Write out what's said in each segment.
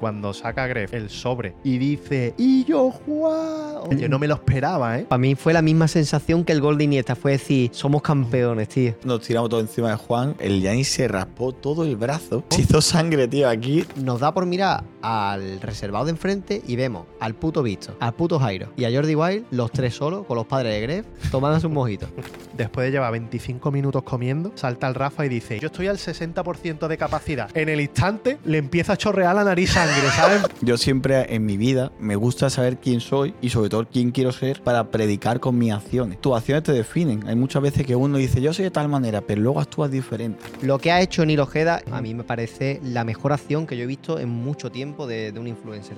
cuando saca Gref el sobre y dice, y yo Juan. Yo no me lo esperaba, ¿eh? Para mí fue la misma sensación que el gol de Iniesta, fue decir, somos campeones, tío. Nos tiramos todo encima de Juan. El Yanis se raspó todo el brazo. Se hizo sangre, tío, aquí. Nos da por mirar al reservado de enfrente y vemos al puto Visto, al puto Jairo y a Jordi Wild, los tres solos, con los padres de Gref, tomándose un mojito. Después de llevar 25 minutos comiendo, salta el Rafa y dice, yo estoy al 60% de capacidad. En el instante le empieza a chorrear la nariz sangre, ¿sabes? Yo siempre en mi vida me gusta saber quién soy y sobre todo quién quiero ser para predicar con mis acciones. Tus acciones te definen. Hay muchas veces que uno dice, yo soy de tal manera, pero luego actúas diferente. Lo que ha hecho Nilo Ojeda a mí me parece la mejor acción que yo he visto en mucho tiempo de, de un influencer.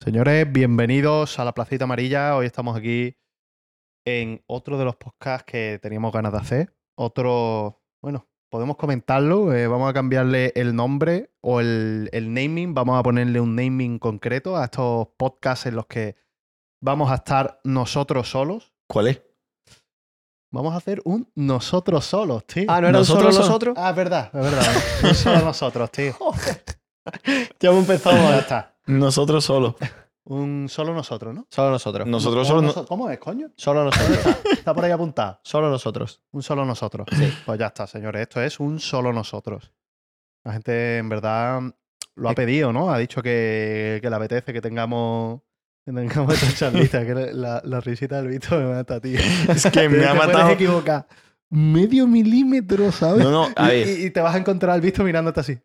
Señores, bienvenidos a la Placita Amarilla. Hoy estamos aquí en otro de los podcasts que teníamos ganas de hacer. Otro, bueno, podemos comentarlo. eh, vamos a cambiarle el nombre o el, el naming. Vamos a ponerle un naming concreto a estos podcasts en los que vamos a estar nosotros solos. ¿Cuál es? Vamos a hacer un nosotros solos, tío. Ah, ¿no era Nosotros solo nosotros? Ah, es verdad, es verdad. un solo nosotros, tío. Ya hemos empezado Ya está. Nosotros solos. Un solo nosotros, ¿no? Solo nosotros. Nosotros ¿Cómo, solos. no- ¿Cómo es, coño? Solo nosotros. Está por ahí apuntado. Solo nosotros. Un solo nosotros. Sí. Pues ya está, señores. Esto es un solo nosotros. La gente en verdad lo ha pedido, ¿no? Ha dicho que, que le apetece que tengamos, que tengamos esta charlita. que la, la risita del Vito me mata, tío. Es que me Te ha puedes matado. equivocar medio milímetro, ¿sabes? No, no, a y, ver. y- y te vas a encontrar al Visto mirándote así.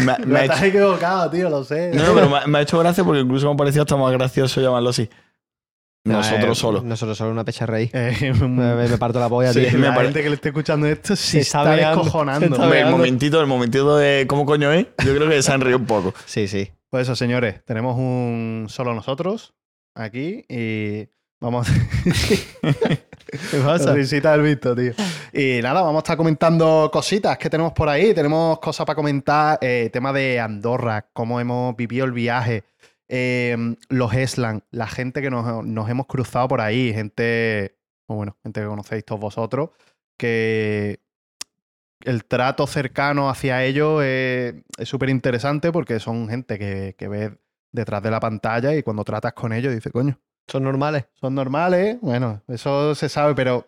Me, me ha estás hecho, equivocado, tío, lo sé. no, no, pero me, ha- me ha hecho gracia porque incluso me ha parecido hasta más gracioso llamarlo así. Nosotros Eh, solos. Nosotros solo una pecha reír. Eh, Me, parto la polla, Sí, tío. me la pare- gente que le esté escuchando esto Se está, está descojonando. se está Hombre, el momentito, el momentito de cómo coño es, yo creo que se han reído un poco. Sí, sí. Pues eso, señores, tenemos un solo nosotros aquí y vamos. ¿Qué La risita del visto, tío. Y nada, vamos a estar comentando cositas que tenemos por ahí. Tenemos cosas para comentar. eh, tema de Andorra, cómo hemos vivido el viaje. eh, los Eslan, la gente que nos, nos hemos cruzado por ahí. Gente, bueno, gente que conocéis todos vosotros. Que el trato cercano hacia ellos es súper interesante porque son gente que, que ves detrás de la pantalla y cuando tratas con ellos dices, coño, Son normales. son normales, bueno, eso se sabe, pero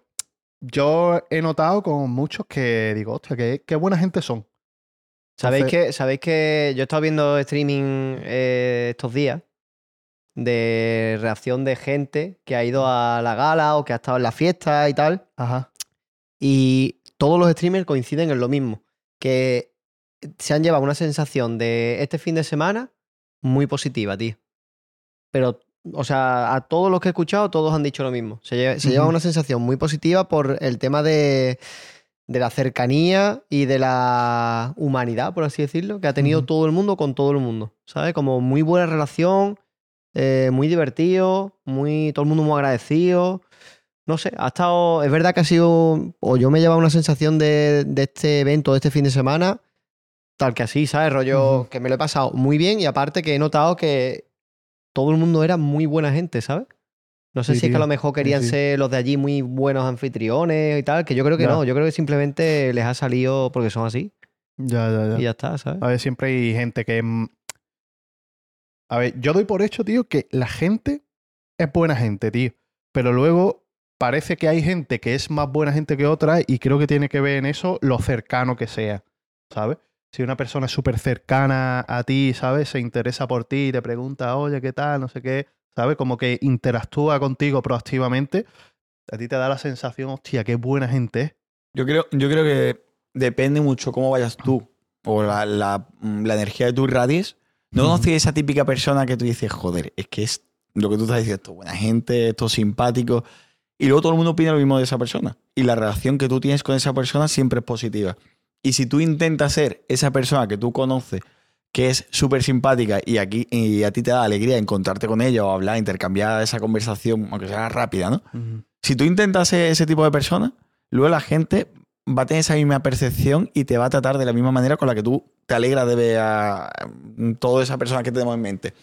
yo he notado con muchos que digo, hostia, qué, qué buena gente son. ¿Sabéis Entonces- que, ¿Sabéis que yo he estado viendo streaming eh, estos días de reacción de gente que ha ido a la gala o que ha estado en la fiesta y tal? Ajá. Y todos los streamers coinciden en lo mismo, que se han llevado una sensación de este fin de semana muy positiva, tío. Pero, o sea, a todos los que he escuchado, todos han dicho lo mismo. Se, lle- se lleva una sensación muy positiva por el tema de, de la cercanía y de la humanidad, por así decirlo, que ha tenido todo el mundo con todo el mundo. ¿Sabes? Como muy buena relación, eh, muy divertido, muy, todo el mundo muy agradecido. No sé, ha estado. Es verdad que ha sido. O yo me he llevado una sensación de, de este evento, de este fin de semana, tal que así, ¿sabes? Rollo que me lo he pasado muy bien y aparte que he notado que todo el mundo era muy buena gente, ¿sabes? No sé Sí, si es que a lo mejor querían sí. ser los de allí muy buenos anfitriones y tal, que yo creo que Ya. no. Yo creo que simplemente les ha salido porque son así Ya, ya, ya. y ya está, ¿sabes? A ver, siempre hay gente que... A ver, yo doy por hecho, tío, que la gente es buena gente, tío. Pero luego parece que hay gente que es más buena gente que otra y creo que tiene que ver en eso lo cercano que sea, ¿sabes? Si una persona es súper cercana a ti, ¿sabes? Se interesa por ti y te pregunta, oye, ¿qué tal? No sé qué, ¿sabes? Como que interactúa contigo proactivamente, a ti te da la sensación, hostia, qué buena gente es. Yo creo, yo creo que depende mucho cómo vayas tú o la, la- la energía de tu irradies. No conoces esa típica persona que tú dices, joder, es que es lo que tú estás diciendo, esto es buena gente, esto es simpático. Y luego todo el mundo opina lo mismo de esa persona. Y la relación que tú tienes con esa persona siempre es positiva. Y si tú intentas ser esa persona que tú conoces, que es súper simpática y, aquí, y a ti te da alegría encontrarte con ella o hablar, intercambiar esa conversación, aunque sea rápida, ¿no? Si tú intentas ser ese tipo de persona, luego la gente va a tener esa misma percepción y te va a tratar de la misma manera con la que tú te alegras de ver a toda esa persona que tenemos en mente.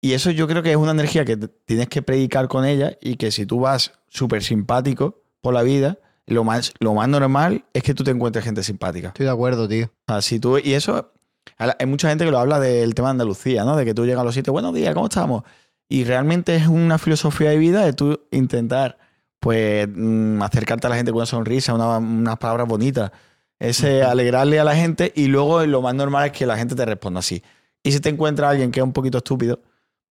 Y eso yo creo que es una energía que tienes que predicar con ella y que si tú vas súper simpático por la vida, lo más, lo más normal es que tú te encuentres gente simpática. Estoy de acuerdo, tío. Si tú, y eso, hay mucha gente que lo habla del tema de Andalucía, ¿no? De que tú llegas a los sitios, buenos días, ¿cómo estamos? Y realmente es una filosofía de vida de tú intentar, pues, mm, acercarte a la gente con una sonrisa, una- unas palabras bonitas, ese alegrarle a la gente y luego lo más normal es que la gente te responda así. Y si te encuentras alguien que es un poquito estúpido,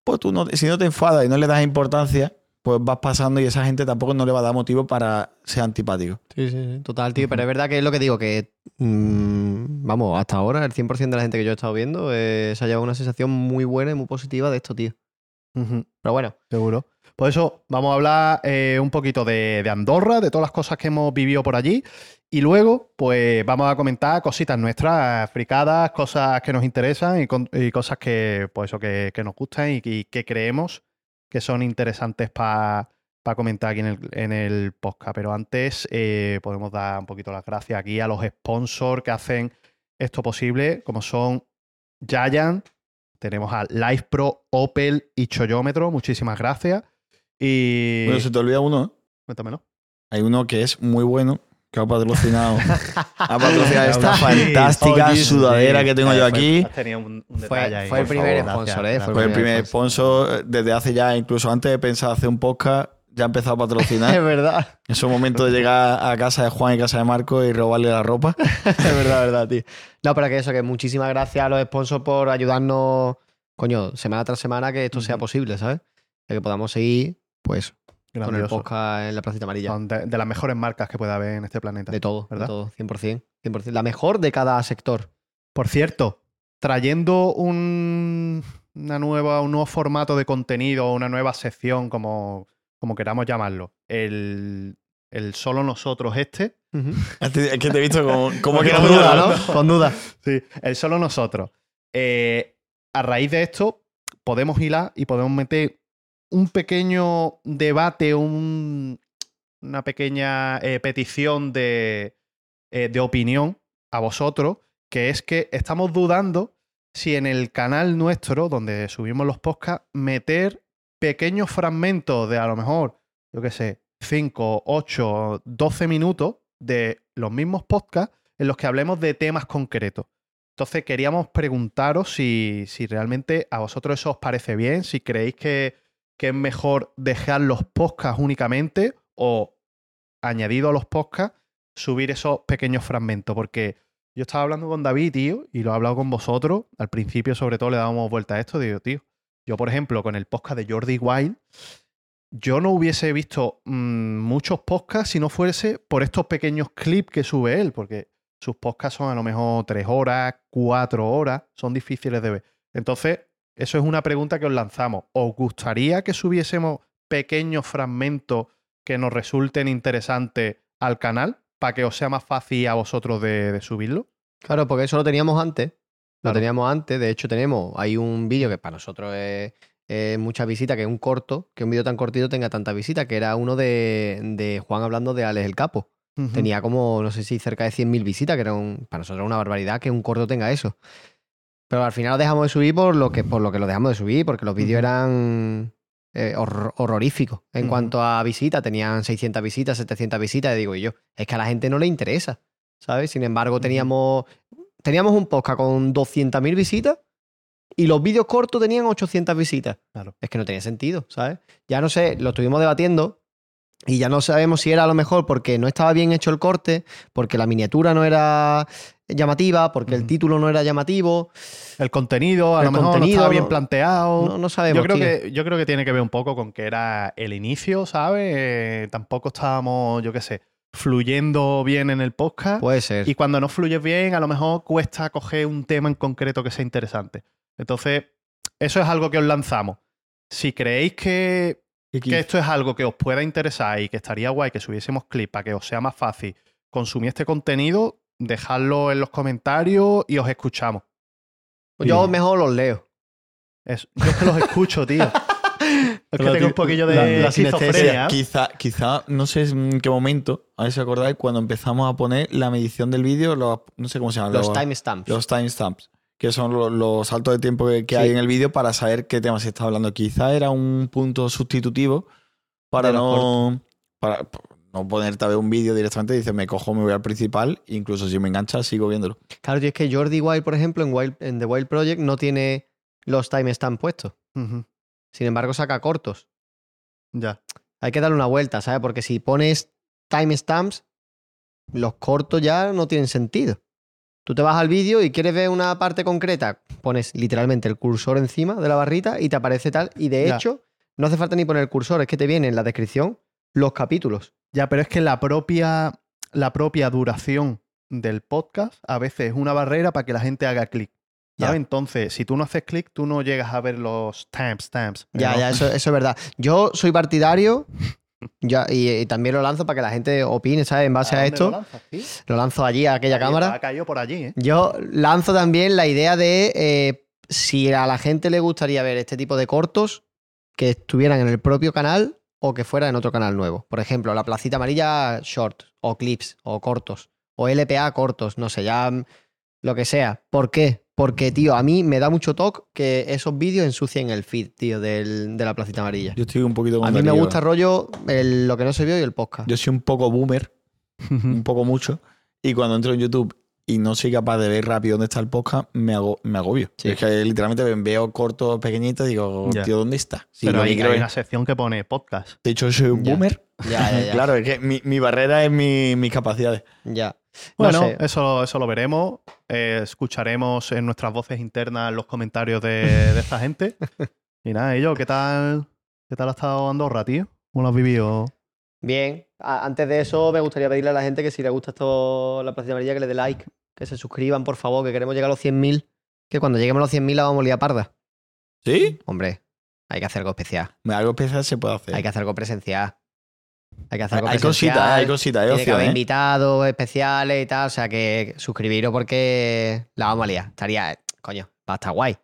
pues tú no, si no te enfadas y no le das importancia, pues vas pasando y esa gente tampoco no le va a dar motivo para ser antipático. Sí, sí, sí. Total, tío. Pero es verdad que es lo que digo, que mm, vamos, hasta ahora el 100% de la gente que yo he estado viendo eh, se ha llevado una sensación muy buena y muy positiva de esto, tío. Pero bueno, Seguro. Por eso vamos a hablar eh, un poquito de, de Andorra, de todas las cosas que hemos vivido por allí. Y luego, pues vamos a comentar cositas nuestras, fricadas, cosas que nos interesan y, con- y cosas que, pues eso, que, que nos gustan y, que creemos que son interesantes para comentar aquí en el, en el podcast. Pero antes eh, podemos dar un poquito las gracias aquí a los sponsors que hacen esto posible, como son Giant, tenemos a Live Pro, Opel y Choyómetro. Muchísimas gracias. Y. Bueno, se te olvida uno, ¿eh? Cuéntamelo. Hay uno que es muy bueno, que ha patrocinado, ha patrocinado esta fantástica Oye, sudadera sí. que tengo yo fue- aquí. tenido un, un Fue- detalle ahí, fue el primer favor. sponsor, Gracias, ¿eh? Fue el primer sponsor eh, desde hace ya, incluso antes de pensar hacer un podcast, ya ha empezado a es patrocinar. verdad. en su momento de llegar a casa de Juan y casa de Marco y robarle la ropa. es verdad, es verdad, tío. No, pero que eso, que muchísimas gracias a los sponsors por ayudarnos, coño, semana tras semana que esto sea posible, ¿sabes? Que podamos seguir, pues, con el podcast en la placita amarilla. Son de, de las mejores marcas que puede haber en este planeta. De todo, ¿verdad? de todo, 100%, 100%. La mejor de cada sector. Por cierto, trayendo un, una nueva, un nuevo formato de contenido, una nueva sección, como, como queramos llamarlo, el, el solo nosotros este. Es que te he visto como, como que Con duda, ¿no? Con duda. Sí, el solo nosotros. Eh, a raíz de esto, podemos hilar y podemos meter un pequeño debate, un- una pequeña eh, petición de, eh, de opinión a vosotros, que es que estamos dudando si en el canal nuestro, donde subimos los podcasts, meter pequeños fragmentos de a lo mejor, yo qué sé, 5, 8, 12 minutos de los mismos podcasts en los que hablemos de temas concretos. Entonces queríamos preguntaros si, si realmente a vosotros eso os parece bien, si creéis que, que es mejor dejar los podcasts únicamente o añadido a los podcasts subir esos pequeños fragmentos. Porque yo estaba hablando con David, tío, y lo he hablado con vosotros. Al principio, sobre todo, le dábamos vuelta a esto. Digo, tío, yo, por ejemplo, con el podcast de Jordi Wild, yo no hubiese visto mm, muchos podcasts si no fuese por estos pequeños clips que sube él, porque sus podcasts son a lo mejor tres horas, cuatro horas, son difíciles de ver. Entonces, eso es una pregunta que os lanzamos. ¿Os gustaría que subiésemos pequeños fragmentos que nos resulten interesantes al canal para que os sea más fácil a vosotros de, de subirlo? Claro, porque eso lo teníamos antes. Lo Claro. teníamos antes. De hecho, tenemos. Hay un vídeo que para nosotros es, es mucha visita, que es un corto, que un vídeo tan cortito tenga tanta visita, que era uno de, de Juan hablando de Alex el Capo. Tenía como, no sé si cerca de 100.000 visitas, que era un, para nosotros era una barbaridad que un corto tenga eso. Pero al final lo dejamos de subir por lo que, por lo, que lo dejamos de subir, porque los vídeos eran eh, horror- horroríficos. En cuanto a visitas, tenían 600 visitas, 700 visitas, y digo yo, es que a la gente no le interesa, ¿sabes? Sin embargo, teníamos, teníamos un podcast con 200.000 visitas y los vídeos cortos tenían 800 visitas. Claro. Es que no tenía sentido, ¿sabes? Ya no sé, lo estuvimos debatiendo y ya no sabemos si era a lo mejor porque no estaba bien hecho el corte, porque la miniatura no era llamativa, porque el título no era llamativo. El contenido, a El lo mejor no contenido estaba bien no- planteado. No, no sabemos. Yo creo, tío. que, yo creo que tiene que ver un poco con que era el inicio, ¿sabes? Eh, tampoco estábamos, yo qué sé, fluyendo bien en el podcast. Puede ser. Y cuando no fluyes bien, a lo mejor cuesta coger un tema en concreto que sea interesante. Entonces, eso es algo que os lanzamos. Si creéis que, que esto es algo que os pueda interesar y que estaría guay que subiésemos clip para que os sea más fácil consumir este contenido, dejadlo en los comentarios y os escuchamos. Pues Yo mejor los leo. Es- yo es que los escucho, tío. es que tengo un poquillo de la- la sinestesia. Quizá, quizá, no sé en qué momento, a ver si acordáis, cuando empezamos a poner la medición del vídeo, los- no sé cómo se llaman, Los timestamps. los timestamps, que son los, los saltos de tiempo que, que Sí. hay en el vídeo para saber qué tema se está hablando. Quizá era un punto sustitutivo para De no. Para, no ponerte a ver un vídeo directamente, dices, me cojo, me voy al principal, incluso si me engancha, sigo viéndolo. Claro, tío, es que Jordi Wild, por ejemplo, en, Wild- en The Wild Project no tiene los timestamps puestos. Sin embargo, saca cortos. Ya. Hay que darle una vuelta, ¿sabes? Porque si pones timestamps, los cortos ya no tienen sentido. Tú te vas al vídeo y quieres ver una parte concreta, pones literalmente el cursor encima de la barrita y te aparece tal. Y de Ya. hecho, no hace falta ni poner el cursor, es que te viene en la descripción los capítulos. Ya, pero es que la propia, la propia duración del podcast a veces es una barrera para que la gente haga clic. Ya. ¿sabes? Entonces, si tú no haces clic, tú no llegas a ver los timestamps. Ya, ya, eso, eso es verdad. Yo soy partidario ya, y, y también lo lanzo para que la gente opine, ¿sabes? En base a, esto. Lo, lanzas, tío? Lo lanzo allí a aquella cámara. Ha caído por allí, ¿eh? Yo lanzo también la idea de eh, si a la gente le gustaría ver este tipo de cortos que estuvieran en el propio canal o que fuera en otro canal nuevo. Por ejemplo, la placita amarilla short o clips o cortos o LPA cortos, no sé, ya mm, lo que sea. ¿Por qué? Porque, tío, a mí me da mucho toque que esos vídeos ensucien el feed, tío, del- de la placita amarilla. Yo estoy un poquito con A mí me gusta rollo el- lo que no se vio y el podcast. Yo soy un poco boomer, un poco mucho, y cuando entro en YouTube y no soy capaz de ver rápido dónde está el podcast, me, hago, me agobio. Sí. Es que literalmente veo cortos pequeñitos y digo, tío, ¿dónde está? Si pero que hay, hay es- una sección que pone podcast. De hecho, soy un boomer. Ya. claro, es que mi, mi barrera es mi- mis capacidades. Ya. No Bueno, sé. eso, eso lo veremos. Eh, escucharemos en nuestras voces internas los comentarios de, de esta gente. Y nada, ellos, ¿qué tal? ¿Qué tal ha estado Andorra, tío? ¿Cómo lo has vivido? Bien, A- antes de eso me gustaría pedirle a la gente que si le gusta esto, la Plaza Amarilla, que le dé like, que se suscriban, por favor, que queremos llegar a los 100.000, que cuando lleguemos a los 100.000 la vamos a liar parda. ¿Sí? Hombre, hay que hacer algo especial, Algo especial se puede hacer. hay que hacer algo presencial. Hay que hacer Hay, algo hay presencial. cositas, hay cositas, hay tiene que haber. ¿eh? invitados especiales y tal, o sea que suscribiros porque la vamos a liar. Estaría, coño, va a estar guay,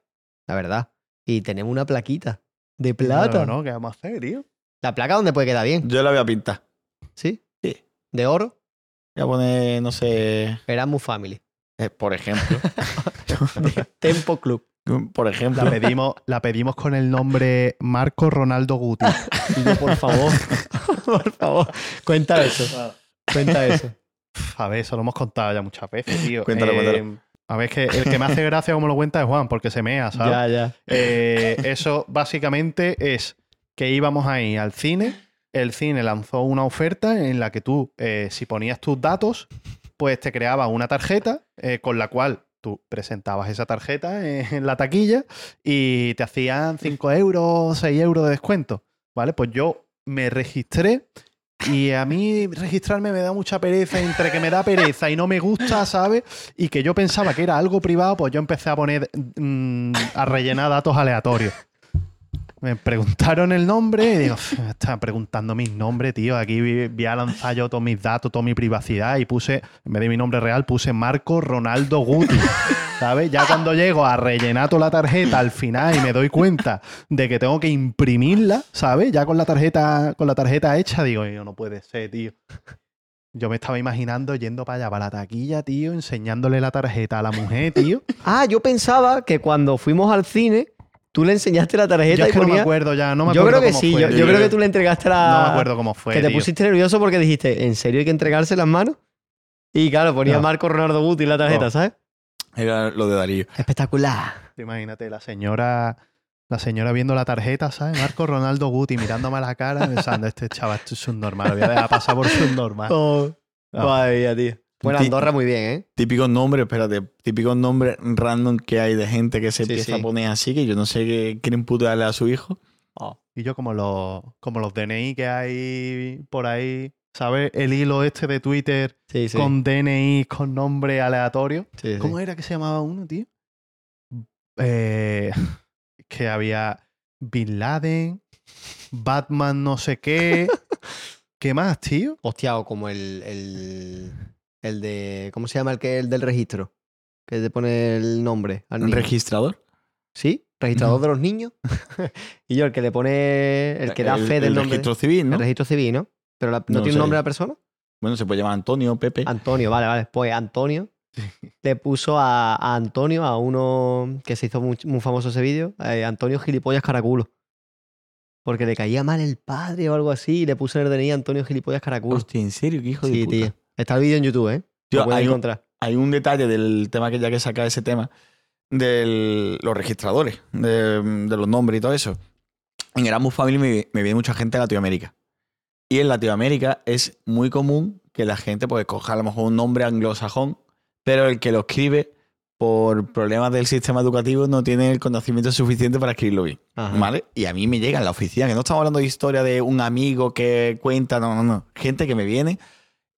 la verdad. Y tenemos una plaquita de plata. Claro, ¿no? ¿Qué vamos a hacer, tío? La placa donde puede quedar bien, Yo la voy a pintar. ¿sí? Sí. De oro, Voy a poner, no sé, Erasmus Family. eh, por ejemplo. Tempo Club. por ejemplo. La pedimos, la pedimos con el nombre Marco Ronaldo Guti. Y yo, por favor, por favor, cuenta eso. Cuenta eso. A ver, eso lo hemos contado ya muchas veces, tío. Cuéntalo, Eh, cuéntalo. A ver, es que el que me hace gracia como lo cuenta es Juan, porque se mea, ¿sabes? Ya, ya. Eh, eso básicamente es que íbamos ahí al cine. El cine lanzó una oferta en la que tú, eh, si ponías tus datos, pues te creaba una tarjeta eh, con la cual tú presentabas esa tarjeta en la taquilla y te hacían 5 euros, 6 euros de descuento. ¿Vale? Pues yo me registré y a mí registrarme me da mucha pereza, entre que me da pereza y no me gusta, ¿sabes? Y que yo pensaba que era algo privado, pues yo empecé a poner, mm, a rellenar datos aleatorios. Me preguntaron el nombre y digo, "Uf, me están preguntando mis nombres, tío. Aquí voy a lanzar yo todos mis datos, toda mi privacidad y puse, en vez de mi nombre real, puse Marco Ronaldo Guti. ¿Sabes? Ya cuando llego a rellenar toda la tarjeta al final y me doy cuenta de que tengo que imprimirla, ¿sabes? Ya con la tarjeta, con la tarjeta hecha, digo, no puede ser, tío. Yo me estaba imaginando yendo para allá, para la taquilla, tío, enseñándole la tarjeta a la mujer, tío. Ah, yo pensaba que cuando fuimos al cine, tú le enseñaste la tarjeta Yo es y que no me acuerdo ya, no me yo acuerdo creo que cómo sí, fue, yo, yo creo que tú le entregaste la. No me acuerdo cómo fue, Que te tío. pusiste nervioso porque dijiste, ¿en serio hay que entregarse las manos? Y claro, ponía No. Marco Ronaldo Guti en la tarjeta, No. ¿sabes? Era lo de Darío. Espectacular. Imagínate, la señora, la señora viendo la tarjeta, ¿sabes? Marco Ronaldo Guti mirándome a la cara pensando, este chaval, esto es un normal, lo voy a dejar pasar por su normal. Oh, Ah. Madre mía, tío. Bueno, Andorra muy bien, ¿eh? Típicos nombres, espérate, típicos nombres random que hay de gente que se Sí, empieza sí. a poner así, que yo no sé qué quieren putearle a su hijo. Y yo como los, como los DNI que hay por ahí, ¿sabes? El hilo este de Twitter Sí, con DNI con nombre aleatorio. ¿Cómo era que se llamaba uno, tío? Eh, que había Bin Laden, Batman no sé qué. ¿Qué más, tío? Hostia, o como el, el, el de. ¿Cómo se llama el que el del registro? Que te pone el nombre al ¿Un niño. registrador? ¿Sí? Registrador de los niños. y yo, el que le pone. El que da El- fe del el nombre. registro civil, ¿no? El registro civil, ¿no? Pero la- ¿no, No tiene sé. un nombre la persona? Bueno, se puede llamar Antonio, Pepe. Antonio, vale, vale. Pues Antonio le puso a, a Antonio, a uno que se hizo muy, muy famoso ese vídeo, eh, Antonio Gilipollas Caraculo. porque le caía mal el padre o algo así y le puso en el DNI Antonio Gilipollas Caracul. Hostia, ¿en serio? ¿Qué hijo de Sí, puta? tío. Está el vídeo en YouTube, ¿eh? Tío, Lo hay un- encontrar. Hay un detalle del tema que ya que saca ese tema, de los registradores, de, de los nombres y todo eso. En Erasmus Family me, me viene mucha gente de Latinoamérica. Y en Latinoamérica es muy común que la gente pues coja a lo mejor un nombre anglosajón, pero el que lo escribe por problemas del sistema educativo no tiene el conocimiento suficiente para escribirlo bien. Ajá. ¿Vale? Y a mí me llega en la oficina, que no estamos hablando de historia de un amigo que cuenta, no, no, no. Gente que me viene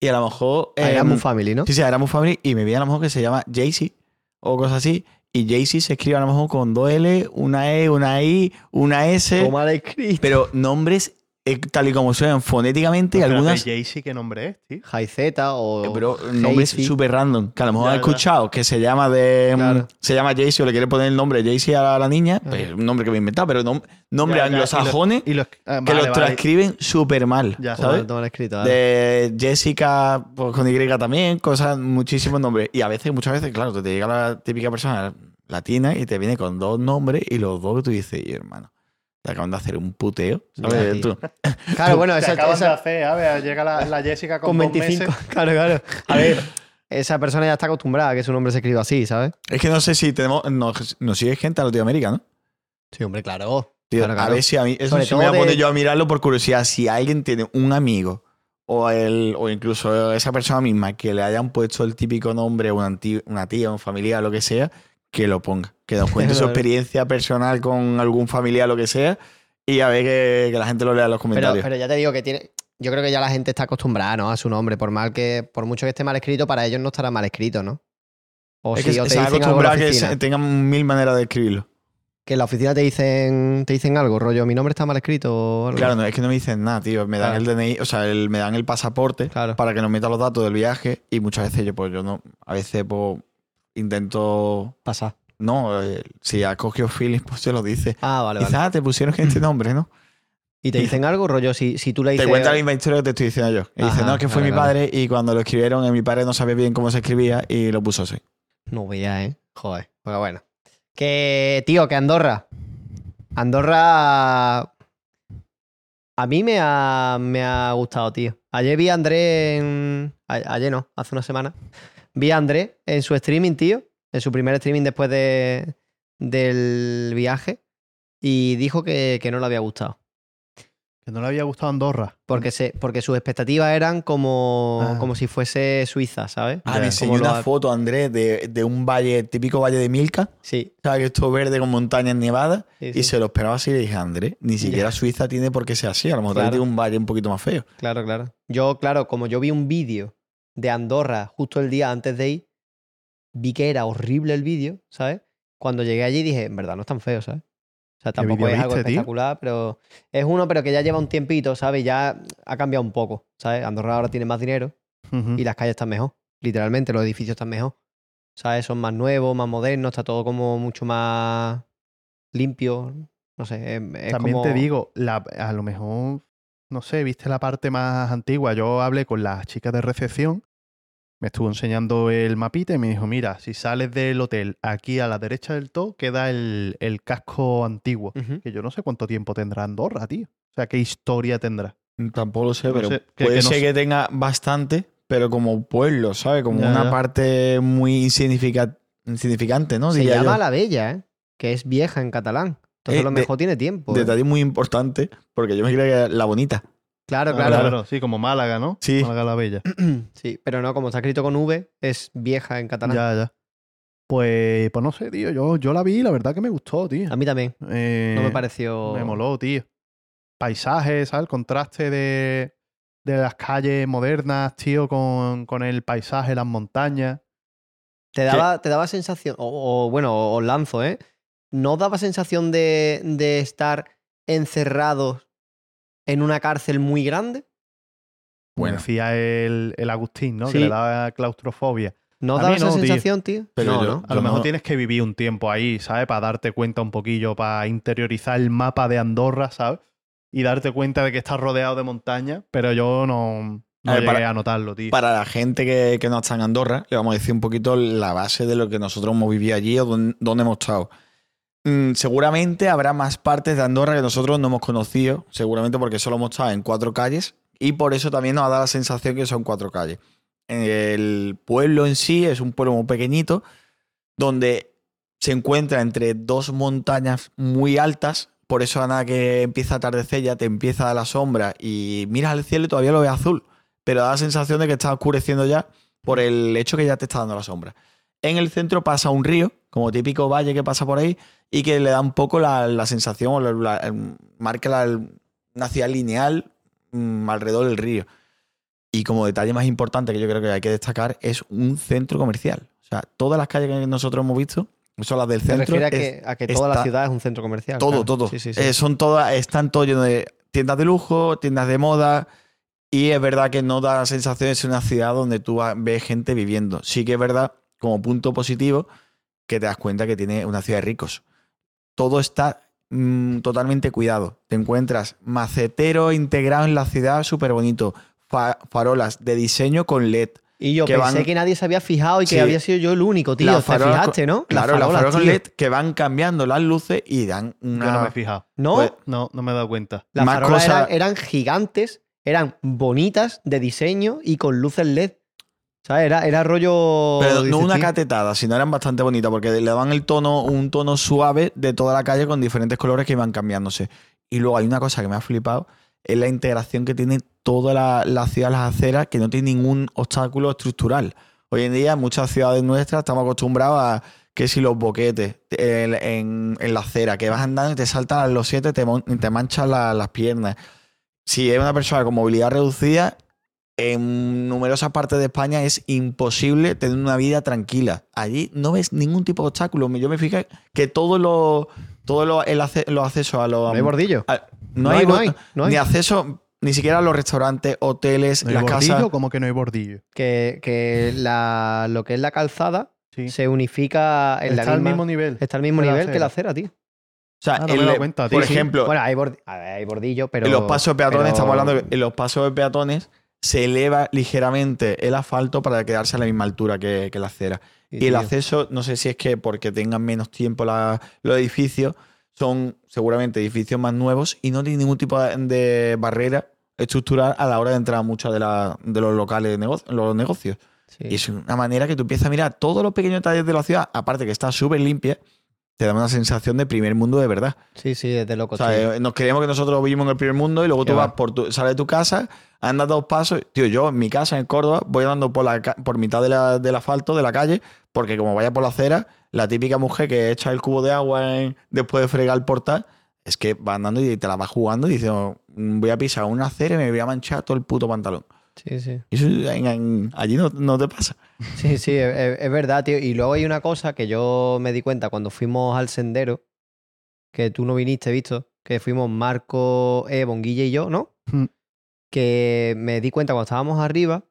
y a lo mejor. Ah, em, Erasmus Family, ¿no? Sí, sí, Erasmus Family y me viene a lo mejor que se llama Jaycee o cosas así. Y Jaycee se escribe a lo mejor con dos L, una E, una I, una S. Como escrito. Pero nombres tal y como suenan fonéticamente y algunas. Jaycee, ¿qué nombre es, tío? High Z o. Pero nombres súper random. Que a lo mejor Ya, has ya. escuchado que se llama de. mm, Claro. Se llama Jaycee o le quiere poner el nombre Jaycee a la niña. Ah. Pues un nombre que me he inventado, pero nom- nombres y anglosajones Y los, ah, que vale, los vale. transcriben súper mal. Ya, ¿Sabes? mal escrito, vale. De Jessica pues, con Y también, cosas, muchísimos nombres. Y a veces, muchas veces, claro, te llega la típica persona latina y te viene con dos nombres y los dos que tú dices, y hermano, te acaban de hacer un puteo. ¿sabes? tío. Tú- Claro, bueno, Te esa, acaban esa- de hacer, a ver, llega la, la Jessica con, con dos 25. meses. Claro, claro. A ver, esa persona ya está acostumbrada a que su nombre se escriba así, ¿sabes? Es que no sé si tenemos. Nos, nos sigue gente a Latinoamérica, ¿no? Sí, hombre, claro. Tío, Claro, A ver si a mí. Eso sí me voy a poner de- yo a mirarlo por curiosidad. Si alguien tiene un amigo o, el, o incluso esa persona misma que le hayan puesto el típico nombre a una, una tía, un familiar, lo que sea, que lo ponga. Que nos cuente su experiencia personal con algún familiar, lo que sea, y a ver que, que la gente lo lea en los comentarios. pero ya te digo que tiene. Yo creo que ya la gente está acostumbrada, ¿no? A su nombre. Por mal que. Por mucho que esté mal escrito, para ellos no estará mal escrito, ¿no? O es si que o te se acostumbrado a que se- tengan mil maneras de escribirlo. Que en la oficina te dicen, te dicen algo, rollo, mi nombre está mal escrito o algo. Claro, no, es que no me dicen nada, tío. Me dan Claro. el DNI, o sea, el- me dan el pasaporte Claro. para que nos meta los datos del viaje y muchas veces yo, pues yo no, a veces pues intento, Pasa. No, eh, si ha cogido feeling, pues se lo dice. Ah, vale, Quizás vale. te pusieron este nombre, ¿no? Y te dicen algo, rollo, si, si tú le Te dices. cuenta la misma historia que te estoy diciendo yo. Y dice, no, es que fue claro, mi claro. padre y cuando lo escribieron, eh, mi padre no sabía bien cómo se escribía y lo puso así. No veía, ¿eh? Joder. Pero bueno. Que, tío, que Andorra. Andorra. A mí me ha, me ha gustado, tío. Ayer vi a André en. ayer no, hace una semana. Vi a André en su streaming, tío. En su primer streaming después de, del viaje. Y dijo que, que no le había gustado. Que no le había gustado Andorra. Porque, se, porque sus expectativas eran como, Ah. como si fuese Suiza, ¿sabes? Ah, me enseñó lo una ha- foto, Andrés, de, de un valle, típico valle de Milka. Sí. ¿Sabes? Que esto verde con montañas nevadas. sí, Y sí. se lo esperaba así y le dije, Andrés, ni siquiera Suiza tiene por qué ser así. A lo mejor Claro. tiene un valle un poquito más feo. Claro, claro. Yo, claro, como yo vi un vídeo de Andorra justo el día antes de ir, vi que era horrible el vídeo, ¿sabes? Cuando llegué allí dije, en verdad no es tan feo, ¿sabes? O sea, ¿Qué tampoco es algo viste, tío? espectacular, pero es uno, pero que ya lleva un tiempito, ¿sabes? Ya ha cambiado un poco, ¿sabes? Andorra ahora tiene más dinero y las calles están mejor, literalmente, los edificios están mejor, ¿sabes? Son más nuevos, más modernos, está todo como mucho más limpio, no sé, es, es También como- te digo, la- a lo mejor, no sé, viste la parte más antigua. Yo hablé con las chicas de recepción, me estuvo enseñando el mapita y me dijo, mira, si sales del hotel aquí a la derecha del todo, queda el, el casco antiguo. Que yo no sé cuánto tiempo tendrá Andorra, tío. O sea, qué historia tendrá. Tampoco lo sé, No pero sé, que- puede que no ser sé. que tenga bastante, pero como pueblo, ¿sabes? Como Ya, una ya. parte muy insignifica- insignificante, ¿no? Se Diría llama yo. La Bella, ¿eh? Que es vieja en catalán. Entonces Eh, a lo de- mejor tiene tiempo. ¿eh? Detalle muy importante, porque yo me creía que era la bonita. Claro, Ah, claro. Sí, como Málaga, ¿no? Sí. Málaga la Bella. Sí, pero no, como está escrito con V, es vieja en catalán. ya, ya. Pues, pues no sé, tío. Yo, yo la vi y la verdad que me gustó, tío. A mí también. Eh, No me pareció. Me moló, tío. Paisajes, ¿sabes? El contraste de, de las calles modernas, tío, con, con el paisaje, las montañas. Te daba, te daba sensación, o, o, bueno, os lanzo, ¿eh? ¿No daba sensación de, de estar encerrados en una cárcel muy grande? Bueno. Decía el, el Agustín, ¿no? Sí. Que le daba claustrofobia. ¿No A daba esa no, sensación, tío? Pero no, yo- ¿no? A lo mejor no- tienes que vivir un tiempo ahí, ¿sabes? Para darte cuenta un poquillo, para interiorizar el mapa de Andorra, ¿sabes? Y darte cuenta de que estás rodeado de montañas, pero yo no, no A ver, llegué para- a notarlo, tío. Para la gente que, que no está en Andorra, le vamos a decir un poquito la base de lo que nosotros hemos vivido allí o dónde, dónde hemos estado. Mm, seguramente habrá más partes de Andorra que nosotros no hemos conocido, seguramente porque solo hemos estado en cuatro calles y por eso también nos ha dado la sensación que son cuatro calles. El pueblo en sí es un pueblo muy pequeñito donde se encuentra entre dos montañas muy altas, por eso nada que empieza a atardecer ya te empieza a dar la sombra y miras al cielo y todavía lo ves azul, pero da la sensación de que está oscureciendo ya por el hecho que ya te está dando la sombra. En el centro pasa un río, como típico valle que pasa por ahí, y que le da un poco la, la sensación, o la- la- marca la- una ciudad lineal mm, alrededor del río. Y como detalle más importante que yo creo que hay que destacar, es un centro comercial. O sea, todas las calles que nosotros hemos visto son las del centro. a es- que, a que toda la ciudad es un centro comercial. todo, claro. todo. Sí, sí, sí. Eh, son todas, están todo lleno de tiendas de lujo, tiendas de moda. Y es verdad que no da la sensación de ser una ciudad donde tú ves gente viviendo. Sí que es verdad, como punto positivo, que te das cuenta que tiene una ciudad de ricos. Todo está mm, totalmente cuidado. Te encuentras macetero integrado en la ciudad, súper bonito. Fa- farolas de diseño con LED. Y yo que pensé van- que nadie se había fijado y que Sí. había sido yo el único, tío. Las ¿Te farolas fijaste, no? Claro, las farolas, tío. LED que van cambiando las luces y dan una. Yo no me he fijado. No, Pues, No, no me he dado cuenta. las más farolas eran, eran gigantes, eran bonitas de diseño y con luces LED. ¿Sabes? Era, era rollo. Pero no una catetada, sino eran bastante bonitas porque le daban el tono, un tono suave de toda la calle con diferentes colores que iban cambiándose. Y luego hay una cosa que me ha flipado, es la integración que tiene toda la, la ciudad, las aceras, que no tiene ningún obstáculo estructural. Hoy en día, en muchas ciudades nuestras estamos acostumbrados a que si los boquetes en, en la acera, que vas andando y te saltan los siete, te, te manchan la- las piernas. Si es una persona con movilidad reducida, en numerosas partes de España es imposible tener una vida tranquila. Allí no ves ningún tipo de obstáculo. Yo me fijé que todo lo, todo lo, ace- los accesos a los No hay bordillo. a- no, No hay, hay, no hay, no hay. ni acceso ni siquiera a los restaurantes, hoteles, ¿No hay las bordillo? casas. ¿Cómo que no hay bordillo? Que, que la, lo que es la calzada Sí. se unifica en Está la al misma- mismo nivel. Está al mismo nivel que la acera. tío. O sea, Ah, no el- cuenta, por. Sí. ejemplo, Bueno, hay, bordillo, pero. en los pasos de peatones, pero- estamos hablando de- en los pasos de peatones se eleva ligeramente el asfalto para quedarse a la misma altura que, que la acera. Y el acceso, no sé si es que porque tengan menos tiempo la- los edificios, son seguramente edificios más nuevos y no tienen ningún tipo de, de barrera estructural a la hora de entrar a muchos de, la- de los locales de negocio, los negocios. Sí. Y es una manera que tú empiezas a mirar todos los pequeños detalles de la ciudad, aparte que está súper limpia, te da una sensación de primer mundo de verdad. Sí, sí, desde loco. O sea, tío. eh, nos creemos que nosotros vivimos en el primer mundo y luego tú va. vas por tu, sales de tu casa, andas dos pasos. Tío, yo en mi casa en Córdoba voy andando por, la, por mitad de la- del asfalto de la calle, porque como vaya por la acera, la típica mujer que echa el cubo de agua en- después de fregar el portal, es que va andando y te la va jugando y dice, "Oh, voy a pisar una acera y me voy a manchar todo el puto pantalón. Sí, sí. Y eso en- en- allí no, no te pasa. Sí, sí, es, verdad, tío. Y luego hay una cosa que yo me di cuenta cuando fuimos al sendero, que tú no viniste, visto, que fuimos Marco, eh, Bonguilla y yo, ¿no? Mm. Que me di cuenta cuando estábamos arriba,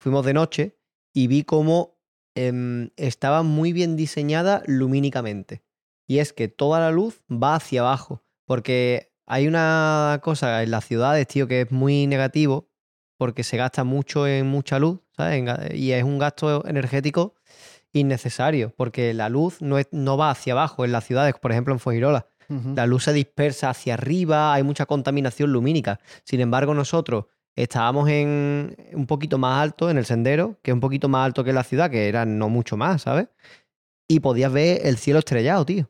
fuimos de noche y vi cómo em, estaba muy bien diseñada lumínicamente. Y es que toda la luz va hacia abajo, porque hay una cosa en las ciudades, tío, que es muy negativo, porque se gasta mucho en mucha luz, ¿sabes? Y es un gasto energético innecesario, porque la luz no, es- no va hacia abajo en las ciudades, por ejemplo en Fuengirola. La luz se dispersa hacia arriba, hay mucha contaminación lumínica. Sin embargo, nosotros estábamos en un poquito más alto, en el sendero, que es un poquito más alto que la ciudad, que era no mucho más, ¿sabes? Y podías ver el cielo estrellado, tío.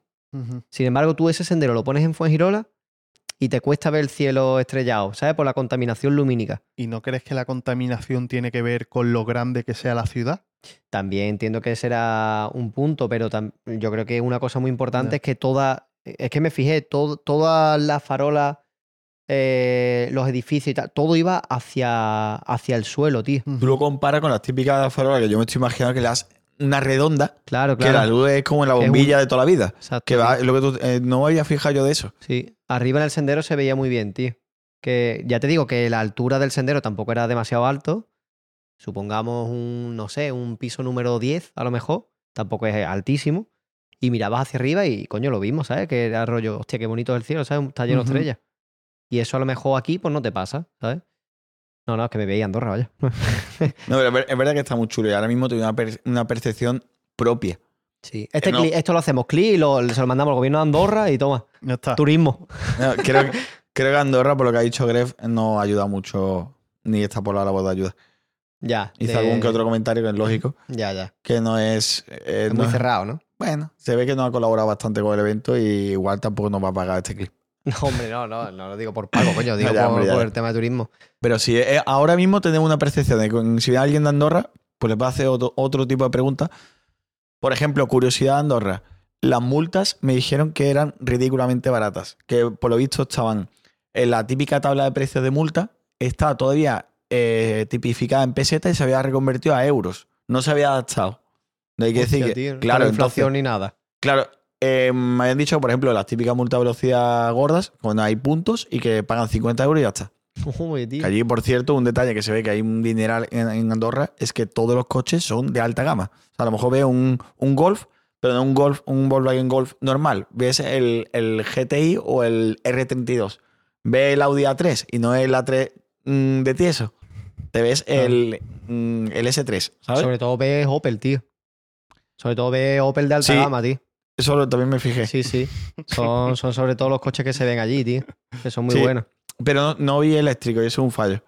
Sin embargo, tú ese sendero lo pones en Fuengirola y te cuesta ver el cielo estrellado, ¿sabes? Por la contaminación lumínica. ¿Y no crees que la contaminación tiene que ver con lo grande que sea la ciudad? También entiendo que ese era un punto, pero yo creo que una cosa muy importante es que toda, es que me fijé, todas las farolas, eh, los edificios y tal, todo iba hacia, hacia el suelo, tío. Tú lo comparas con las típicas farolas que yo me estoy imaginando que le das una redonda, Claro, que la claro. luz es como la un- bombilla de toda la vida. Exacto, Que va, lo que tú- eh, no me había fijado yo de eso. Sí, arriba en el sendero se veía muy bien, tío. Que ya te digo que la altura del sendero tampoco era demasiado alto. Supongamos un, no sé, un piso número 10 a lo mejor. Tampoco es altísimo. Y mirabas hacia arriba y, coño, lo vimos, ¿sabes? Que era rollo, hostia, qué bonito es el cielo, ¿sabes? Está lleno de estrellas. Y eso a lo mejor aquí, pues no te pasa, ¿sabes? No, no, es que me veía Andorra, vaya. No, pero es ver- es verdad que está muy chulo y ahora mismo tengo una, per- una percepción propia. Sí. Este Eh, no. esto lo hacemos clic y lo, se lo mandamos al gobierno de Andorra y toma. Ya está. Turismo. No, creo, que- creo que Andorra, por lo que ha dicho Gref, no ayuda mucho, ni está por la labor de ayuda. Ya. Hizo de- algún que otro comentario que es lógico, Ya, ya. que no es... eh, Es no muy es- cerrado, ¿no? bueno, se ve que no ha colaborado bastante con el evento y igual tampoco nos va a pagar este clip. No, hombre, no, no, no lo digo por pago, coño, digo Ya, por, hombre, el tema de turismo. Pero si eh, ahora mismo tenemos una percepción de que si viene alguien de Andorra, pues le puede hacer otro, otro tipo de preguntas. Por ejemplo, curiosidad de Andorra. Las multas me dijeron que eran ridículamente baratas. Que por lo visto estaban en la típica tabla de precios de multa, está todavía eh, tipificada en pesetas y se había reconvertido a euros. No se había adaptado. No hay que Hostia, decir que, tío, claro, entonces- inflación ni nada. Claro, eh, me habían dicho, por ejemplo, las típicas multas de velocidad gordas, cuando hay puntos y que pagan 50 euros y ya está. Uy, tío. Que allí, por cierto, un detalle que se ve que hay un dineral en, en Andorra es que todos los coches son de alta gama. O sea, a lo mejor veo un, un Golf, pero no un Golf, un Volkswagen Golf normal. Ves el, el GTI o el R32. Ves el Audi A3 y no el A3 mm, de tieso. Te ves el, mm, el S3, ¿sabes? Sobre todo ves Opel, tío. Sobre todo ves Opel de alta Sí. gama, tío. Eso lo- también me fijé. Sí, sí. Son, son sobre todo los coches que se ven allí, tío. Que son muy Sí. buenos. Pero no, no vi eléctrico y eso es un fallo.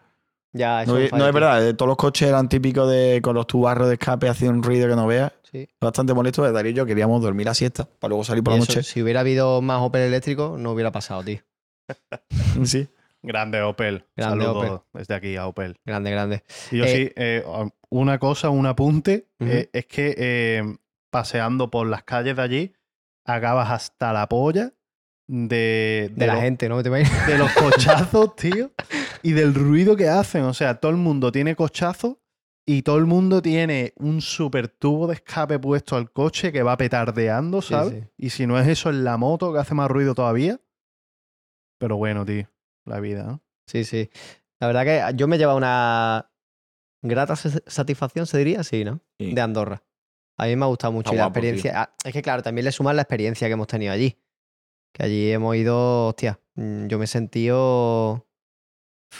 Ya, eso No, vi- es un fallo, no es tío. verdad, eh, todos los coches eran típicos de con los tubarros de escape, hacían un ruido que no veas. Sí. Bastante molesto. De Darío y yo queríamos dormir a siesta para luego salir por Y la eso, noche. si hubiera habido más Opel eléctrico, no hubiera pasado, tío. Sí. Grande Opel. Grande Saludos desde aquí a Opel. Grande, grande. Y yo Eh, sí, eh, una cosa, un apunte, eh, es que eh, paseando por las calles de allí, acabas hasta la polla de, De, la los, gente, ¿no? De los cochazos, tío, y del ruido que hacen. O sea, todo el mundo tiene cochazos y todo el mundo tiene un super tubo de escape puesto al coche que va petardeando, Sí, ¿sabes? sí. Y si no es eso, en la moto que hace más ruido todavía. Pero bueno, tío, la vida, ¿no? Sí, sí. La verdad que yo me lleva una grata sa- satisfacción, se diría, sí, ¿no? Sí. De Andorra. A mí me ha gustado mucho. Está y la guapo, experiencia. ah, Es que, claro, también le suman la experiencia que hemos tenido allí. Que allí hemos ido, hostia, mm, yo me he sentido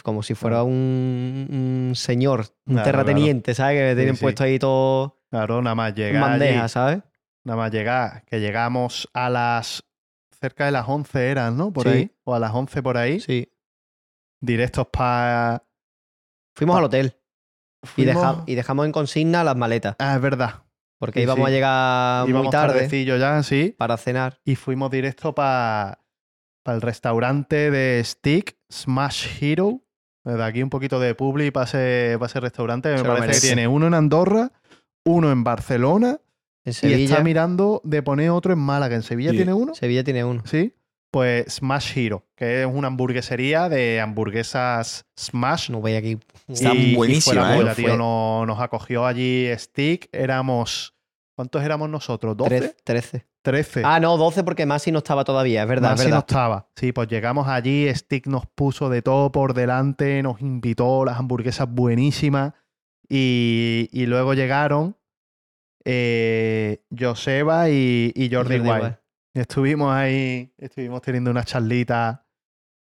como si fuera un, un señor, un Claro, terrateniente, ¿sabes? Que me tienen sí. puesto ahí todo Claro, nada más llegar bandeja, allí, ¿sabes? Nada más llegar, que llegamos a las. cerca de las 11 eran, ¿no? Por Sí. ahí. O a las 11 por ahí. Sí. Directos para. Fuimos Pa- al hotel y, deja- y dejamos en consigna las maletas. Ah, es verdad. Porque Sí, íbamos sí. a llegar Íbamos muy tarde ya, sí. para cenar. Y fuimos directo para el restaurante de Stick, Smash Hero. Desde aquí un poquito de publi para ese, pa' ese restaurante. Me Se parece que tiene uno en Andorra, uno en Barcelona En y está mirando de poner otro en Málaga. ¿En Sevilla Sí. tiene uno? Sevilla tiene uno. Sí. Pues Smash Hero, que es una hamburguesería de hamburguesas Smash. No voy aquí. Está y, buenísima, ¿eh? tío. Nos, nos acogió allí Stick. Éramos. ¿Cuántos éramos nosotros? ¿12? Trece- 13. 13. Ah, no, 12 porque Masi no estaba todavía, es verdad, Más es si no verdad. estaba. Sí, pues llegamos allí, Stick nos puso de todo por delante, nos invitó las hamburguesas buenísimas. Y, y luego llegaron eh, Joseba y, y Jordi, Jordi. Wild. Y Estuvimos ahí, estuvimos teniendo una charlita.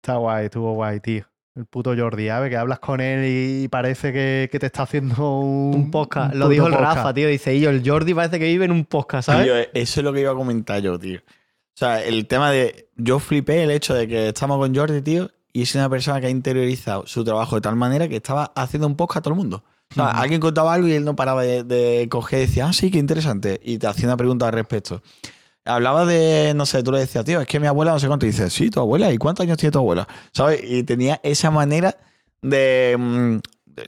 Está guay, estuvo guay, tío. El puto Jordi, ¿sabes? Que hablas con él y parece que, que te está haciendo un, Un podcast. un Lo dijo el podcast. Rafa, tío. Dice, y yo, el Jordi parece que vive en un podcast, ¿sabes? Tío, eso es lo que iba a comentar yo, tío. O sea, el tema de. Yo flipé el hecho de que estamos con Jordi, tío, y es una persona que ha interiorizado su trabajo de tal manera que estaba haciendo un podcast a todo el mundo. O sea, alguien contaba algo y él no paraba de, de coger y decía, ah, sí, qué interesante. Y te hacía una pregunta al respecto. Hablaba de, no sé, tú le decías, tío, es que mi abuela no sé cuánto. Y dices, sí, tu abuela, ¿y cuántos años tiene tu abuela? ¿Sabes? Y tenía esa manera de, mm,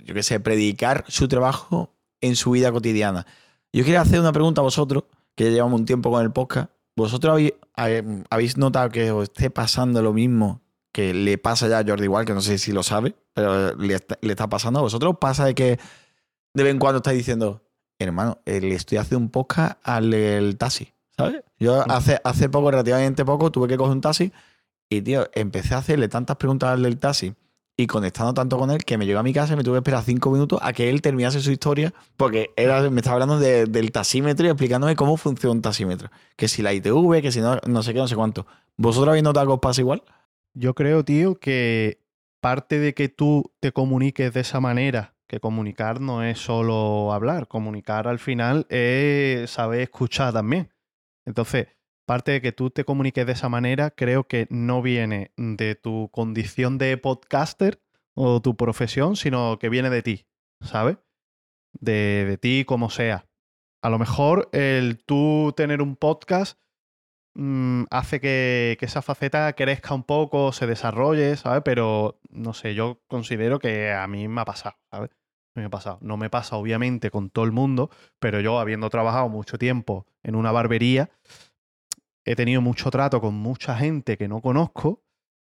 yo qué sé, predicar su trabajo en su vida cotidiana. Yo quería hacer una pregunta a vosotros, que ya llevamos un tiempo con el podcast. ¿Vosotros habéis, notado que os esté pasando lo mismo que le pasa ya a Jordi igual, que no sé si lo sabe, pero le está, pasando a vosotros? ¿Pasa de que de vez en cuando estáis diciendo, hermano, eh, le estoy haciendo un podcast al del taxi, ¿sabes? Yo hace, hace poco, relativamente poco, tuve que coger un taxi y, tío, empecé a hacerle tantas preguntas al del taxi y conectando tanto con él que me llegó a mi casa y me tuve que esperar cinco minutos a que él terminase su historia porque era, me estaba hablando de- del taxímetro y explicándome cómo funciona un taxímetro. Que si la ITV, que si no, no sé qué, no sé cuánto. ¿Vosotros habéis notado que os pasa igual? Yo creo, tío, que parte de que tú te comuniques de esa manera que comunicar no es solo hablar, comunicar al final es saber escuchar también. Entonces, parte de que tú te comuniques de esa manera, creo que no viene de tu condición de podcaster o tu profesión, sino que viene de ti, ¿sabes? De, de ti como sea. A lo mejor el tú tener un podcast mm, hace que, que esa faceta crezca un poco, se desarrolle, ¿sabes? Pero no sé, yo considero que a mí me ha pasado, ¿sabes? Me ha pasado. No me pasa, obviamente, con todo el mundo, pero yo, habiendo trabajado mucho tiempo en una barbería, he tenido mucho trato con mucha gente que no conozco,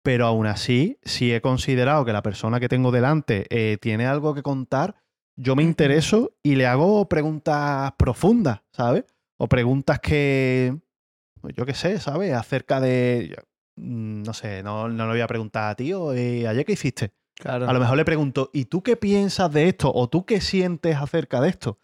pero aún así, si he considerado que la persona que tengo delante eh, tiene algo que contar, yo me intereso y le hago preguntas profundas, ¿sabes? O preguntas que, pues yo qué sé, ¿sabes? Acerca de, mm, no sé, no, no le voy a preguntar a ti, o, eh, ¿ayer qué hiciste? Claro. A lo mejor le pregunto, ¿y tú qué piensas de esto? ¿O tú qué sientes acerca de esto?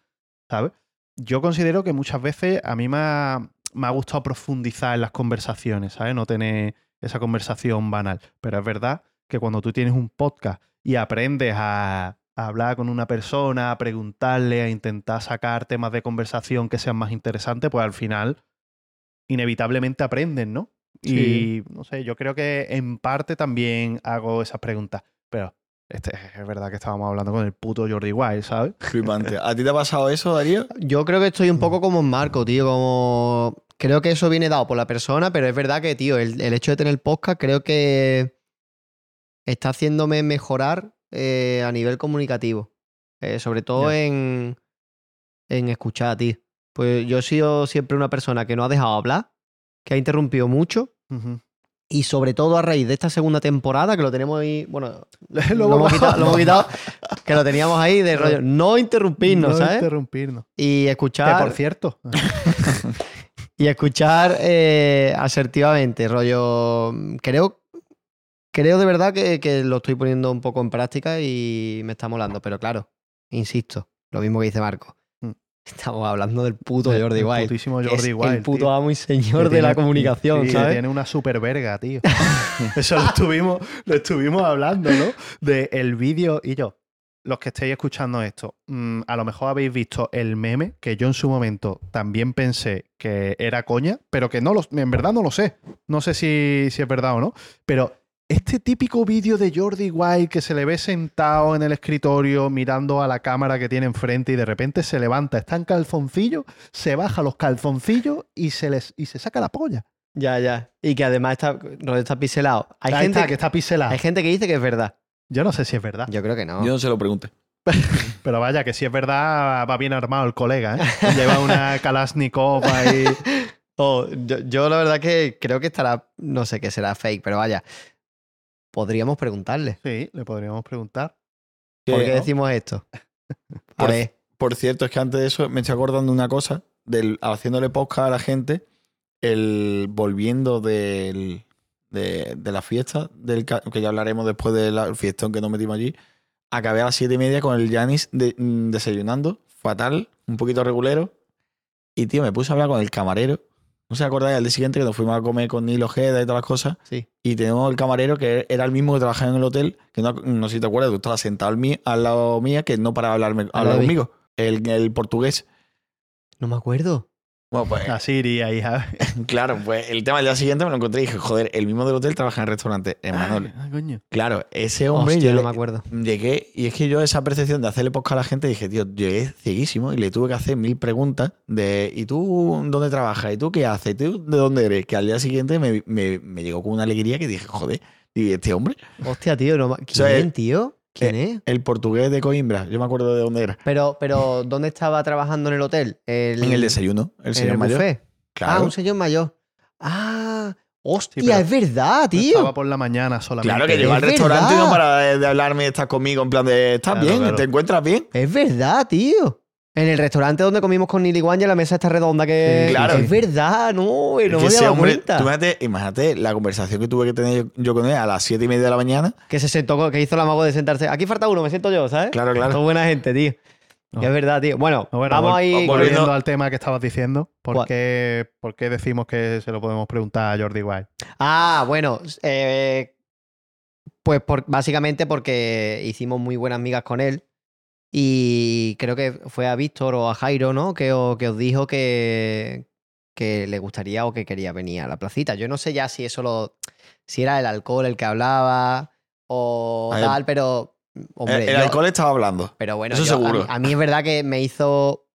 ¿Sabes? Yo considero que muchas veces a mí me ha, me ha gustado profundizar en las conversaciones, ¿sabes? No tener esa conversación banal. Pero es verdad que cuando tú tienes un podcast y aprendes a, a hablar con una persona, a preguntarle, a intentar sacar temas de conversación que sean más interesantes, pues al final inevitablemente aprendes, ¿no? Sí. Y no sé, yo creo que en parte también hago esas preguntas. Pero este, es verdad que estábamos hablando con el puto Jordi Wild, ¿sabes? Flipante. ¿A ti te ha pasado eso, Darío? Yo creo que estoy un poco como en Marco, tío, como... Creo que eso viene dado por la persona, pero es verdad que, tío, el, el hecho de tener podcast creo que está haciéndome mejorar eh, a nivel comunicativo. Eh, sobre todo en, en escuchar a ti. Pues yo he sido siempre una persona que no ha dejado hablar, que ha interrumpido mucho, Ujú. Y sobre todo a raíz de esta segunda temporada, que lo tenemos ahí, bueno, Lo lo, hemos quitado, lo hemos borrado. quitado, que lo teníamos ahí de rollo, no interrumpirnos, No ¿sabes? interrumpirnos. Y Que escuchar... por cierto, Y escuchar eh, asertivamente, rollo. Creo, creo de verdad que, que lo estoy poniendo un poco en práctica y me está molando. Pero claro, insisto, lo mismo que dice Marco. Estamos hablando del puto el- Jordi el Wild. putísimo Jordi es Wild. el puto tío. amo y señor de la comunicación, sí, que ¿sabes? Tiene una super verga, tío. Eso lo estuvimos, lo estuvimos hablando, ¿no? De el vídeo y yo. Los que estéis escuchando esto, mm, a lo mejor habéis visto el meme que yo en su momento también pensé que era coña, pero que no lo, en verdad no lo sé. No sé si, si es verdad o no. Pero este típico vídeo de Jordi Wild que se le ve sentado en el escritorio mirando a la cámara que tiene enfrente y de repente se levanta, está en calzoncillo, se baja los calzoncillos y se, les, y se saca la polla. Ya, ya. Y que además está, rollo está pixelado. Hay Ahí gente, está, que está piselado. hay gente que dice que es verdad. Yo no sé si es verdad. Yo creo que no. Yo no se lo pregunte. Pero vaya, que si es verdad, va bien armado el colega, ¿eh? Lleva una Kalashnikov ahí. Oh, yo, yo la verdad que creo que estará, no sé qué será fake, pero vaya, podríamos preguntarle. Sí, le podríamos preguntar. ¿Por qué decimos esto? A Por- ver, Por cierto, es que antes de eso me estoy acordando de una cosa, del, haciéndole podcast a la gente, el volviendo del, de, de la fiesta, del, que ya hablaremos después del fiestón que nos metimos allí, acabé a las siete y media con el Janis de- mm, desayunando, fatal, un poquito regulero, y tío, me puse a hablar con el camarero, no se acordáis, al día siguiente que nos fuimos a comer con Nilo Ojeda y todas las cosas, sí. y tenemos el camarero que era el mismo que trabajaba en el hotel, que no, no sé si te acuerdas, tú estabas sentado al, mí- al lado mía, que no paraba de hablarme, hablar conmigo. El, el portugués. No me acuerdo. Bueno, pues Siri ahí, ¿sabes? claro, pues el tema del día siguiente me lo encontré y dije, joder, el mismo del hotel trabaja en el restaurante, Emanuel. Ah, coño. Claro, ese hombre, Hostia, yo no le- me acuerdo. llegué, y es que yo esa percepción de hacerle podcast a la gente, dije, tío, llegué cieguísimo y le tuve que hacer mil preguntas de, ¿y tú dónde trabajas? ¿Y tú qué haces? ¿Y tú de dónde eres? Que al día siguiente me, me- me llegó con una alegría que dije, joder, y este hombre, Hostia, tío, no, ¿quién, sea, tío? ¿Quién es? el portugués de Coimbra, yo me acuerdo de dónde era. Pero, pero, ¿dónde estaba trabajando en el hotel? El, En el desayuno, el en señor el mayor. buffet. Claro. Ah, un señor mayor. Ah, hostia, pero es verdad, tío. Estaba por la mañana solamente. Claro que llegó al Es restaurante y no para de, de hablarme, estás conmigo, en plan de, ¿estás Claro, bien? claro. ¿Te encuentras bien? Es verdad, tío. En el restaurante donde comimos con Nili Guanya, la mesa está redonda que. Claro. Es verdad, no, no Es me había hombre, cuenta. tú imagínate, imagínate la conversación que tuve que tener yo con él a las siete y media de la mañana. Que se sentó, que hizo el amago de sentarse. Aquí falta uno, me siento yo, ¿sabes? Claro, claro. Todo buena gente, tío. No. Que es verdad, tío. Bueno, No, bueno, vamos vol- ahí. vol- Volviendo volviendo- al tema que estabas diciendo, ¿por qué, por qué decimos que se lo podemos preguntar a Jordi Wild? Ah, bueno. eh, pues por- básicamente porque hicimos muy buenas migas con él. Y creo que fue a Víctor o a Jairo, ¿no? Que, o- que os dijo que, que le gustaría o que quería venir a la placita. Yo no sé ya si eso lo. si era el alcohol el que hablaba o A ver, tal, pero. Hombre, el el yo- alcohol estaba hablando. pero bueno, Eso yo- a mí- seguro. A, mí, es verdad que me hizo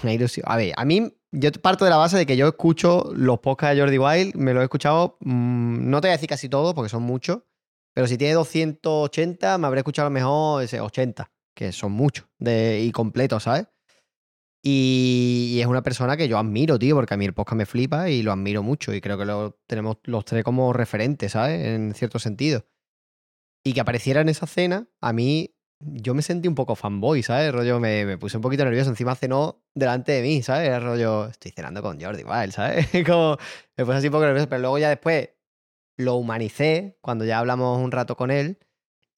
una ilusión. A ver, a mí yo parto de la base de que yo escucho los podcasts de Jordi Wild, me los he escuchado, mm, no te voy a decir casi todos porque son muchos, pero si tiene 280 me habré escuchado a lo mejor ese 80, que son muchos de, y completos, ¿sabes? Y, y es una persona que yo admiro, tío, porque a mí el podcast me flipa y lo admiro mucho y creo que lo tenemos los tres como referentes, ¿sabes? En cierto sentido. Y que apareciera en esa cena, a mí yo me sentí un poco fanboy, ¿sabes? Rollo, me, me puse un poquito nervioso. Encima cenó delante de mí, ¿sabes? Era rollo, estoy cenando con Jordi Wild, ¿sabes? Como, me puse así un poco nervioso, pero luego ya después lo humanicé cuando ya hablamos un rato con él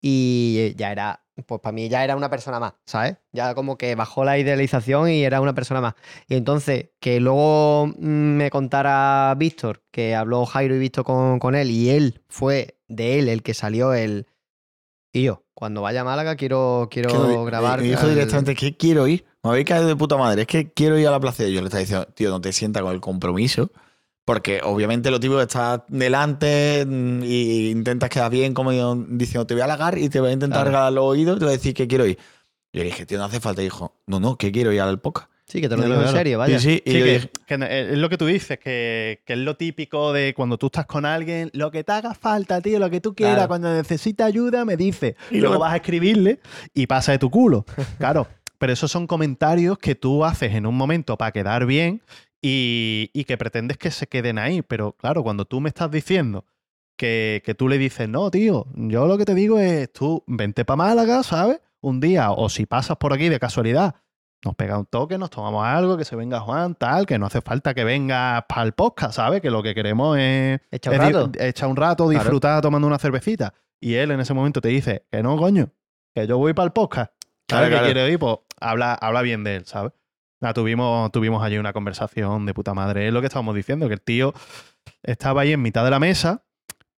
y ya era, pues para mí ya era una persona más, ¿sabes? Ya como que bajó la idealización y era una persona más. Y entonces, que luego mm, me contara Víctor, que habló Jairo y Víctor con, con él, y él fue de él el que salió el... Y yo, cuando vaya a Málaga quiero, quiero me- grabar... Me dijo el- directamente que quiero ir. Me habéis caído de puta madre. Es que quiero ir a la plaza. Y yo le estaba diciendo, tío, no te sientas con el compromiso. Porque obviamente lo típico estás delante y intentas quedar bien, como yo, diciendo, te voy a halagar y te voy a intentar Claro. regalar los oídos y te voy a decir que quiero ir. Yo le dije, tío, no hace falta. Y dijo, no, no, que quiero ir al podcast. Sí, que te lo Claro, digo en serio, vaya. Sí, sí. Y Sí, yo que, dije, que es lo que tú dices, que, que es lo típico de cuando tú estás con alguien, lo que te haga falta, tío, lo que tú quieras, Claro. cuando necesitas ayuda, me dices. Y luego- vas a escribirle y pasa de tu culo. Claro, pero esos son comentarios que tú haces en un momento para quedar bien y, y que pretendes que se queden ahí. Pero claro, cuando tú me estás diciendo que, que tú le dices, no, tío, yo lo que te digo es, tú vente para Málaga, ¿sabes? Un día, o si pasas por aquí de casualidad, nos pega un toque, nos tomamos algo, que se venga Juan, tal, que no hace falta que vengas para el podcast, ¿sabes? Que lo que queremos es, Echa un rato. echar un rato, Claro. disfrutar tomando una cervecita. Y él en ese momento te dice, que no, coño, que yo voy para el podcast. Claro, ¿Sabes claro. que quiere ir? Pues habla, habla bien de él, ¿sabes? Nada, tuvimos, tuvimos allí una conversación de puta madre. Es lo que estábamos diciendo, que el tío estaba ahí en mitad de la mesa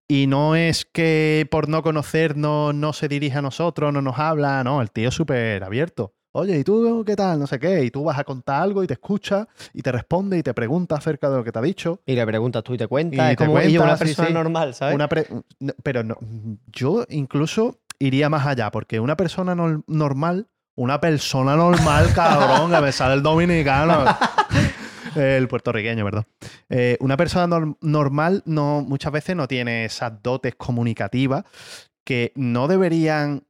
y no es que por no conocernos no se dirige a nosotros, no nos habla, no, el tío es súper abierto. Oye, ¿y tú qué tal? No sé qué. Y tú vas a contar algo y te escucha y te responde y te pregunta acerca de lo que te ha dicho. Y le preguntas tú y te cuentas. Y es te como cuenta, una persona sí. normal, ¿sabes? Una pero no, yo incluso iría más allá, porque una persona nor- normal, una persona normal, cabrón, que me sale el dominicano. El puertorriqueño, perdón. Eh, una persona nor- normal no, muchas veces no tiene esas dotes comunicativas que no deberían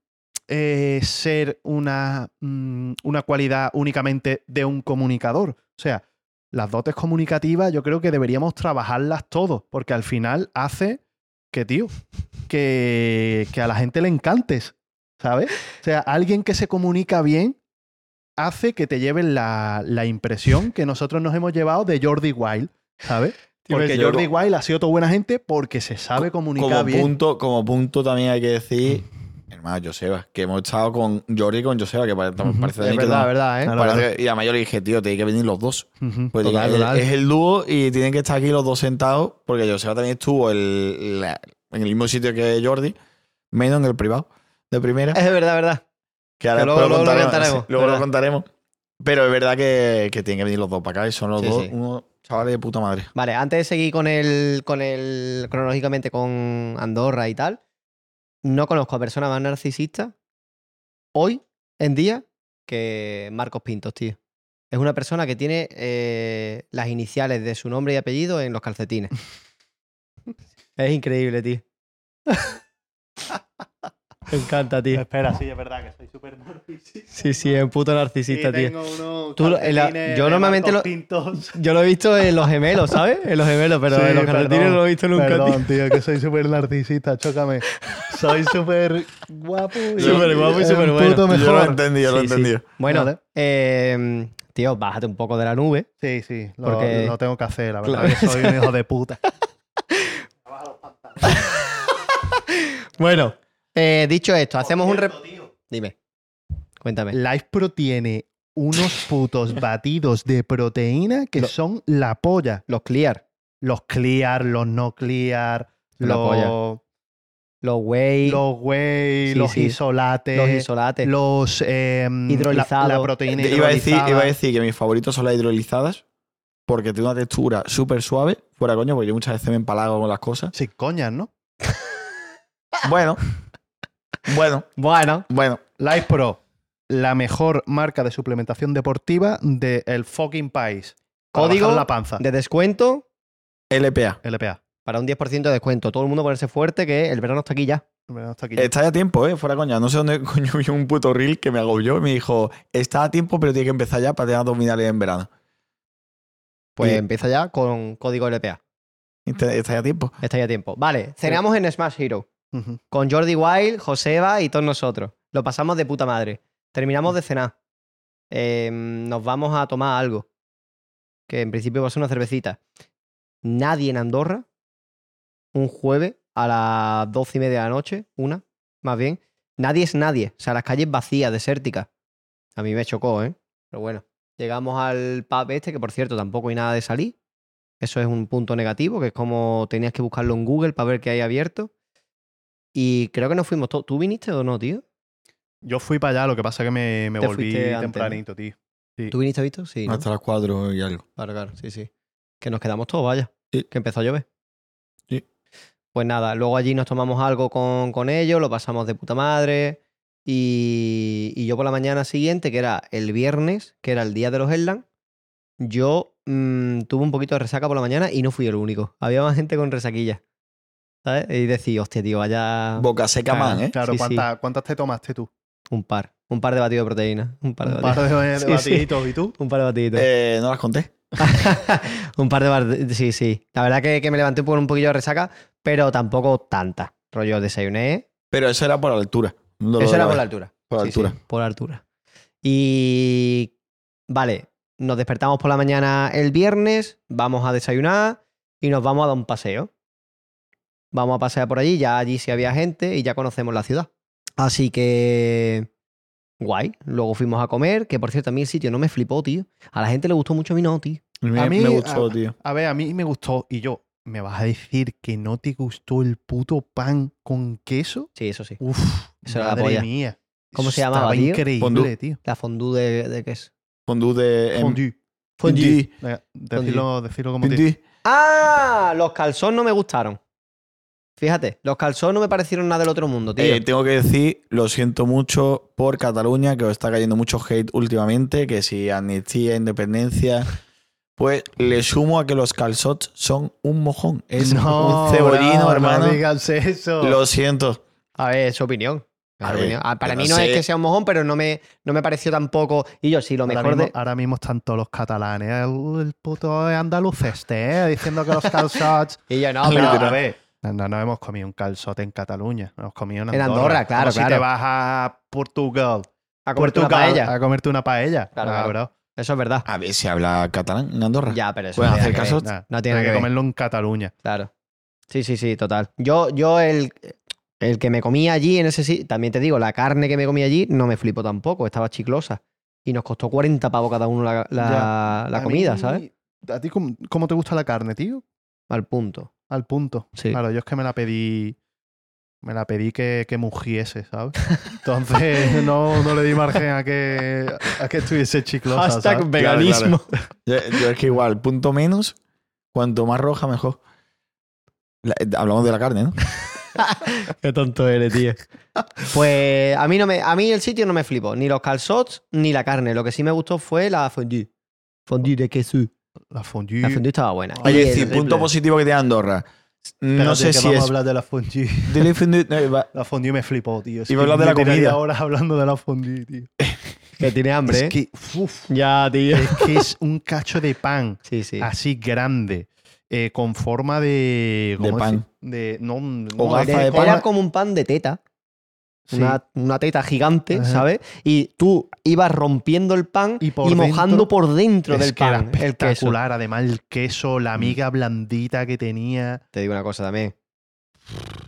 eh, ser una, mm, una cualidad únicamente de un comunicador. O sea, las dotes comunicativas yo creo que deberíamos trabajarlas todos, porque al final hace que, tío, que, que a la gente le encantes, ¿sabes? O sea, alguien que se comunica bien hace que te lleven la, la impresión que nosotros nos hemos llevado de Jordi Wild, ¿sabes? Porque yo Jordi Wild ha sido toda buena gente porque se sabe comunicar como bien. punto, como punto también hay que decir, hermano, Joseba, que hemos estado con Jordi y con Joseba, que pare- Ujú. parece de es mí que verdad, verdad, ¿eh? Parece que- y además yo le dije, tío, tiene que venir los dos. Pues Total, total. es el dúo y tienen que estar aquí los dos sentados, porque Joseba también estuvo el- la- en el mismo sitio que Jordi, menos en el privado, de primera. Es verdad, verdad. Que ahora Que luego- lo contaremos. Pero es verdad que, que tienen que venir los dos para acá y son los Sí, dos sí. unos chavales de puta madre. Vale, antes de seguir con el, con el, cronológicamente con Andorra y tal, no conozco a persona más narcisista hoy en día que Marcos Pintos, tío. Es una persona que tiene eh, las iniciales de su nombre y apellido en los calcetines. es increíble, tío. Me encanta, tío. Espera, sí, es verdad que soy súper narcisista. Sí, sí, es un puto narcisista, tío. tengo unos Tú en la- yo normalmente lo- Pintos. Yo lo he visto en los gemelos, ¿sabes? En los gemelos, pero Sí, en los calcetines no lo he visto nunca, tío. Perdón, tío, que soy súper narcisista, chócame. Soy súper guapo y Súper guapo y súper bueno. puto Yo lo he mejor. entendido, lo he Sí, sí. entendido. Bueno, Vale. eh, tío, bájate un poco de la nube. Sí, sí, lo, Porque- lo tengo que hacer, la verdad Claro. que soy un hijo de puta. Bueno, eh, dicho esto, hacemos un rep... Dime. Cuéntame. Life Pro tiene unos putos batidos de proteína que Lo- son la polla. Los clear. Los clear, los no clear, La los... polla. Los whey, Los whey, Sí, los sí. isolates, los isolates. los eh, Hidrolizados. La, la proteína Iba a, decir, hidrolizada. iba a decir que mis favoritos son las hidrolizadas porque tiene una textura súper suave. Fuera coño, porque yo muchas veces me empalago con las cosas. Sin coñas, ¿no? Bueno. Bueno, Bueno, bueno. Life Pro, la mejor marca de suplementación deportiva del fucking país. Para Código la panza. de descuento LPA. LPA. para un 10% de descuento. Todo el mundo ponerse fuerte que el verano está aquí ya. Aquí. Está ya a tiempo, ¿eh? Fuera coña. No sé dónde coño vi un puto reel que me agobió y me dijo, está a tiempo, pero tiene que empezar ya para tener abdominales en verano. Pues Y- empieza ya con código LPA. Está está ya a tiempo. Está ya a tiempo. Vale, cenamos en Smash Hero. Con Jordi Wild, Joseba y todos nosotros. Lo pasamos de puta madre. Terminamos de cenar. Eh, nos vamos a tomar algo. Que en principio va a ser una cervecita. Nadie en Andorra, un jueves a las doce y media de la noche, una, más bien. Nadie es nadie. O sea, las calles vacías, desérticas. A mí me chocó, ¿eh? Pero bueno. Llegamos al pub este, que por cierto tampoco hay nada de salir. Eso es un punto negativo, que es como tenías que buscarlo en Google para ver qué hay abierto. Y creo que nos fuimos todos. ¿Tú viniste o no, tío? Yo fui para allá, lo que pasa es que me, me Te volví fuiste antes, ¿no? tempranito, tío. ¿Tú viniste, Víctor? Sí. ¿no? Hasta las 4 y algo. Claro, claro, sí, sí. Que nos quedamos todos, vaya. Sí. Que empezó a llover. Sí. Pues nada, luego allí nos tomamos algo con, con ellos, lo pasamos de puta madre. Y, y yo por la mañana siguiente, que era el viernes, que era el día de los Headlands, yo mm, tuve un poquito de resaca por la mañana y no fui el único. Había más gente con resaquilla. ¿Sabes? Y decía, hostia, tío, vaya Boca seca, Claro, man, ¿eh? Claro, Sí, sí. ¿cuántas, ¿cuántas te tomaste tú? un par. Un par de batidos de proteína. Un par de Un batidos. par de, de Sí, sí. batiditos, ¿y tú? Un par de batiditos. Eh, no las conté. un par de bar- Sí, sí. La verdad que, que me levanté por un poquillo de resaca, pero tampoco tanta. Rollo desayuné. Pero eso era por la altura. no Eso era por la altura. Por altura. por la altura. Y. Vale, nos despertamos por la mañana el viernes, vamos a desayunar y nos vamos a dar un paseo. Vamos a pasear por allí, ya allí sí había gente y ya conocemos la ciudad. Así que. Guay. Luego fuimos a comer, que por cierto, a mí el sitio no me flipó, tío. A la gente le gustó mucho, a mí no, tío. Me, A mí- me gustó, a- tío. A ver, a mí me gustó. Y yo, ¿me vas a decir que no te gustó el puto pan con queso? Sí, eso sí. Uf, Eso era la madre polla. mía. ¿Cómo Eso se llamaba, estaba tío? increíble, Fondue. tío. La fondue de, de queso. Fondue de... em, Fondue. Fondue. Venga, Decirlo, decirlo como te Fondue. ¡Ah! Los calzones no me gustaron. Fíjate, los calzones no me parecieron nada del otro mundo, tío. Eh, tengo que decir, lo siento mucho por Cataluña, que os está cayendo mucho hate últimamente, que si amnistía, independencia. Pues le sumo a que los calzots son un mojón. Es No, un cebollino, bravo, hermano. No digas eso. Lo siento. A ver, es su opinión. A ver, opinión. Ah, Para mí no no es sé. que sea un mojón, pero no me, no me pareció tampoco. Y yo sí, lo ahora, mejor mismo, de. ahora mismo están todos los catalanes. El, el puto andaluz este, ¿eh? diciendo que los calzots. Y yo no, pero. a ver, no, no, no hemos comido un calzote en Cataluña. Hemos comido en En Andorra. Claro, Como Si te vas a Portugal. A comerte una paella. A comerte una paella. Claro, Ah, claro. bro. Eso es verdad. A ver si habla catalán en Andorra. Ya, pero eso Pueden hacer que ver. caso. Nah, No tiene hay que que comerlo en Cataluña. Claro. Sí, sí, sí, total. Yo, yo el, el que me comía allí en ese sitio, también te digo, la carne que me comía allí no me flipó tampoco, estaba chiclosa. Y nos costó 40 pavos cada uno la, la- comida, mí- ¿sabes? ¿A ti cómo, cómo te gusta la carne, tío? Al punto. Al punto. Sí. Claro, yo es que me la pedí. Me la pedí que, que mugiese, ¿sabes? Entonces no, no le di margen a que, a que estuviese chiclosa. Hashtag ¿sabes? veganismo. Yo, yo es que igual, punto menos, cuanto más roja, mejor. La- eh, hablamos de la carne, ¿no? Qué tonto eres, tío. Pues a mí, no me, a mí el sitio no me flipó, ni los calzots ni la carne. Lo que sí me gustó fue la fondue. Fondue de queso. La fondue. La fondue estaba buena. Y que decir, punto positivo que tiene Andorra. No Espérate, sé que si vamos es. a hablar de la fondue. de la fondue- no, va- La fondue me flipó, tío. Es Iba a que hablar de me la comida. horas hablando de la fondue, tío. que tiene hambre, Es ¿eh? que, uf, Ya, tío. es que es un cacho de pan Sí, sí. así grande, eh, con forma de. De ¿cómo pan. De. No, no, O de- gafa de Era pan. como un pan de teta. Sí. Una, una teta gigante, Ajá. ¿sabes? Y tú ibas rompiendo el pan Y mojando dentro- por dentro Es del que era pan el queso. espectacular. Además, el queso, la Mm. miga blandita que tenía. Te digo una cosa también.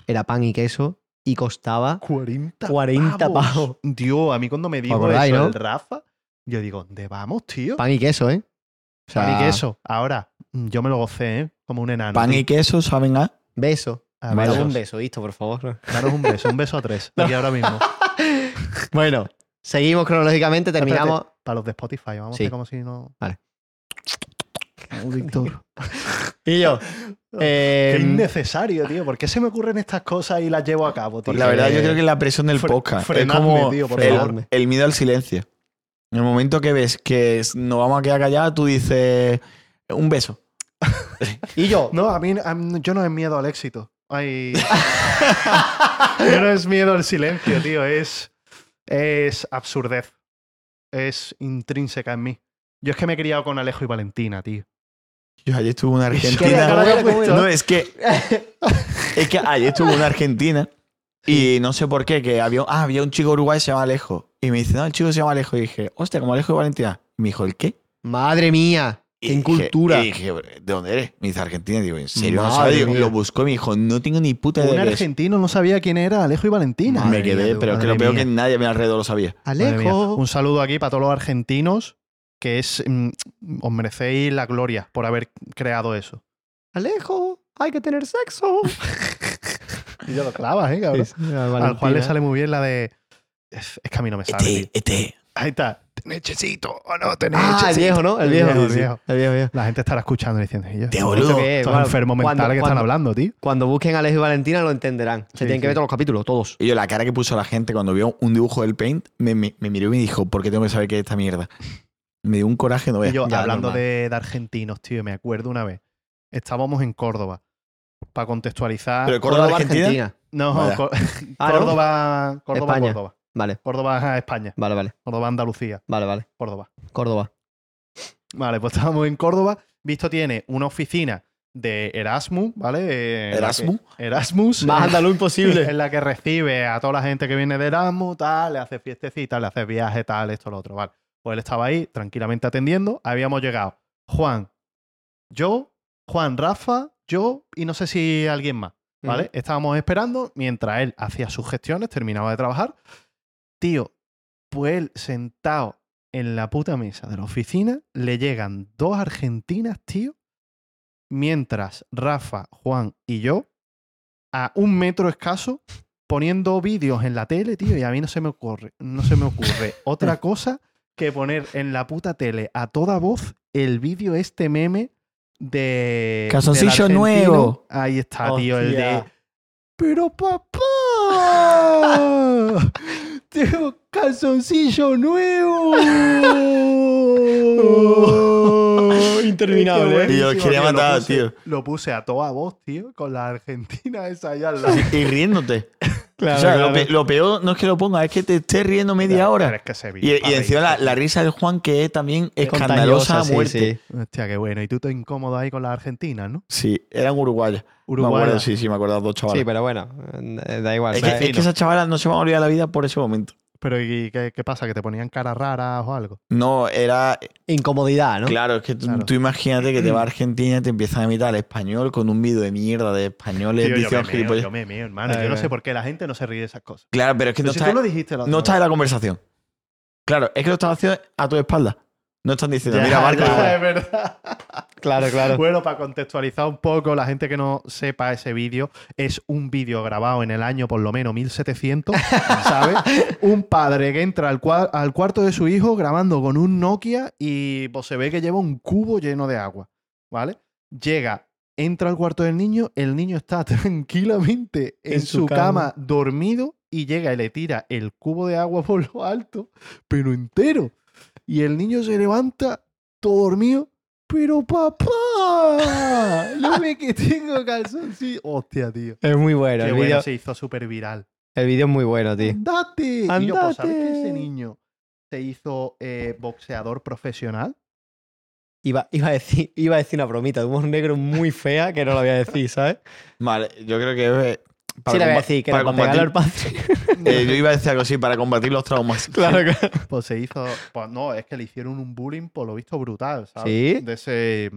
Era pan y queso y costaba 40, 40 pavos. Dios, a mí cuando me dijo eso no? el Rafa, yo digo, ¿dónde vamos, tío? pan y queso, ¿eh? O sea, Pan y queso. Ahora, yo me lo gocé, ¿eh? Como un enano. pan tío. y queso saben a. Beso. A ver, Dame un beso, Isto, por favor. daros un beso, un beso a tres, aquí ahora mismo. Bueno, seguimos cronológicamente, terminamos. Espérate, para los de Spotify, vamos Sí. a hacer como si no. Vale. Oh, Víctor. Y yo. Qué eh, innecesario, tío. ¿Por qué se me ocurren estas cosas y las llevo a cabo, tío? La verdad, yo creo que es la presión del podcast. Es frenadme, como tío, por el, favor. el miedo al silencio. En el momento que ves que es- nos vamos a quedar callados, tú dices un beso. y yo. No, a mí, a mí- yo no es miedo al éxito. Ay. no es miedo al silencio, tío. Es, es absurdez. Es intrínseca en mí. Yo es que me he criado con Alejo y Valentina, tío. Yo ayer estuve en una Es que Argentina. No, es que. es que ayer estuve en una Argentina y no sé por qué, que había, ah, había un chico uruguayo que se llama Alejo. Y me dice, no, el chico se llama Alejo. Y dije, hostia, como Alejo de Valentina. Y me dijo, ¿el qué? Madre mía. Y ¡Qué dije- incultura! Y dije, ¿de dónde eres? Me dice Argentina. Digo, ¿en serio? No? Digo, lo buscó y me dijo, no tengo ni puta idea. Un es". argentino no sabía quién era Alejo y Valentina. Madre Me quedé, mía, pero es que lo peor que nadie a mi alrededor lo sabía. Alejo. Un saludo aquí para todos los argentinos, que es. mm, os merecéis la gloria por haber creado eso. Alejo. Hay que tener sexo. Y yo lo clavas, ¿eh, cabrón? Al cual le sale muy bien la de. Es, es que a mí no me sale. tío. Este, este. Ahí está. ¿Tenechecito o no tenés? Ah, el viejo, ¿no? El viejo. El viejo. El viejo, viejo. La gente estará escuchando y diciendo, "Y yo, Te estos- boludo. ¿Esto qué es? estos Bueno, enfermos cuando- mentales que están cuando- hablando, tío. Cuando busquen a Alejo y Valentina lo entenderán. Se Sí, tienen que ver todos los capítulos, todos. Y yo, la cara que puso la gente cuando vio un dibujo del Paint, me, me, me miró y me dijo, ¿por qué tengo que saber qué es esta mierda? Me dio un coraje, no veas. yo, ya, hablando de, de argentinos, tío, me acuerdo una vez. Estábamos en Córdoba. Para contextualizar. Pero Córdoba, Argentina. no. Cor- Ah, ¿no? Córdoba, Córdoba, España. Córdoba. Vale, Córdoba, España. vale, vale. Córdoba, Andalucía. Vale, vale. Córdoba. Córdoba. Vale, pues estábamos en Córdoba. Visto tiene una oficina de Erasmus, ¿vale? Eh, ¿Erasmus? que- Erasmus. Más andaluz imposible. en la que recibe a toda la gente que viene de Erasmus, tal, le hace fiestecitas, le hace viaje, tal, esto, lo otro, vale. Pues él estaba ahí tranquilamente atendiendo. Habíamos llegado Juan, yo, Juan, Rafa, yo y no sé si alguien más, ¿vale? Estábamos esperando mientras él hacía sus gestiones, terminaba de trabajar. Tío, pues él sentado en la puta mesa de la oficina, le llegan dos argentinas, tío, mientras Rafa, Juan y yo, a un metro escaso, poniendo vídeos en la tele, tío, y a mí no se me ocurre, no se me ocurre otra cosa que poner en la puta tele a toda voz el vídeo este meme de Calzoncillo nuevo. Ahí está, tío, el de pero papá, tengo calzoncillo nuevo. interminable, Qué ¿eh? Quería tío, lo matar, puse- tío. Lo puse a toda voz, tío, con la Argentina esa allá al lado. Y riéndote. Claro, o sea, lo, claro. pe- lo peor no es que lo ponga, es que te estés riendo media hora. es que se Y, y encima la, la risa del Juan, que es también escandalosa a sí, muerte. sí. Hostia, qué bueno. Y tú te incómodo ahí con las argentinas, ¿no? Sí, eran uruguayas. Me Uruguay. acuerdo, sí, sí, me acuerdo de dos chavales. Sí, pero bueno, eh, da igual. es, que, ¿sabes? es que esas chavalas no se van a olvidar la vida por ese momento. Pero ¿y qué, qué pasa? ¿Que te ponían caras raras o algo? No, era. Incomodidad, ¿no? Claro, es que tú, Claro. tú imagínate que te vas a Argentina y te empiezan a imitar el español con un vídeo de mierda de españoles Tío, yo, diciendo me meo, gilipollas. yo me meo, hermano. Ay, yo no sé por qué la gente no se ríe de esas cosas. Claro, pero es que Pero no si está, tú lo dijiste la otra no está vez. en la conversación. Claro, es que lo están haciendo a tu espalda. No están diciendo, Ya, mira, Marco. ya, es verdad. Claro, claro. Bueno, para contextualizar un poco, la gente que no sepa ese vídeo, es un vídeo grabado en el año por lo menos 1700, ¿sabes? un padre que entra al, cua- al cuarto de su hijo grabando con un Nokia y pues, se ve que lleva un cubo lleno de agua, ¿vale? Llega, entra al cuarto del niño, el niño está tranquilamente en, En su, su cama. cama. dormido y llega y le tira el cubo de agua por lo alto, pero entero. Y el niño se levanta todo dormido. Pero papá, no ve que tengo calzoncillo. Hostia, tío. Es muy bueno. Qué El bueno, vídeo se hizo súper viral. el vídeo es muy bueno, tío. ¡Andate! Y yo, pues, ¿sabes que ese Andate. niño se hizo eh, boxeador profesional? Iba, iba, a decir, iba a decir una bromita de humor negro muy fea que no la voy a decir, ¿sabes? Vale, yo creo que. Sí, la voy a comba- decir, que para al combatir- eh, yo iba a decir algo así, para combatir los traumas. claro, claro. Pues se hizo. Pues no, es que le hicieron un bullying por lo visto brutal, ¿sabes? ¿Sí? De ese,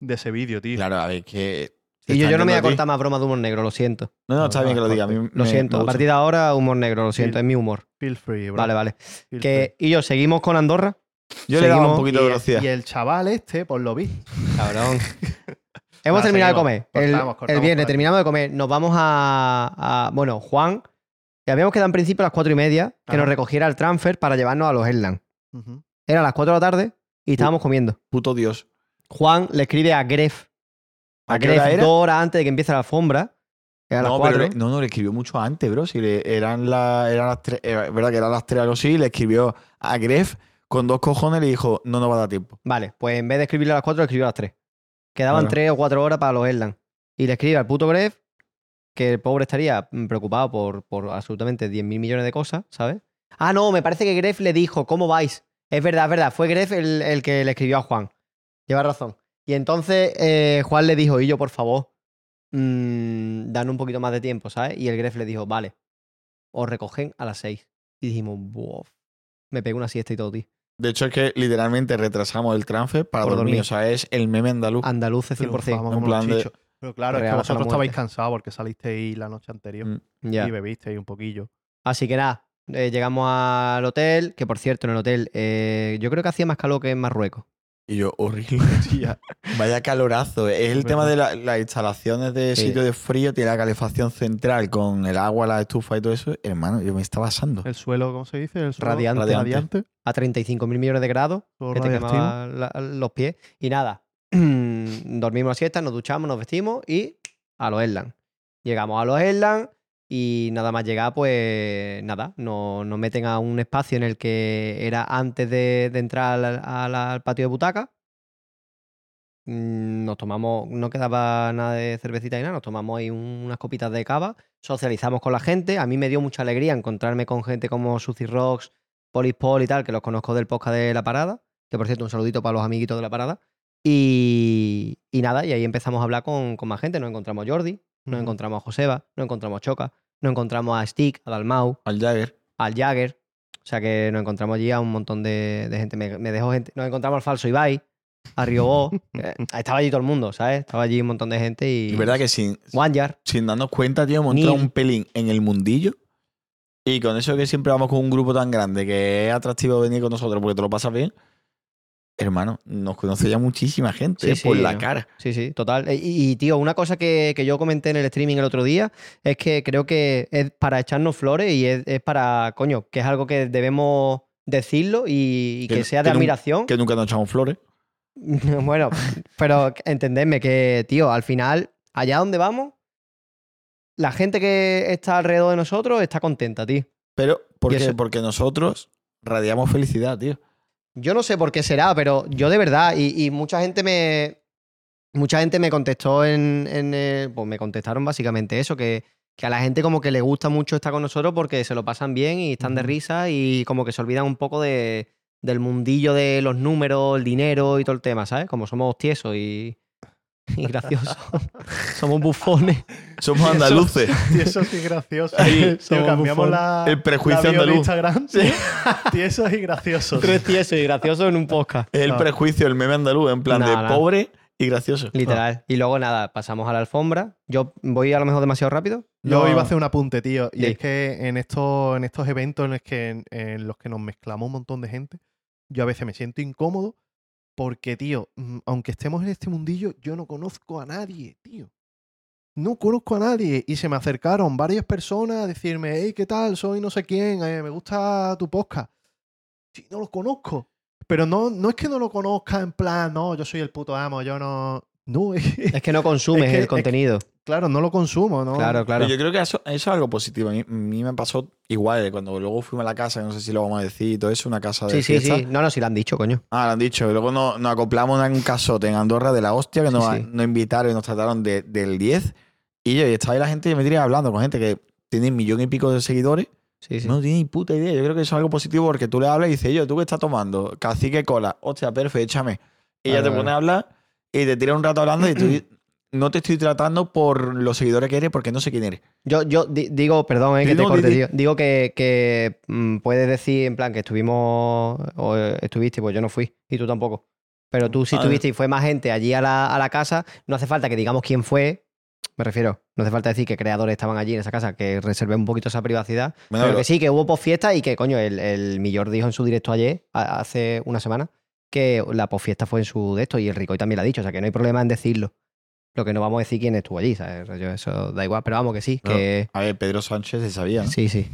de ese vídeo, tío. Claro, a ver, que. Y yo, yo no me voy a cortar más bromas de humor negro, lo siento. No, no, está No, bien que lo diga. A mí Lo me- siento. me A partir de ahora, humor negro, lo siento, Sí. es mi humor. Feel free, bro. Vale, vale. Feel Que, y yo, seguimos con Andorra. Yo le daba un seguimos- poquito de velocidad. Y el chaval este, pues lo vi. Cabrón. Hemos terminado seguimos. de comer. El, Cortamos, el cortamos viernes terminamos de comer. Nos vamos a, a- Bueno, Juan, que habíamos quedado en principio a las cuatro y media, que Ajá. nos recogiera el transfer para llevarnos a los Headland. Ujú. Era a las 4 de la tarde y estábamos comiendo. Puto Dios. Juan le escribe a Gref. A, ¿A Gref hora dos horas antes de que empiece la alfombra. a No, 4. pero le- no, no, le escribió mucho antes, bro. Si le- eran, la- eran las tres, eh, verdad que eran las tres algo así, le escribió a Gref con dos cojones y le dijo, no nos va a dar tiempo. Vale, pues en vez de escribirle a las 4, le escribió a las 3. Quedaban. 3 o 4 horas para los Headland. Y le escribe al puto Gref que el pobre estaría mm, preocupado por, por absolutamente 10.000 millones de cosas, ¿sabes? Ah, no, me parece que Gref le dijo, ¿cómo vais? Es verdad, es verdad, fue Gref el, el que le escribió a Juan. Lleva razón. Y entonces eh, Juan le dijo, y yo, por favor, mm, dan un poquito más de tiempo, ¿sabes? Y el Gref le dijo, vale, os recogen a las 6. Y dijimos, "Buah, me pego una siesta y todo, tío. De hecho, es que literalmente retrasamos el transfer para Por dormir. dormir. O sea, es el meme andaluz. Andaluces 100%. Triunfamos en como los plan de-. Pero claro, es que Real hasta la vosotros estabais cansados porque salisteis la noche anterior Mm. Ya. y bebisteis un poquillo. Así que nada, eh, llegamos al hotel, que por cierto, en el hotel eh, yo creo que hacía más calor que en Marruecos. Y yo, horrible, tía. Vaya calorazo. Es el tema de la- las instalaciones de sitio de frío, tiene la calefacción central con el agua, la estufa y todo eso. Hermano, yo me estaba asando. El suelo, ¿cómo se dice? El suelo Radiante. Radiante. A 35.000 millones de grados, todo que te radiactivo. quemaba la- los pies. Y nada, dormimos la siesta, nos duchamos, nos vestimos y a los Erlang. Llegamos a los Erlang y nada más llegar, pues nada, nos, nos meten a un espacio en el que era antes de, entrar al, patio de butaca. Mm, Nos tomamos, no quedaba nada de cervecita y nada, nos tomamos ahí un- unas copitas de cava, socializamos con la gente. A mí me dio mucha alegría encontrarme con gente como Suzy Rocks, Polispol y tal, que los conozco del podcast de La Parada. Que por cierto, un saludito para los amiguitos de La Parada. Y, y nada, y ahí empezamos a hablar con, con más gente. Nos encontramos Jordi, nos Ujú. encontramos a Joseba, nos encontramos a Choca, nos encontramos a Stick, a Dalmau, Al Jagger. al Jagger. O sea que nos encontramos allí a un montón de, de gente. Me, me dejó gente. Nos encontramos al falso Ibai, a Riobó. Eh, estaba allí todo el mundo, ¿sabes? Estaba allí un montón de gente y. Y verdad que sin, Wanyar. sin darnos cuenta, tío, hemos entrado un pelín en el mundillo. Y con eso que siempre vamos con un grupo tan grande que es atractivo venir con nosotros porque te lo pasas bien. Hermano, nos conoce ya muchísima gente Sí, eh, por sí. la cara. Sí, sí, total. E- Y, y, tío, una cosa que, que yo comenté en el streaming el otro día es que creo que es para echarnos flores y es, es para, coño, que es algo que debemos decirlo y, y que, Que- sea de que admiración. Que nunca nos echamos flores. bueno, pero entendedme que, tío, al final, allá donde vamos, la gente que está alrededor de nosotros está contenta, tío. Pero, ¿por qué? eso- Porque nosotros radiamos felicidad, tío. Yo no sé por qué será, pero yo de verdad, y, y mucha gente me. Mucha gente me contestó en. en pues me contestaron básicamente eso, que, que a la gente como que le gusta mucho estar con nosotros porque se lo pasan bien y están de risa y como que se olvidan un poco de, del mundillo de los números, el dinero y todo el tema, ¿sabes? Como somos tiesos y, y graciosos. somos bufones. Somos andaluces. Y eso sí es gracioso. Sí, Tío, somos cambiamos bufón. la, El prejuicio la bio de andaluz. Instagram. Tiesos y graciosos. Tres tiesos y graciosos en un podcast. El Ah. prejuicio, el meme andaluz, en plan No, de no. pobre y gracioso. Literal. Y luego nada, pasamos a la alfombra. Yo voy a lo mejor demasiado rápido. Yo No- iba a hacer un apunte, tío. Y Sí. es que en estos, en estos eventos en los, que, en, en los que nos mezclamos un montón de gente, yo a veces me siento incómodo porque, tío, mm, aunque estemos en este mundillo, yo no conozco a nadie, tío. No conozco a nadie. Y se me acercaron varias personas a decirme, hey, ¿qué tal? Soy no sé quién, eh, me gusta tu podcast. Sí, no lo conozco. Pero no, no es que no lo conozca en plan, no, yo soy el puto amo, yo no... No, es- Es que no consumes Es que- es el que- contenido. Claro, no lo consumo, ¿no? Claro, claro. Pero yo creo que eso, eso es algo positivo. A mí, a mí me pasó igual. Cuando luego fuimos a la casa, no sé si lo vamos a decir y todo eso, una casa de Sí, sí, fiesta. sí. No, no, sí lo han dicho, coño. Ah, lo han dicho. Y luego nos, nos acoplamos en un casote en Andorra de la hostia que nos, sí. nos invitaron y nos trataron de- del 10. Y yo, y estaba ahí la gente, yo me tiré hablando con gente que tiene un millón y pico de seguidores. Sí, sí. No tiene ni puta idea. Yo creo que eso es algo positivo porque tú le hablas y dices, yo, ¿tú qué estás tomando? Cacique cola. Hostia, perfecto, échame. Y ella Claro, te claro. pone a hablar y te tira un rato hablando y tú no te estoy tratando por los seguidores que eres porque no sé quién eres. Yo, yo di- digo, perdón, eh, que te no, corte, di. tío. Digo que, que mm, puedes decir, en plan, que estuvimos o estuviste, pues yo no fui y tú tampoco. Pero tú sí Ah, estuviste y fue más gente allí a la, a la casa. No hace falta que digamos quién fue. Me refiero, no hace falta decir que creadores estaban allí en esa casa, que reservé un poquito esa privacidad. Bueno, pero pero- que sí, que hubo posfiesta y que, coño, el, el Millor dijo en su directo ayer, hace una semana, que la posfiesta fue en su de esto y el Ricoy también lo ha dicho, o sea que no hay problema en decirlo. Lo que no vamos a decir quién estuvo allí, ¿sabes? Rollo, Eso da igual, pero vamos que sí, No, que... A ver, Pedro Sánchez se sabía, ¿no? Sí, sí.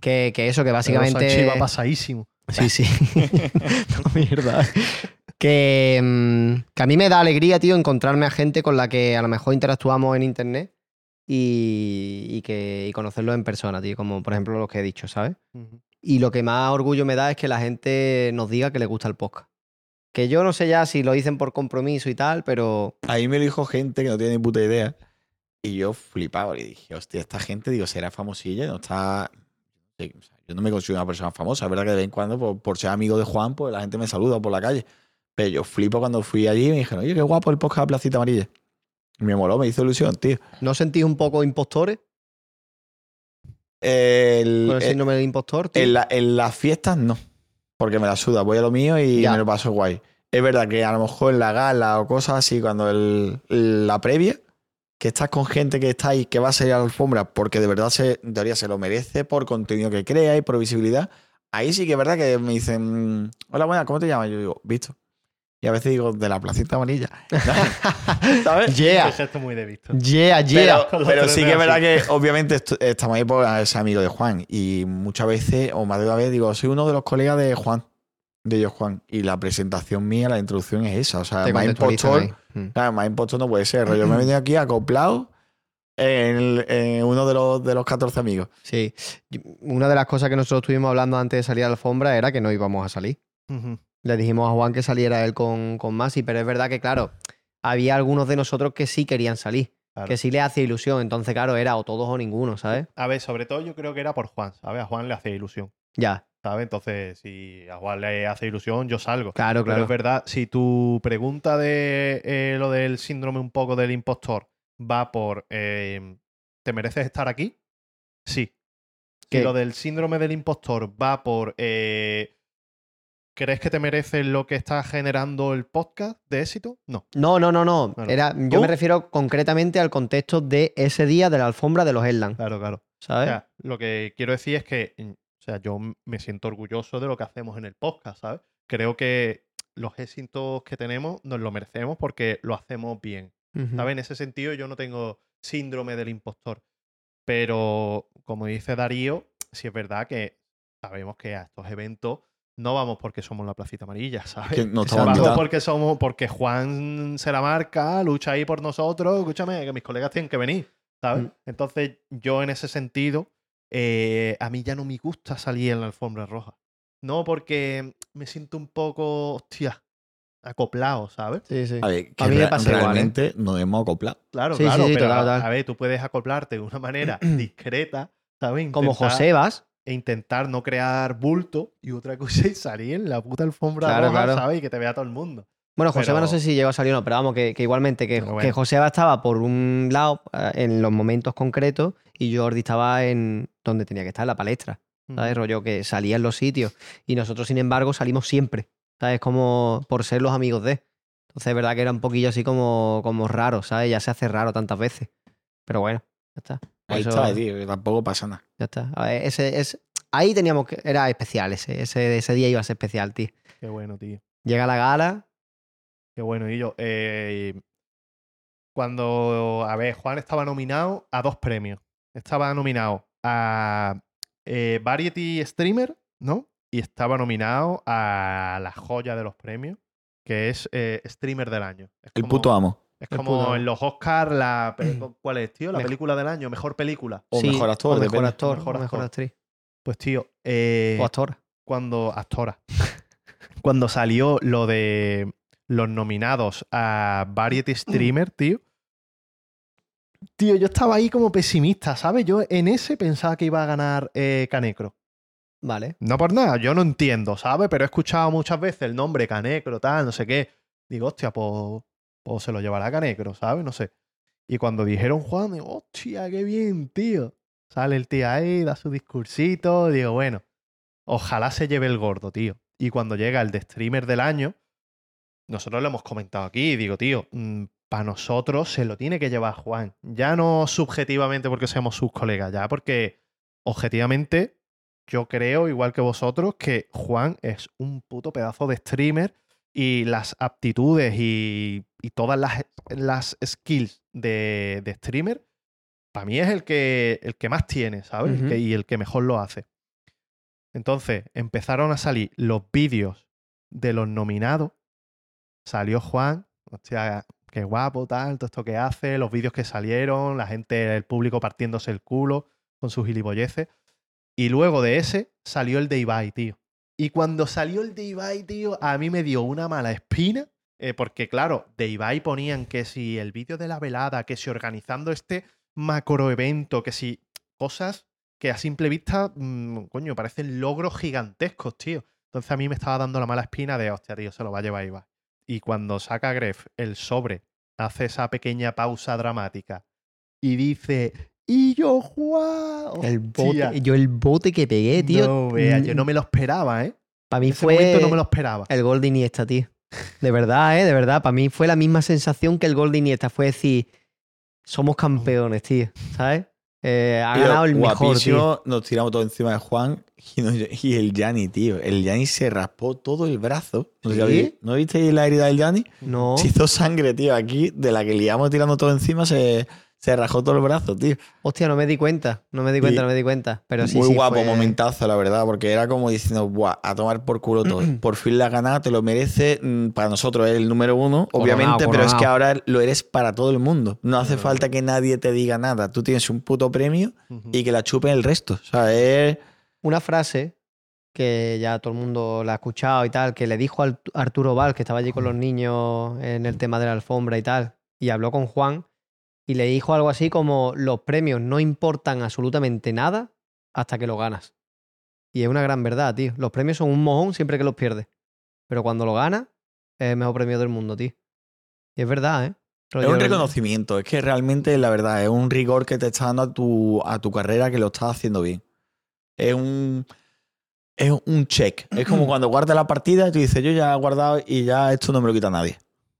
Que, que eso, que Pedro básicamente... Sánchez iba pasadísimo. Sí, sí. no, mierda. Que, mm, que a mí me da alegría, tío, encontrarme a gente con la que a lo mejor interactuamos en internet y, y que, y conocerlos en persona, tío, como por ejemplo los que he dicho, ¿sabes? Y lo que más orgullo me da es que la gente nos diga que le gusta el podcast. Que yo no sé ya si lo dicen por compromiso y tal, pero Ahí me lo dijo gente que no tiene ni puta idea. Y yo flipaba y dije, hostia, esta gente, digo, será famosilla, no está. yo no me considero una persona famosa, es verdad que de vez en cuando, por, por ser amigo de Juan, pues la gente me saluda por la calle. Pero yo flipo cuando fui allí y me dijeron, oye, qué guapo el podcast de Placita Amarilla. Y me moló, me hizo ilusión, tío. ¿no sentís un poco impostores El- con el el- síndrome del impostor? tío? En, la- en las fiestas no, porque me la suda, voy a lo mío y Ya. me lo paso guay. Es verdad que a lo mejor en la gala o cosas así, cuando el, la previa, que estás con gente que está ahí, que va a salir a la alfombra, porque de verdad se, en teoría se lo merece por contenido que crea y por visibilidad, ahí sí que es verdad que me dicen, "Mm, hola, buena, ¿cómo te llamas? Yo digo, Visto. Y a veces digo, de la placita amarilla. ¿Sabes? Yeah, Ese gesto muy de visto. yeah, yeah. Pero, sí que es verdad que obviamente estamos ahí por ser amigo de Juan. Y muchas veces, o más de una vez, digo, soy uno de los colegas de Juan, de ellos Juan. Y la presentación mía, la introducción es esa. O sea, más impostor. Mm. claro, más impostor no puede ser. Yo me he venido aquí acoplado en, el- en uno de los, de los 14 amigos. Sí. Una de las cosas que nosotros estuvimos hablando antes de salir a la alfombra era que no íbamos a salir. Ujú. Le dijimos a Juan que saliera él con, con Masi, pero es verdad que, claro, había algunos de nosotros que sí querían salir, Claro. que sí le hacía ilusión. Entonces, claro, era o todos o ninguno, ¿sabes? A ver, sobre todo yo creo que era por Juan, ¿sabes? A Juan le hace ilusión, Ya, ¿sabes? Entonces, si a Juan le hace ilusión, yo salgo. claro, Pero claro. es verdad, si tu pregunta de eh, lo del síndrome un poco del impostor va por eh, ¿te mereces estar aquí? Sí. Si ¿Qué? lo del síndrome del impostor va por eh, ¿crees que te mereces lo que está generando el podcast de éxito? No. No, no, no, no. Claro. Era, yo ¿Tú? me refiero concretamente al contexto de ese día de la alfombra de los Headland, Claro, claro. O ¿sabes? sea, lo que quiero decir es que, mm, o sea, yo me siento orgulloso de lo que hacemos en el podcast, ¿sabes? Creo que los éxitos que tenemos nos lo merecemos porque lo hacemos bien. Ujú. ¿Sabes? En ese sentido yo no tengo síndrome del impostor. Pero, como dice Darío, sí es verdad que sabemos que a estos eventos no vamos porque somos la placita amarilla, ¿sabes? Que no estamos Vamos porque somos, porque Juan se la marca, lucha ahí por nosotros, escúchame, que mis colegas tienen que venir, ¿sabes? Mm. Entonces, yo en ese sentido, eh, a mí ya no me gusta salir en la alfombra roja. No, porque me siento un poco, hostia, acoplado, ¿sabes? Sí, sí. A ver, que A mí me pasa igual, ¿eh? realmente nos hemos acoplado. Claro, Sí, claro, sí, pero total, a, total. a ver, tú puedes acoplarte de una manera discreta, ¿sabes? Como Intentar- Josebas. E intentar no crear bulto y otra cosa es salir en la puta alfombra Claro, roja, claro. ¿sabes? Y que te vea todo el mundo. Bueno, Joseba no Pero- sé si llegó a salir o no, pero vamos, que, que igualmente, que, bueno. que Joseba estaba por un lado eh, en los momentos concretos y Jordi estaba en donde tenía que estar, en la palestra. ¿Sabes? Rollo que salía en los sitios. Y nosotros, sin embargo, salimos siempre. ¿Sabes? Como por ser los amigos de. Entonces, es verdad que era un poquillo así como, como raro, ¿sabes? Ya se hace raro tantas veces. Pero bueno, ya está. Ahí eso- está, tío, que tampoco pasa nada. Ya está. Ver, ese, ahí teníamos que. Era especial ese, ese. Ese día iba a ser especial, tío. Qué bueno, tío. Llega la gala. Qué bueno, y yo. eh, cuando, a ver, Juan estaba nominado a dos premios. Estaba nominado a eh, Variety Streamer, ¿no? Y estaba nominado a la joya de los premios, que es eh, Streamer del Año. Es El como- puto amo. Es como en los Oscars, la, pe- ¿cuál es, tío? La Mejor- película del año, mejor película. O Sí, mejor actor, o mejor depende. actor, Mejor o mejor actor. actriz. Pues, tío, eh, O actora. cuando. Actora. cuando salió lo de los nominados a Variety Streamer, tío. Tío, yo estaba ahí como pesimista, ¿sabes? Yo en ese pensaba que iba a ganar eh, Canecro. Vale. No por nada, yo no entiendo, ¿sabes? Pero he escuchado muchas veces el nombre Canecro, tal, no sé qué. Digo, hostia, pues, pues se lo llevará Canecro, ¿sabes? No sé. Y cuando dijeron Juan, digo, hostia, qué bien, tío. Sale el tío ahí, da su discursito. Digo, bueno, ojalá se lleve el gordo, tío. Y cuando llega el de streamer del año, nosotros lo hemos comentado aquí. Digo, tío, para nosotros se lo tiene que llevar Juan. Ya no subjetivamente porque seamos sus colegas, ya porque objetivamente yo creo, igual que vosotros, que Juan es un puto pedazo de streamer y las aptitudes y y todas las, las skills de, de streamer, para mí es el que, el que más tiene, ¿sabes? Que- y el que mejor lo hace. Entonces, empezaron a salir los vídeos de los nominados. Salió Juan, hostia, qué guapo, tal, todo esto que hace, los vídeos que salieron, la gente, el público partiéndose el culo con sus gilipolleces. Y luego de ese salió el de Ibai, tío. Y cuando salió el de Ibai, tío, a mí me dio una mala espina. Eh, porque, claro, de Ibai ponían que si el vídeo de la velada, que si organizando este macro evento, que si cosas que a simple vista, mm, coño, parecen logros gigantescos, tío. Entonces a mí me estaba dando la mala espina de, hostia, tío, se lo va a llevar Ibai. Y cuando saca Gref el sobre, hace esa pequeña pausa dramática y dice, y yo. El bote, yo el bote que pegué, tío. No, vea, yo no me lo esperaba, ¿eh? Para mí En ese fue no me lo esperaba. el gol de Iniesta, tío. De verdad, ¿eh? De verdad. Para mí fue la misma sensación que el gol de Iniesta. Fue decir, somos campeones, tío. ¿Sabes? Eh, ha ganado el mejor, tío. Nos tiramos todo encima de Juan y, el Yanni, tío. El Yanni se raspó todo el brazo. No, ¿Sí? ¿no visteis la herida del Yanni? No. Se hizo sangre, tío. Aquí, de la que liamos tirando todo encima, se, se rajó todo el brazo, tío. Hostia, no me di cuenta. No me di cuenta, no me di cuenta. Pero sí, Muy sí, guapo, fue- momentazo, la verdad, porque era como diciendo, Buah, a tomar por culo todo. Por fin la has ganado, te lo merece. mm, Para nosotros es el número uno, obviamente, pero es que ahora lo eres para todo el mundo. No hace falta que nadie te diga nada. Tú tienes un puto premio y que la chupe el resto. O sea, es. Una frase que ya todo el mundo la ha escuchado y tal, que le dijo a Arturo Val, que estaba allí con los niños en el tema de la alfombra y tal, y habló con Juan, y le dijo algo así como, los premios no importan absolutamente nada hasta que lo ganas. Y es una gran verdad, tío. Los premios son un mojón siempre que los pierdes. Pero cuando lo ganas, es el mejor premio del mundo, tío. Y es verdad, ¿eh? Es un reconocimiento, es que realmente la verdad es un rigor que te está dando a tu, a tu carrera que lo estás haciendo bien. Es un, es un check. Es como cuando guardas la partida y tú dices, yo ya he guardado y ya esto no me lo quita nadie.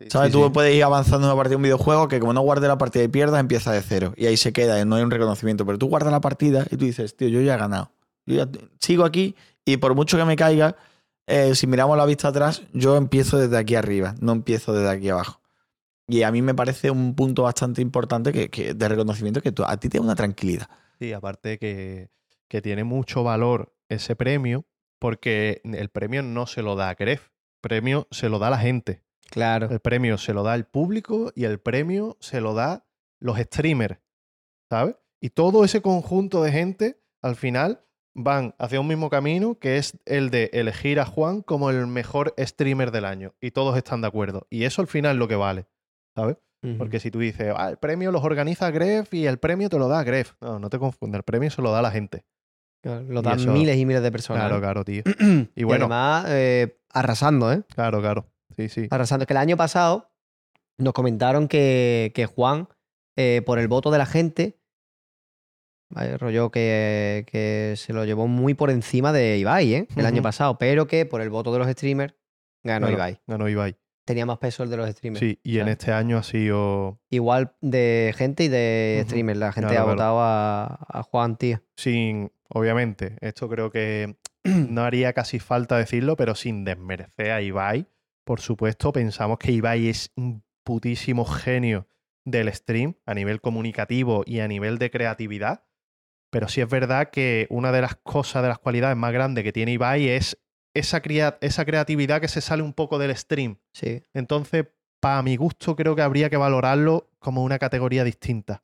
¿Sabes? sí, tú sí. puedes ir avanzando en una partida de un videojuego que como no guardes la partida y pierdas, empieza de cero. Y ahí se queda, no hay un reconocimiento. Pero tú guardas la partida y tú dices, tío, yo ya he ganado. Yo ya sigo aquí y por mucho que me caiga, eh, si miramos la vista atrás, yo empiezo desde aquí arriba, no empiezo desde aquí abajo. Y a mí me parece un punto bastante importante que, que- de reconocimiento que tú- a ti te da una tranquilidad. Sí, aparte que, que tiene mucho valor ese premio, porque el premio no se lo da a Gref, el premio se lo da la gente. Claro. El premio se lo da el público y el premio se lo da los streamers, ¿sabes? Y todo ese conjunto de gente, al final, van hacia un mismo camino, que es el de elegir a Juan como el mejor streamer del año. Y todos están de acuerdo. Y eso al final es lo que vale, ¿sabes? Porque si tú dices, ah, el premio los organiza Gref y el premio te lo da Gref. No, no te confundas, el premio se lo da la gente. Claro, Lo y dan eso- miles y miles de personas. Claro, ¿eh? claro, tío. y bueno. además, eh, arrasando, ¿eh? Claro, claro. Sí, sí. Arrasando. Que el año pasado nos comentaron que, que Juan, eh, por el voto de la gente, vaya, rollo que, que se lo llevó muy por encima de Ibai, ¿eh? El año pasado, pero que por el voto de los streamers ganó Claro, Ibai. Ganó Ibai. Tenía más peso el de los streamers. Sí, y en este año ha sido Igual de gente y de Ujú. streamers. La gente Claro, ha claro. votado a, a Juan, tío. sin, obviamente, esto creo que no haría casi falta decirlo, pero sin desmerecer a Ibai. Por supuesto, pensamos que Ibai es un putísimo genio del stream a nivel comunicativo y a nivel de creatividad. Pero sí es verdad que una de las cosas, de las cualidades más grandes que tiene Ibai es esa, crea- esa creatividad que se sale un poco del stream. Sí. Entonces, para mi gusto, creo que habría que valorarlo como una categoría distinta.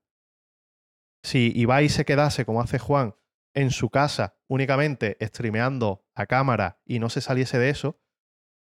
Si Ibai se quedase, como hace Juan, en su casa, únicamente streameando a cámara y no se saliese de eso,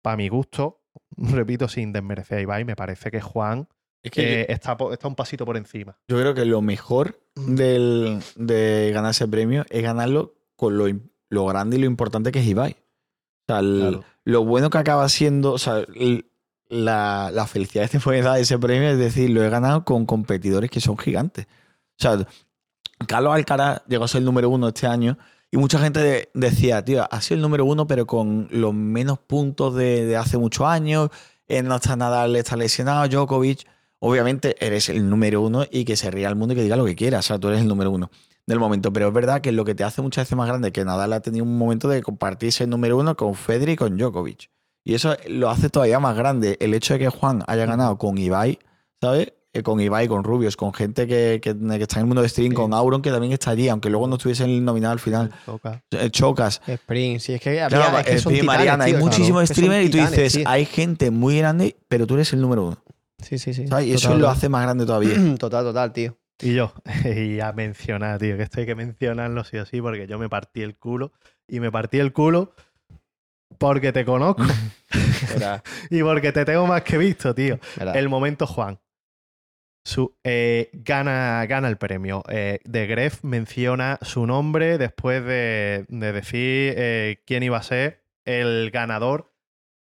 para mi gusto, repito, sin desmerecer a Ibai, me parece que Juan Es que eh, está, está un pasito por encima. yo, creo que lo mejor del- de ganar ese premio es ganarlo con lo, lo grande y lo importante que es Ibai. O sea, el- Claro. lo bueno que acaba siendo, o sea, el- la, la felicidad que te puede dar ese premio es decir, lo he ganado con competidores que son gigantes. O sea, Carlos Alcaraz llegó a ser el número uno este año y mucha gente de- decía, tío, ha sido el número uno, pero con los menos puntos de, hace muchos años. eh, no está Nadal, está lesionado, Djokovic. Obviamente eres el número uno y que se ría al mundo y que diga lo que quiera. O sea, tú eres el número uno del momento. Pero es verdad que lo que te hace muchas veces más grande que Nadal ha tenido un momento de compartirse el número uno con Federer y con Djokovic. Y eso lo hace todavía más grande. El hecho de que Juan haya ganado con Ibai, ¿sabes? Eh, con Ibai, con Rubios, con gente que, que- que está en el mundo de stream, Sí. con Auron, que también está allí, aunque luego no estuviese en el nominado al final. Toca. Eh, Chocas. Spring, sí, es que, había, Claro, es que eh, son Pi- titanes, Mariana, hay muchísimos claro, streamers y tú dices, tío. hay gente muy grande, pero tú eres el número uno. Sí, sí, sí. ¿sabes? Y eso Total, lo hace más grande todavía. Total, total, tío. Y yo, y a mencionar, tío, que esto hay que mencionarlo sí o sí, porque yo me partí el culo. Y me partí el culo porque te conozco y porque te tengo más que visto, tío. era. El momento Juan. Su, eh, gana, gana el premio. Eh, de Gref menciona su nombre después de, de decir eh, quién iba a ser el ganador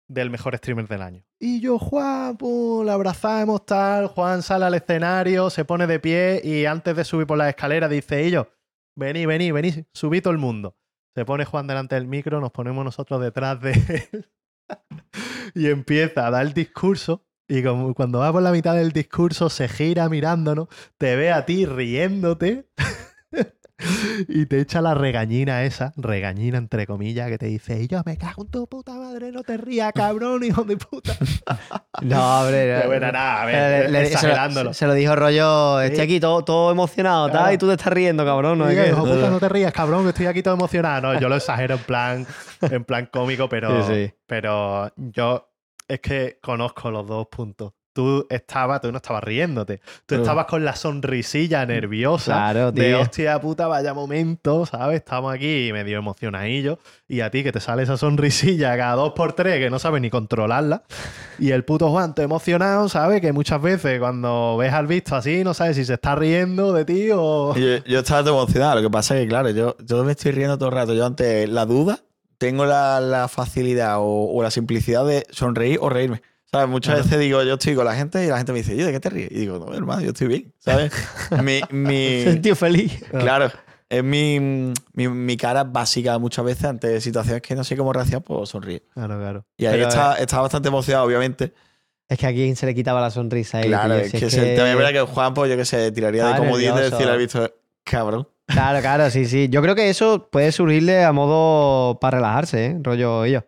del mejor streamer del año. Y yo, Juan, pum, la abrazamos, tal. Juan sale al escenario, se pone de pie y antes de subir por la escalera dice, y yo, vení, vení, vení, subí todo el mundo. Se pone Juan delante del micro, nos ponemos nosotros detrás de él y empieza a dar el discurso. Y como cuando va por la mitad del discurso, se gira mirándonos, te ve a ti riéndote y te echa la regañina esa, regañina entre comillas, que te dice: Y yo me cago en tu puta madre, no te rías, cabrón, hijo de puta. No, hombre. Pero bueno, nada, a Eh, ver, le- exagerándolo. Se, se lo dijo rollo, estoy aquí todo, todo emocionado, tal, Claro. y tú te estás riendo, cabrón. ¿no? Que- puta, no te rías, cabrón, que estoy aquí todo emocionado. No, yo lo exagero en plan, en plan cómico, pero, Sí, sí. pero yo es que conozco los dos puntos. Tú estabas, tú no estabas riéndote. Tú estabas con la sonrisilla nerviosa. Claro, De tío. hostia puta, vaya momento, ¿sabes? Estamos aquí medio emocionadillos. Y a ti que te sale esa sonrisilla cada dos por tres que no sabes ni controlarla. Y el puto Juan, te emocionado, ¿sabes? Que muchas veces cuando ves al visto así, no sabes si se está riendo de ti o. Y Yo, yo estaba todo emocionado. Lo que pasa es que, claro, yo, yo me estoy riendo todo el rato. Yo ante la duda tengo la, la facilidad o, o la simplicidad de sonreír o reírme. ¿Sabes? Muchas Claro. veces digo, yo estoy con la gente y la gente me dice, ¿y de qué te ríes? Y digo, no, hermano, yo estoy bien. ¿Sabes? mi, mi, Sentido feliz. claro, es mi, mi, mi cara básica muchas veces ante situaciones que no sé cómo reaccionar, pues sonríe. Claro, claro. Y ahí Pero, estaba, estaba bastante emocionado, obviamente. Es que a quien se le quitaba la sonrisa. ahí, claro, tío, es que, se- también es verdad que Juan, pues yo que sé, tiraría de Está comodín de nervioso. decirle al visto, cabrón. Claro, claro, sí, sí. Yo creo que eso puede surgirle a modo para relajarse, ¿eh? Rollo yo.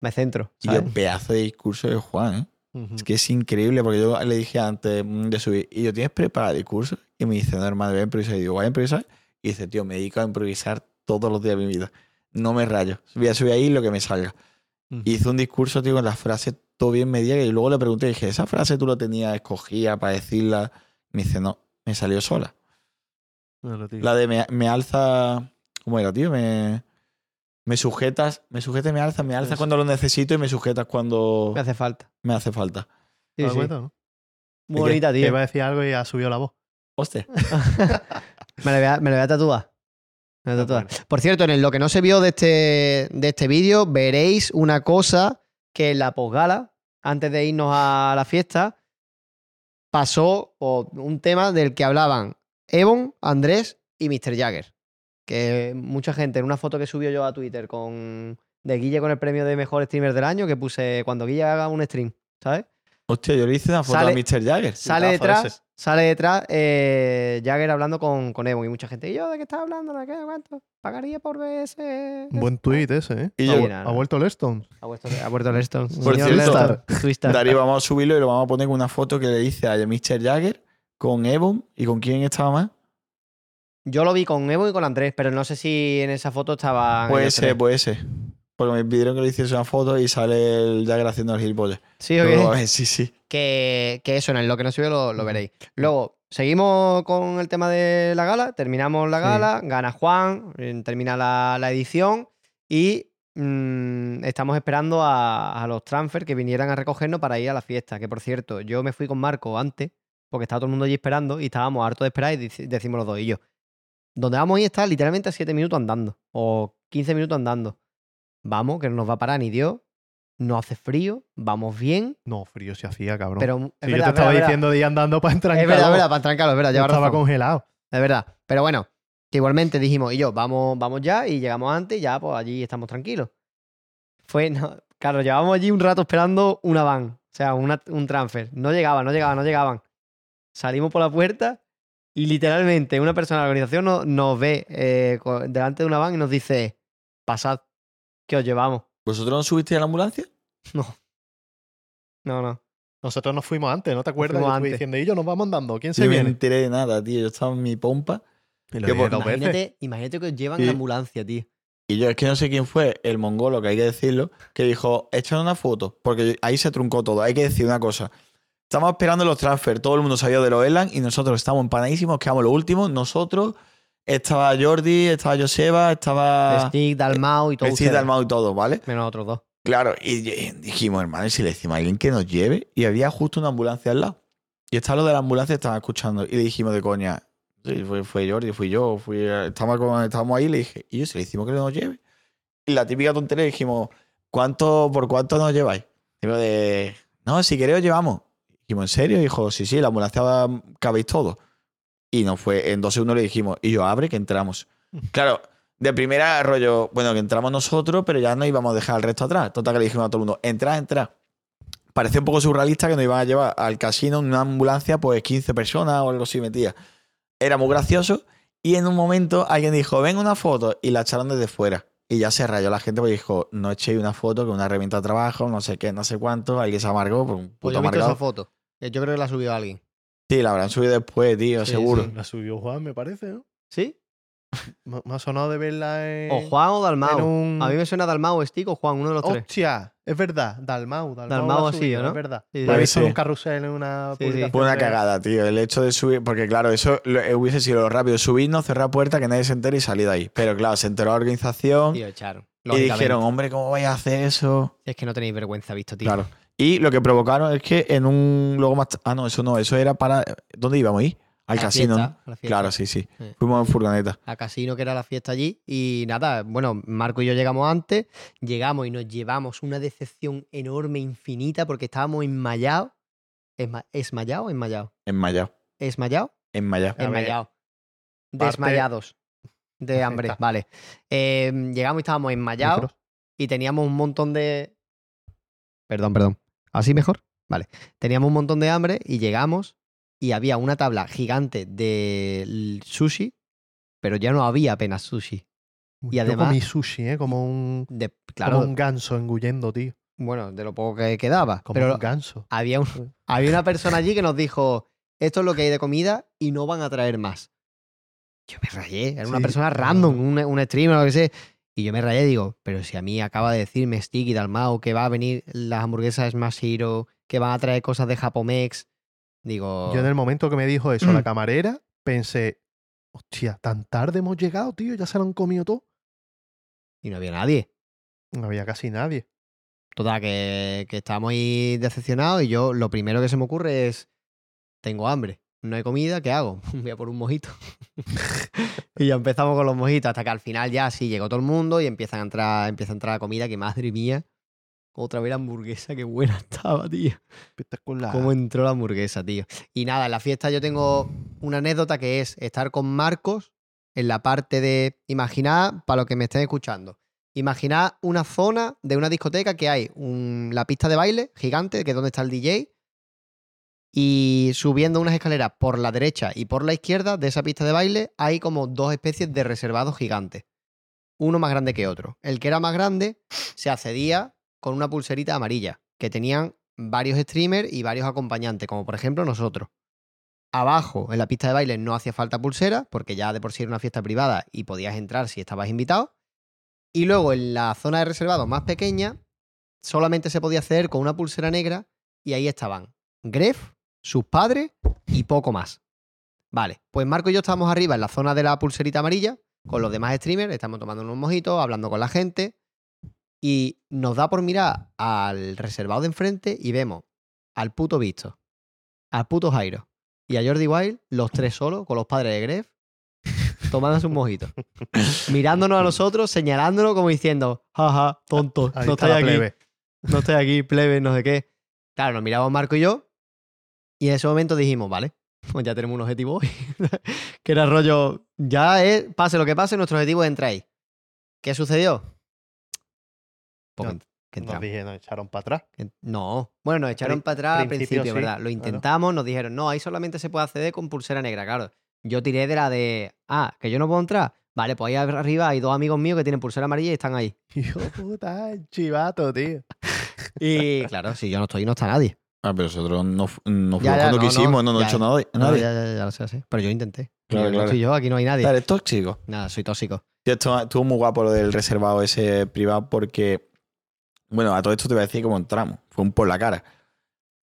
Me centro. Y ¿sabes? el pedazo de discurso de Juan, ¿eh? Ujú. Es que es increíble porque yo le dije antes de subir, ¿y yo tienes preparado discurso? Y me dice, no, hermano, voy a improvisar. Y digo, ¿voy a improvisar? Y dice, tío, me dedico a improvisar todos los días de mi vida. No me rayo. Voy a subir ahí lo que me salga. Ujú. Hizo un discurso, tío, con las frases todo bien medidas. Y luego le pregunté, dije, ¿esa frase tú la tenías escogida para decirla? Me dice, no, me salió sola. La de me, me alza. ¿Cómo era, tío? Me, me sujetas, me sujetas y me alzas, me alzas Eso. cuando lo necesito y me sujetas cuando Me hace falta. me hace falta. Sí, ¿Te sí. cuenta, no? Muy bonita, Te tío. iba a decir algo y ha subido la voz. Hostia. Me lo voy a, me lo voy a tatuar. Me voy a tatuar. Bueno. Por cierto, en lo que no se vio de este, de este vídeo, veréis una cosa que en la posgala, antes de irnos a la fiesta, pasó o un tema del que hablaban Evon, Andrés y Mr. Jagger. Que mucha gente, en una foto que subió yo a Twitter con de Guille con el premio de mejor streamer del año, que puse cuando Guille haga un stream, ¿sabes? Hostia, yo le hice una foto Sale- a Mr. Jagger. Sale detrás, sale detrás eh, Jagger hablando con, con Evo y mucha gente. ¿Y yo de qué estás hablando? ¿De qué? ¿Cuánto? ¿Pagaría por ver ese...? Un buen tweet ese, ¿eh? Y ha, yo- nada, ha vuelto Leston. Ha vuelto, ha vuelto Leston. Por cierto. Darío, vamos a subirlo y lo vamos a poner con una foto que le hice a Mr. Jagger con Evon y con quién estaba más. Yo lo vi con Evo y con Andrés, pero no sé si en esa foto estaba... Puede ser, puede ser. Porque me pidieron que le hiciese una foto y sale el Jagger haciendo el gilipollas. Sí, ¿o Pero, qué? a ver, sí, sí. que, que eso, en lo que no subió lo, lo veréis. Luego, seguimos con el tema de la gala, terminamos la Sí. gala, gana Juan, eh, termina la, la edición y mm, estamos esperando a, a los transfer que vinieran a recogernos para ir a la fiesta. Que por cierto, yo me fui con Marco antes, porque estaba todo el mundo allí esperando y estábamos hartos de esperar y decimos los dos y yo. Donde vamos a ir está literalmente a 7 minutos andando o 15 minutos andando. Vamos, que no nos va a parar ni Dios. No hace frío, vamos bien, No, frío se hacía, cabrón. pero es Si yo te es estaba verdad, es verdad. diciendo de ir andando para entrar en Es verdad, es verdad, para trancarlo, es verdad, yo estaba razón. congelado. Es verdad. Pero bueno, que igualmente dijimos, y yo, vamos, vamos ya, y llegamos antes, y ya, pues allí estamos tranquilos. Fue, no, claro, llevábamos allí un rato esperando una van, o sea, una- un transfer. No llegaban, no llegaban, no llegaban. Salimos por la puerta y literalmente una persona de la organización nos, nos ve eh, delante de una van y nos dice, pasad, que os llevamos. ¿Vosotros no subisteis a la ambulancia? No. No, no. Nosotros nos fuimos antes, ¿no te acuerdas? fuimos Yo estuve antes. diciendo, y yo nos vamos andando. ¿Quién se Yo me viene? enteré de nada, tío. Yo estaba en mi pompa. Y lo que dije por- dos veces. Imagínate, imagínate que os llevan Sí. la ambulancia, tío. Y yo es que no sé quién fue el mongolo, que hay que decirlo, que dijo, échale una foto, porque ahí se truncó todo. Hay que decir una cosa. Estamos esperando los transfers, todo el mundo sabía de los Elan y nosotros estamos empanadísimos, quedamos los últimos. Nosotros, estaba Jordi, estaba Joseba, estaba Stick, Dalmau y todo. Ustedes. Dalmau y todo, ¿vale? Menos otros dos. Claro, y y dijimos, hermano, ¿y si le decimos a alguien que nos lleve? Y había justo una ambulancia al lado. Y estaba lo de la ambulancia, estaba escuchando. Y le dijimos de coña, fue, fue Jordi, fui yo, fui, estábamos, con- estábamos ahí, le dije, y yo, si le decimos que nos lleve. Y la típica tontería dijimos, ¿cuánto, ¿por cuánto nos lleváis? Digo de, no, si queréis os llevamos. Dijimos, ¿en serio? Dijo, sí, sí, la ambulancia va- cabéis todo. Y nos fue, en dos segundos le dijimos, y yo, abre que entramos. Claro, de primera rollo, bueno, que entramos nosotros, pero ya no íbamos a dejar al resto atrás. Total que le dijimos a todo el mundo, entrad, entrad. Parecía un poco surrealista que nos iban a llevar al casino en una ambulancia, pues 15 personas o algo así metía. Era muy gracioso. Y en un momento alguien dijo, ven una foto. Y la echaron desde fuera. Y ya se rayó la gente porque dijo, no echéis una foto que una herramienta de trabajo, no sé qué, no sé cuánto. Alguien se amargó por un Pues puto yo he visto amargado. esa foto. Eh, Yo creo que la ha subido alguien. Sí, la habrán subido después, tío, Sí, seguro. sí. La subió Juan, me parece, ¿no? ¿Sí? Me, me ha sonado de verla en. O Juan o Dalmau. un- A mí me suena Dalmau o Stick o Juan, uno de los tres. Hostia, es verdad. Dalmau. Dalmau, Dalmau ha sido, subió, ¿no? Es verdad. Sí, he sí. visto Sí. un carrusel en una Sí, sí. publicación. Fue una cagada, tío. El hecho de subir, porque claro, eso lo- eh, hubiese sido lo rápido. Subirnos, cerrar puerta, que nadie se entere y salir de ahí. Pero claro, se enteró la organización Tío, echaron. y dijeron, hombre, ¿cómo vais a hacer eso? Es que no tenéis vergüenza, visto, tío. Claro. Y lo que provocaron es que en un. Luego más. Ah, no, eso no, eso era para. ¿Dónde íbamos a ir? Al la casino. fiesta, ¿no? a la fiesta. Claro, sí, sí. Sí. Fuimos en furgoneta. a casino que era la fiesta allí y nada, bueno, Marco y yo llegamos antes, llegamos y nos llevamos una decepción enorme, infinita, porque estábamos enmayados. Esma- ¿Esmayados o? Enmayado. Enmayado. Enmayados. parte- Desmayados. De hambre, Está. vale. Eh, llegamos y estábamos enmayados y teníamos un montón de... Perdón, perdón. ¿Así mejor? Vale. Teníamos un montón de hambre y llegamos y había una tabla gigante de sushi, pero ya no había apenas sushi. Uy, Y yo además- comí sushi, ¿eh? Como un, De, como claro, un ganso engullendo, tío. bueno, de lo poco que quedaba. Como Pero un ganso. había, un- había una persona allí que nos dijo, esto es lo que hay de comida y no van a traer más. Yo me rayé, era una persona claro. random, un, un streamer o lo que sea. Y yo me rayé y digo, pero si a mí acaba de decirme Sticky Dalmau que va a venir las hamburguesas Smash Hero, que van a traer cosas de Japomex. Digo, Yo en el momento que me dijo eso la Mm. camarera, pensé, hostia, tan tarde hemos llegado, tío, ya se lo han comido todo. y no había nadie. No había casi nadie. Total, que, que estábamos ahí decepcionados y yo lo primero que se me ocurre es, tengo hambre, no hay comida, ¿qué hago? Voy a por un mojito. y ya empezamos con los mojitos hasta que al final ya sí llegó todo el mundo y empiezan a entrar, empieza a entrar la comida, que madre mía, otra vez la hamburguesa, qué buena estaba, tío. Espectacular. Cómo entró la hamburguesa, tío. Y nada, en la fiesta yo tengo una anécdota que es estar con Marcos en la parte de. Imaginad, para los que me estén escuchando, imaginad una zona de una discoteca que hay un- la pista de baile gigante, que es donde está el DJ, y subiendo unas escaleras por la derecha y por la izquierda de esa pista de baile hay como dos especies de reservados gigantes. Uno más grande que otro. El que era más grande se accedía con una pulserita amarilla, que tenían varios streamers y varios acompañantes, como por ejemplo nosotros. Abajo, en la pista de baile, no hacía falta pulsera, porque ya de por sí era una fiesta privada y podías entrar si estabas invitado. Y luego en la zona de reservado más pequeña, solamente se podía acceder con una pulsera negra y ahí estaban Gref, sus padres y poco más. Vale, pues Marco y yo estábamos arriba en la zona de la pulserita amarilla con los demás streamers, estamos tomando unos mojitos, hablando con la gente y nos da por mirar al reservado de enfrente y vemos al puto Visto, al puto Jairo y a Jordi Wild, los tres solos, con los padres de Gref, tomándose un mojito. Mirándonos a nosotros, señalándonos como diciendo, jaja, tonto, Ahí no la aquí, plebe. no estoy aquí, plebe, no sé qué. Claro, nos miramos Marco y yo y en ese momento dijimos, vale, pues ya tenemos un objetivo hoy. que era rollo, ya es, pase lo que pase, nuestro objetivo es entrar ahí. ¿Qué sucedió? Pues No, que- Nos dije, nos echaron para atrás. No, bueno, nos echaron Pri- para atrás al principio sí, ¿verdad? Lo claro. intentamos, nos dijeron, no, ahí solamente se puede acceder con pulsera negra, claro. Yo tiré de la de, ah, que yo no puedo entrar. Vale, pues ahí arriba hay dos amigos míos que tienen pulsera amarilla y están ahí. Hijo puta, chivato, tío. Y claro, si yo no estoy, no está nadie. Ah, pero nosotros no, no fuimos Ya, ya, cuando no, no, quisimos, no nos ya, echó nadie. Ya, ya, ya lo sé, sí. Pero yo intenté. Claro, Yo no claro. estoy yo, aquí no hay nadie. Eres tóxico. Nada, soy tóxico. Tío, esto estuvo muy guapo lo del reservado ese privado porque, bueno, a todo esto te voy a decir cómo entramos. Fue un por la cara.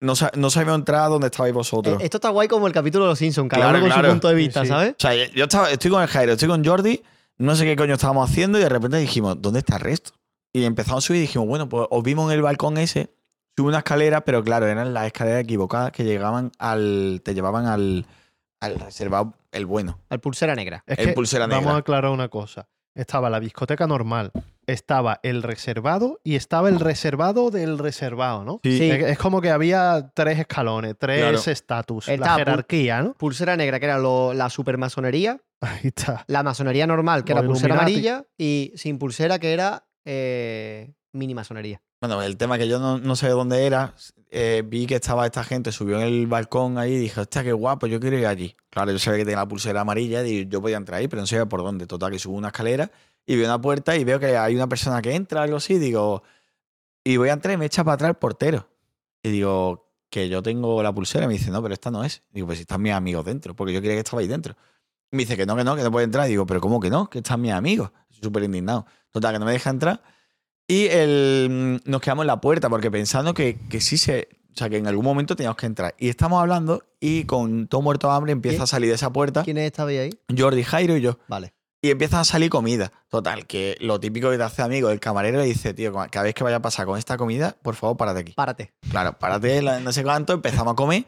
No, no sabíamos entrar donde estabais vosotros. Eh, Esto está guay como el capítulo de los Simpsons, cada Claro, uno con claro. su punto de vista, Sí, sí. ¿sabes? O sea, yo estaba, estoy con el Jairo, estoy con Jordi, no sé qué coño estábamos haciendo y de repente dijimos, ¿dónde está el resto? Y empezamos a subir y dijimos, bueno, pues os vimos en el balcón ese, sube una escalera, pero claro, eran las escaleras equivocadas que llegaban al, te llevaban al, al reservado, el bueno. Al pulsera negra. Es El que pulsera vamos negra. a aclarar una cosa. Estaba la discoteca normal, estaba el reservado y estaba el reservado del reservado, ¿no? Sí. Es, es como que había tres escalones, tres Claro. estatus, Está la jerarquía, ¿no? Pulsera negra, que era lo- la supermasonería. Ahí está. La masonería normal, que era pulsera amarilla. Y sin pulsera, que era eh, mini masonería. Bueno, el tema que yo no, no sé dónde era, eh, vi que estaba esta gente, subió en el balcón ahí y dije, hostia, qué guapo, yo quiero ir allí. Claro, yo sabía que tenía la pulsera amarilla y yo podía entrar ahí, pero no sabía por dónde. Total, que subo una escalera y veo una puerta y veo que hay una persona que entra, algo así, digo, y voy a entrar y me echa para atrás el portero. Y digo, que yo tengo la pulsera. Y me dice, no, pero esta no es. Digo, pues si están mis amigos dentro, porque yo creía que estaba ahí dentro. Y me dice que no, que no, que no puede entrar. Y digo, pero ¿cómo que no? Que están mis amigos. Súper indignado. Total, que no me deja entrar. Y el, nos quedamos en la puerta porque pensando que, que sí se. O sea, que en algún momento teníamos que entrar. Y estamos hablando y con todo muerto de hambre empieza ¿Quién? a salir de esa puerta ¿Quiénes estabais ahí? Jordi, Jairo y yo. Vale. Y empiezan a salir comida. Total, que lo típico que te hace amigo, el camarero le dice, tío, cada vez que vaya a pasar con esta comida, por favor, párate aquí. Párate. Claro, párate, no sé cuánto, empezamos a comer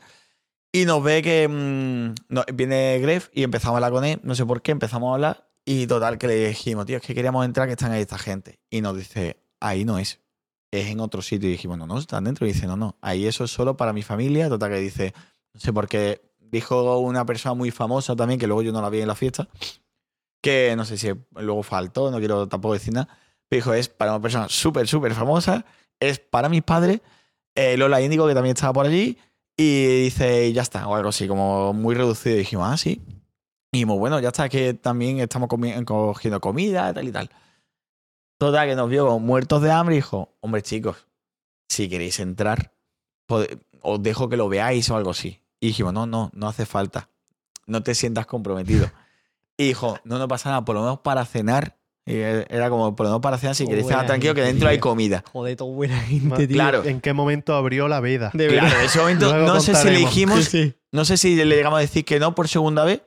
y nos ve que mm, no- viene Gref y empezamos a hablar con él, no sé por qué, empezamos a hablar y total que le dijimos, tío, es que queríamos entrar, que están ahí esta gente. Y nos dice, ahí no es, es en otro sitio. Y dijimos, no, no, están dentro. Y dice, no, no, ahí eso es solo para mi familia. Total que dice, no sé por qué, dijo una persona muy famosa también, que luego yo no la vi en la fiesta, que no sé si luego faltó, no quiero tampoco decir nada, pero dijo, es para una persona súper, súper famosa, es para mis padres, eh, Lola Índigo, que también estaba por allí, y dice, y ya está, o algo así, como muy reducido. Y dijimos, ah, sí. Y dijimos, bueno, ya está, que también estamos cogiendo comida, tal y tal. Total, que nos vio como muertos de hambre y dijo, hombre, chicos, si queréis entrar, os dejo que lo veáis o algo así. Y dijimos, no, no, no hace falta. No te sientas comprometido. Y dijo, no, no pasa nada, por lo menos para cenar. Y era como, por lo menos para cenar, si queréis cenar tranquilo, que dentro hay comida. Joder, todo buena gente, tío. Claro. ¿En qué momento abrió la veda? De Claro, verdad. en ese momento no sé si le dijimos, Sí, sí. no sé si le llegamos a decir que no por segunda vez,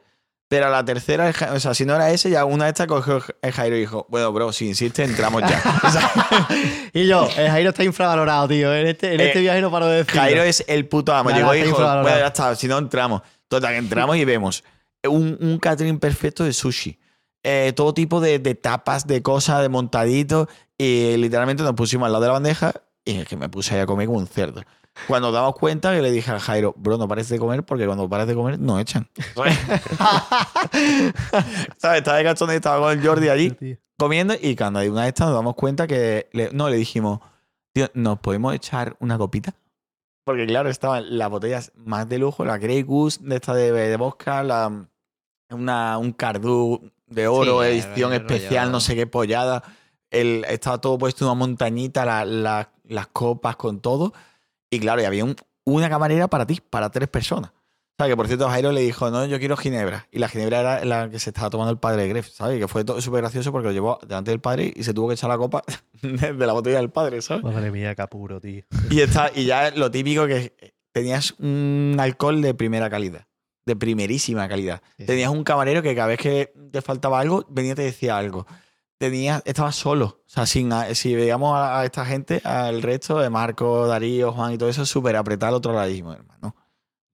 pero a la tercera, o sea, si no era ese, ya una de estas cogió el Jairo y dijo, bueno, bro, si insiste, entramos ya. O sea, Y yo, el Jairo está infravalorado, tío. En este, en este Eh, viaje no paro de decirlo. Jairo es el puto amo. Llegó y dijo, bueno, ya está, si no entramos. Total, entramos y vemos un, un catering perfecto de sushi. Eh, todo tipo de, de tapas, de cosas, de montaditos. Y literalmente nos pusimos al lado de la bandeja y es que me puse ahí a comer como un cerdo. Cuando nos damos cuenta que le dije a Jairo, bro, no pares de comer porque cuando pares de comer nos echan. ¿Sabes? Estaba de cachondeo, estaba con el Jordi allí comiendo y cuando hay una de estas nos damos cuenta que le- no le dijimos tío nos podemos echar una copita porque claro estaban las botellas más de lujo la Grey Goose de esta de, de vodka la una un Cardú de oro Sí, edición rollo- especial no sé qué pollada. El, estaba todo puesto en una montañita la- la- las copas con todo y claro y había un- una camarera para ti para tres personas o sea, que por cierto, Jairo le dijo, no, yo quiero ginebra. Y la ginebra era la que se estaba tomando el padre de Gref, ¿sabes? Que fue todo súper gracioso porque lo llevó delante del padre y se tuvo que echar la copa de la botella del padre, ¿sabes? Madre mía, capuro, tío. Y, está, y ya lo típico que tenías un alcohol de primera calidad, de primerísima calidad. Sí, sí. Tenías un camarero que cada vez que te faltaba algo, venía y te decía algo. Tenías, estabas solo. O sea, sin, si veíamos a, a esta gente, al resto de Marco, Darío, Juan y todo eso, súper apretado al otro ladismo, hermano.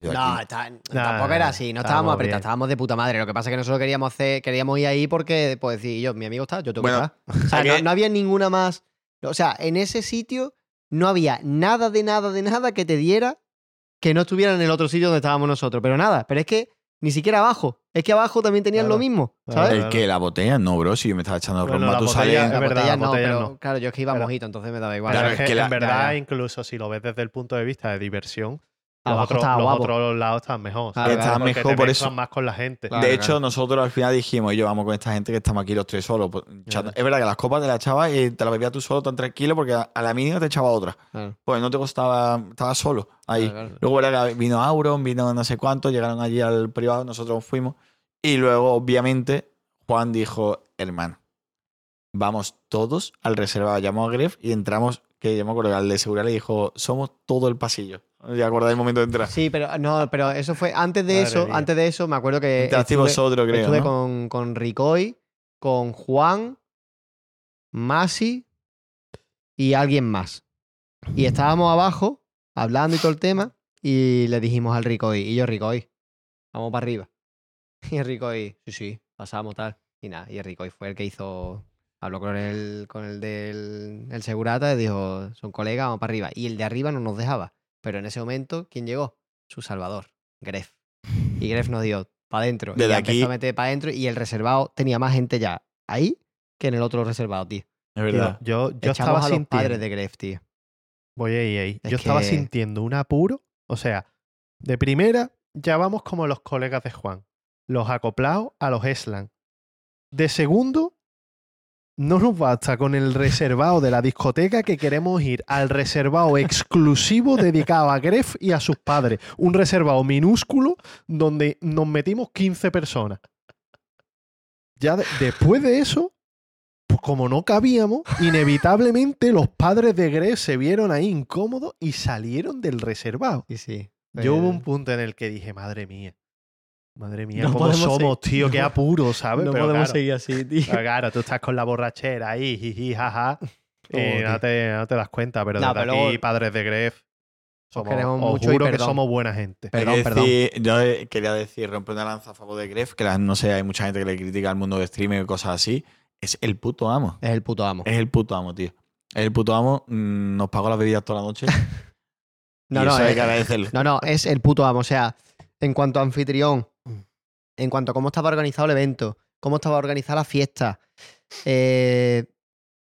No, está- tampoco era así, no estábamos estábamos apretados, bien. estábamos de puta madre. Lo que pasa es que nosotros queríamos hacer, queríamos ir ahí porque, pues decir, yo, mi amigo está, yo tengo Bueno, que estar. O sea, no, no había ninguna más. O sea, en ese sitio no había nada de nada de nada que te diera que no estuviera en el otro sitio donde estábamos nosotros. Pero nada, pero es que ni siquiera abajo. Es que abajo también tenían Claro, lo mismo. ¿sabes? El que la botella, no, bro. Si yo me estaba echando Bueno, Matusalén. botella- La verdad, botella la no, botella pero no. claro, yo es que iba Claro. mojito, entonces me daba igual. Claro, es que, la- en verdad, ya, ya. incluso si lo ves desde el punto de vista de diversión, Los, Abajo otros, los guapo. otros lados están mejor. Claro, estaban Porque mejor por eso. más con la gente. Claro, de hecho, claro. nosotros al final dijimos, yo vamos con esta gente que estamos aquí los tres solos. pues, Es verdad que las copas te las echabas y te las bebías tú solo tan tranquilo porque a a la mínima te echaba otra. Claro, Pues no te costaba, estabas solo ahí. claro, claro. Luego ¿verdad? que vino Auron, vino no sé cuánto, llegaron allí al privado, nosotros fuimos. Y luego, obviamente, Juan dijo, hermano, vamos todos al reservado. Llamó a Gref y entramos, que yo me acuerdo que al de seguridad le dijo, somos todo el pasillo. ¿Ya acordáis el momento de entrar? Sí, pero no, pero eso fue antes de Madre eso, mía. antes de eso me acuerdo que Entraste estuve, vosotros, creo, estuve ¿no? con, con Ricoy, con Juan, Masi y alguien más. Y estábamos abajo hablando y todo el tema y le dijimos al Ricoy, y yo Ricoy, vamos para arriba. Y el Ricoy, sí, sí, pasamos tal. Y nada, y el Ricoy fue el que hizo, habló con el, con el del el segurata y dijo, son colegas, vamos para arriba. Y el de arriba no nos dejaba. Pero en ese momento, ¿quién llegó? Su salvador, Gref. Y Gref nos dio para adentro. Y Desde ya aquí- empezó a meter para adentro y el reservado tenía más gente ya ahí que en el otro reservado, tío. Es Tío, verdad. yo, yo estaba a los sintiendo. padres de Gref, tío. Voy ahí, ahí. Es Yo estaba sintiendo un apuro. O sea, de primera, ya vamos como los colegas de Juan. Los acoplados a los Eslan. De segundo, no nos basta con el reservado de la discoteca que queremos ir al reservado exclusivo dedicado a Gref y a sus padres. Un reservado minúsculo donde nos metimos 15 personas. Ya de- después de eso, pues como no cabíamos, inevitablemente los padres de Gref se vieron ahí incómodos y salieron del reservado. Sí, sí. Yo hubo un punto en el que dije, madre mía, madre mía, No cómo somos, seguir- tío, no qué apuro, ¿sabes? No Pero podemos claro, seguir así, tío. claro, tú estás con la borrachera ahí, jiji, jaja, y Oh, no te, no te das cuenta, pero No, desde pero aquí, luego- padres de Gref, somos, queremos os mucho y juro que perdón. somos buena gente. Perdón, que perdón. decir- yo eh, quería decir, romper una lanza a favor de Gref, que la- no sé, hay mucha gente que le critica al mundo de streaming y cosas así. Es el puto amo. Es el puto amo. Es el puto amo, tío. Es el puto amo. mm, Nos pagó las bebidas toda la noche. No, y no, eso hay es- que agradecerle. No, no, es el puto amo. O sea, en cuanto a anfitrión, en cuanto a cómo estaba organizado el evento, cómo estaba organizada la fiesta. eh,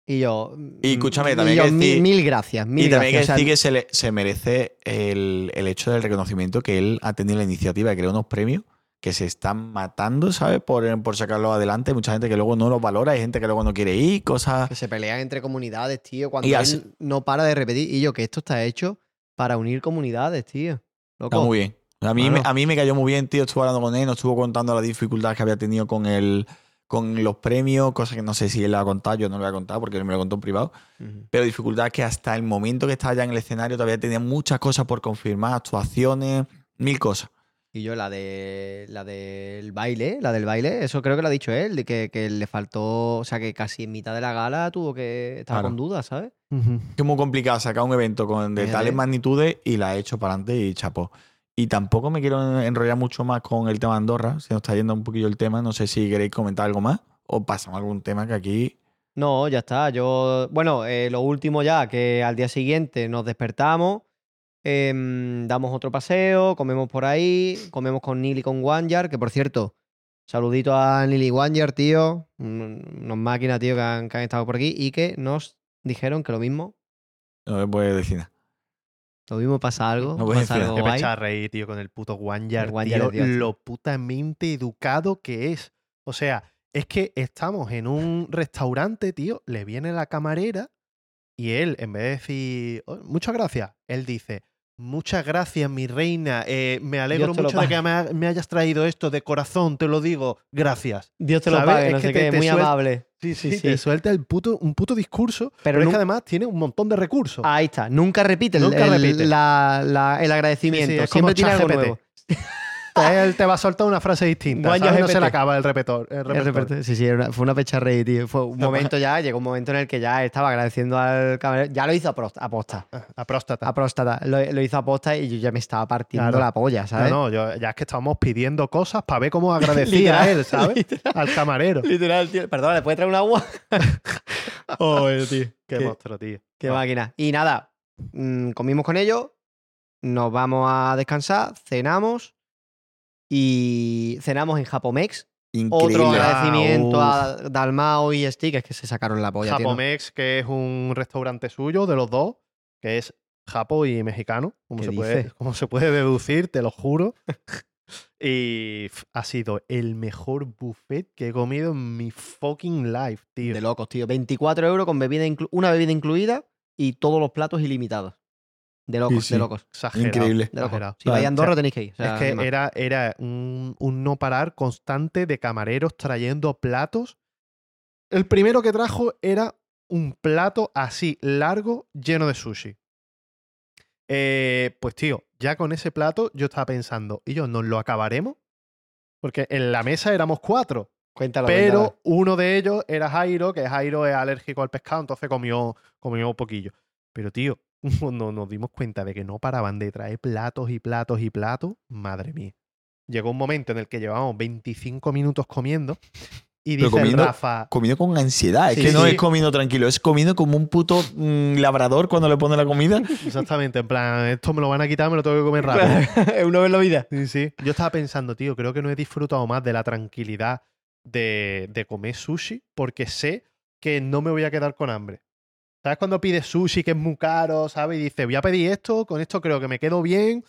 y yo. Y escúchame, mm, también y hay yo, que mil, decir- mil gracias. Mil y también hay que o sea, decir que se, le- se merece el, el hecho del reconocimiento que él ha tenido la iniciativa de crear unos premios que se están matando, ¿sabes? Por, por sacarlos adelante. Hay mucha gente que luego no los valora, hay gente que luego no quiere ir, cosas. que se pelean entre comunidades, tío. Cuando Y él así- no para de repetir. Y yo, que esto está hecho para unir comunidades, tío. Loco. Está muy bien. A mí, me, a mí me cayó muy bien, tío. Estuve hablando con él, nos estuvo contando la dificultad que había tenido con el con los premios, cosas que no sé si él la ha contado, yo no lo voy a contar porque él me lo contó en privado. Pero dificultad que hasta el momento que estaba ya en el escenario todavía tenía muchas cosas por confirmar, actuaciones, mil cosas. Y yo la de la del baile, la del baile, eso creo que lo ha dicho él, de que, que le faltó, o sea, que casi en mitad de la gala tuvo que estar Claro. con dudas, ¿sabes? Ujú. Que es muy complicado sacar un evento con de Fíjate. tales magnitudes y la ha hecho para adelante y chapó. Y tampoco me quiero enrollar mucho más con el tema de Andorra, se nos está yendo un poquillo el tema. No sé si queréis comentar algo más o pasamos algún tema que aquí. No, ya está. Yo, bueno, eh, lo último ya, que al día siguiente nos despertamos, em, damos otro paseo, comemos por ahí, comemos con Nili y con Wanyar, que por cierto, saludito a Nili y Wanyar, tío, un- unos máquinas, tío, que han, que han estado por aquí y que nos dijeron que lo mismo, No me puede decir nada. Lo mismo pasa algo, No pasa algo Que me a reír, tío, con el puto Wanyar, El Wanyar tío, es Dios, tío. lo putamente educado que es. O sea, es que estamos en un restaurante, tío, le viene la camarera y él, en vez de decir, "Oh, muchas gracias, él dice, muchas gracias, mi reina, eh, me alegro mucho de pague". que me, ha- me hayas traído esto de corazón, te lo digo, gracias. Dios te lo pague, Es no que sé te- qué, muy amable. Sí, Sí, sí, te suelta el puto, un puto discurso, Pero pero, es que además tiene un montón de recursos. Ahí está, nunca repite, el, Nunca el- repite. la- la- el agradecimiento, Sí, sí, siempre tiene algo ChatGPT. Él te va a soltar una frase distinta, ¿sabes? No se le acaba el repetor. el repertorio. repertorio. Sí, sí, fue una pecha reír, tío. Fue un momento ya, llegó un momento en el que ya estaba agradeciendo al camarero. Ya lo hizo a prosta- a posta. La próstata. A próstata. Lo, lo hizo a posta y yo ya me estaba partiendo Claro. la polla, No, ¿sabes? no, yo, ya es que estábamos pidiendo cosas para ver cómo agradecía a él, ¿sabes? literal. Al camarero. Literal, tío. Perdón, ¿le puede traer un agua? oh, tío. Qué, Qué- monstruo, tío. Qué Ah, máquina. Y nada, mm, comimos con ellos, nos vamos a descansar, cenamos y cenamos en Japomex. Increíble. Otro agradecimiento uf. a Dalmao y Stick, es que se sacaron la polla, tío. ¿no? Japomex, que es un restaurante suyo de los dos, que es japo y mexicano, como ¿Qué se, puede, como se puede deducir, te lo juro. y ha sido el mejor buffet que he comido en mi fucking life, tío. De locos, tío. 24 euros con bebida una bebida incluida y todos los platos ilimitados. De locos, sí. de locos. Exagerado. Increíble. De locos. exagerado. Si vais a Andorra o sea, tenéis que ir. o sea, es que era, era un, un no parar constante de camareros trayendo platos. El primero que trajo era un plato así largo lleno de sushi. Eh, pues tío, ya con ese plato yo estaba pensando, ¿y yo nos lo acabaremos? Porque en la mesa éramos cuatro, Cuéntalo, pero cuéntalo. uno de ellos era Jairo, que Jairo es alérgico al pescado, entonces comió, comió un poquillo. Pero tío, cuando nos dimos cuenta de que no paraban de traer platos y platos y platos, madre mía. Llegó un momento en el que llevábamos 25 minutos comiendo y dice comiendo- Rafa, Comiendo con ansiedad. Es Sí, que no es comiendo tranquilo, es comiendo como un puto mm, labrador cuando le pone la comida. exactamente, en plan, esto me lo van a quitar, me lo tengo que comer rápido. es una vez la vida. Sí, sí. Yo estaba pensando, tío, creo que no he disfrutado más de la tranquilidad de, de comer sushi porque sé que no me voy a quedar con hambre. ¿Sabes cuando pides sushi que es muy caro, ¿sabes? Y dices, voy a pedir esto, con esto creo que me quedo bien.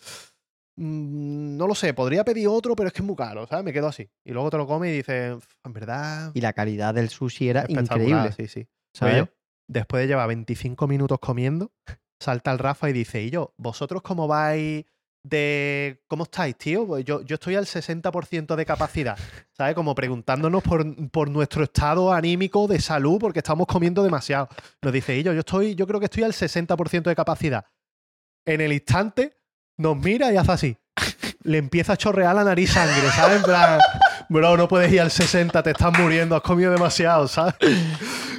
Mm, no lo sé, podría pedir otro, pero es que es muy caro, ¿sabes? Me quedo así. Y luego te lo comes y dices, en verdad, Y la calidad del sushi era increíble. Sí, sí. ¿sabes? Oye, después de llevar 25 minutos comiendo, salta el Rafa y dice, y yo, ¿vosotros cómo vais de... ¿Cómo estáis, tío? Pues yo, yo estoy al 60% de capacidad, ¿sabes? Como preguntándonos por, por nuestro estado anímico de salud porque estamos comiendo demasiado. Nos dice, yo, yo, estoy, yo creo que estoy al 60% de capacidad. En el instante, nos mira y hace así. Le empieza a chorrear la nariz sangre, ¿sabes? En plan, bro, no puedes ir al 60, te estás muriendo, has comido demasiado, ¿sabes?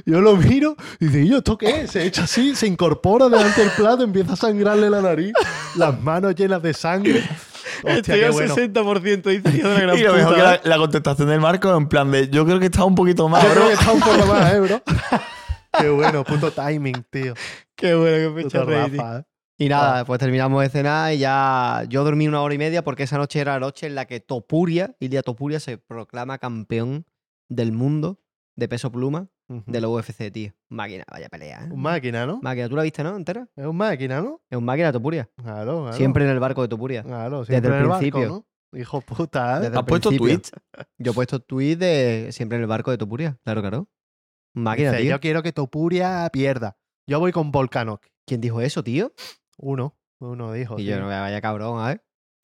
Yo lo miro y digo, ¿y yo esto qué es? Se echa así, se incorpora delante del plato, empieza a sangrarle la nariz, las manos llenas de sangre. Hostia, qué bueno. 60% dice tío, de la gran Y lo mejor que puta. la, la contestación del Marco en plan de yo creo que está un poquito más, Yo creo que está un poco más, ¿eh, bro? Qué bueno, puto timing, tío. Qué bueno que me Puto echa reír, tío. Rafa, ¿eh? Y nada, pues terminamos de cenar y ya yo dormí una hora y media porque esa noche era la noche en la que Topuria, Ilia Topuria, se proclama campeón del mundo de peso pluma de la UFC, tío. Máquina, vaya pelea, ¿eh? Un máquina, ¿no? Máquina, ¿tú la viste, no? ¿Entera? Es un máquina, ¿no? Es un máquina Topuria. Claro, claro. Siempre en el barco de Topuria. Claro, Desde siempre el en el barco, principio. ¿no? Hijo puta, ¿eh? Desde el ¿Has puesto tweets? Yo he puesto tweet de siempre en el barco de Topuria. Claro, claro. Máquina, Dice, tío. yo quiero que Topuria pierda. Yo voy con Volcano. ¿Quién dijo eso, tío? Uno. Uno dijo. y yo no me vaya cabrón, ¿eh?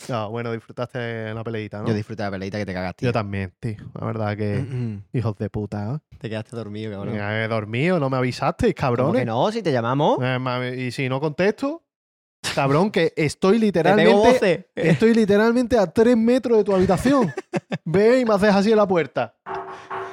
No, bueno, disfrutaste la peleita, ¿no? Yo disfruté la peleita que te cagas, tío. Yo también, tío. La verdad que. Hijos de puta, ¿eh? te quedaste dormido, cabrón. Me he dormido, no me avisasteis, ¿Cómo cabrones. que no? Si te llamamos. Eh, y si no contesto, cabrón, que estoy literalmente. Estoy literalmente a tres metros de tu habitación. Ve y me haces así en la puerta.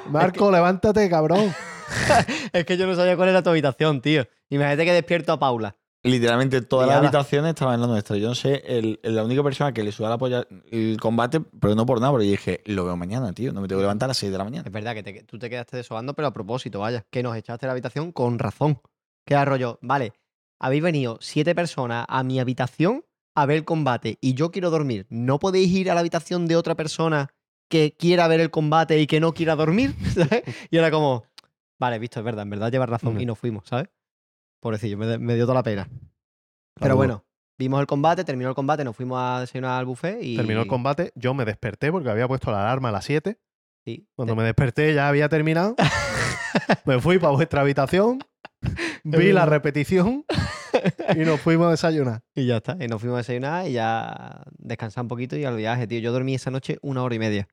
Marco, levántate, cabrón. Es que yo no sabía cuál era tu habitación, tío. Imagínate que despierto a Paula. Literalmente todas Liada. las habitaciones estaban en la nuestra. Yo no sé, el- el- la única persona que le suda la polla el combate, pero no por nada, porque dije, lo veo mañana, tío. No me tengo que levantar a las 6 de la mañana. Es verdad que te- tú te quedaste desobando, pero a propósito, vaya. Que nos echaste de la habitación con razón. Que rollo, vale, habéis venido siete personas a mi habitación a ver el combate y yo quiero dormir. ¿No podéis ir a la habitación de otra persona que quiera ver el combate y que no quiera dormir? ¿sabes? Y era como, vale, visto, es verdad, en verdad llevas razón. Y nos fuimos, ¿sabes? Pobrecillo, me, me dio toda la pena. Pero bueno, vimos el combate, terminó el combate, nos fuimos a desayunar al buffet y... Terminó el combate, yo me desperté porque había puesto la alarma a las 7. Sí, Cuando me desperté ya había terminado. me fui para vuestra habitación, vi la repetición y nos fuimos a desayunar. Y ya está. Y nos fuimos a desayunar y ya descansar un poquito y al viaje, tío. Yo dormí esa noche una hora y media.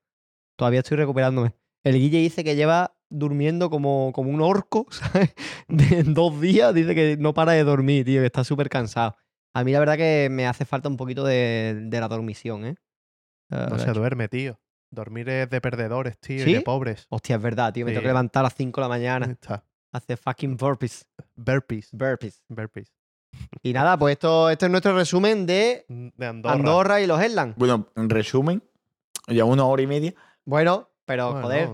Todavía estoy recuperándome. El Guille dice que lleva durmiendo como, como un orco, ¿sabes? De- en dos días dice que no para de dormir, tío, que está súper cansado. A mí la verdad que me hace falta un poquito de, de la dormición, ¿eh? No se duerme, tío. Dormir es de perdedores, tío, y de pobres. Hostia, es verdad, tío. Me tengo que levantar a las 5 de la mañana. está. Hacer fucking burpees. Burpees. Burpees. Burpees. Y nada, pues esto, esto es nuestro resumen de De Andorra. Andorra, y los Headlands. Bueno, en resumen, ya una hora y media. Bueno, pero Bueno, joder,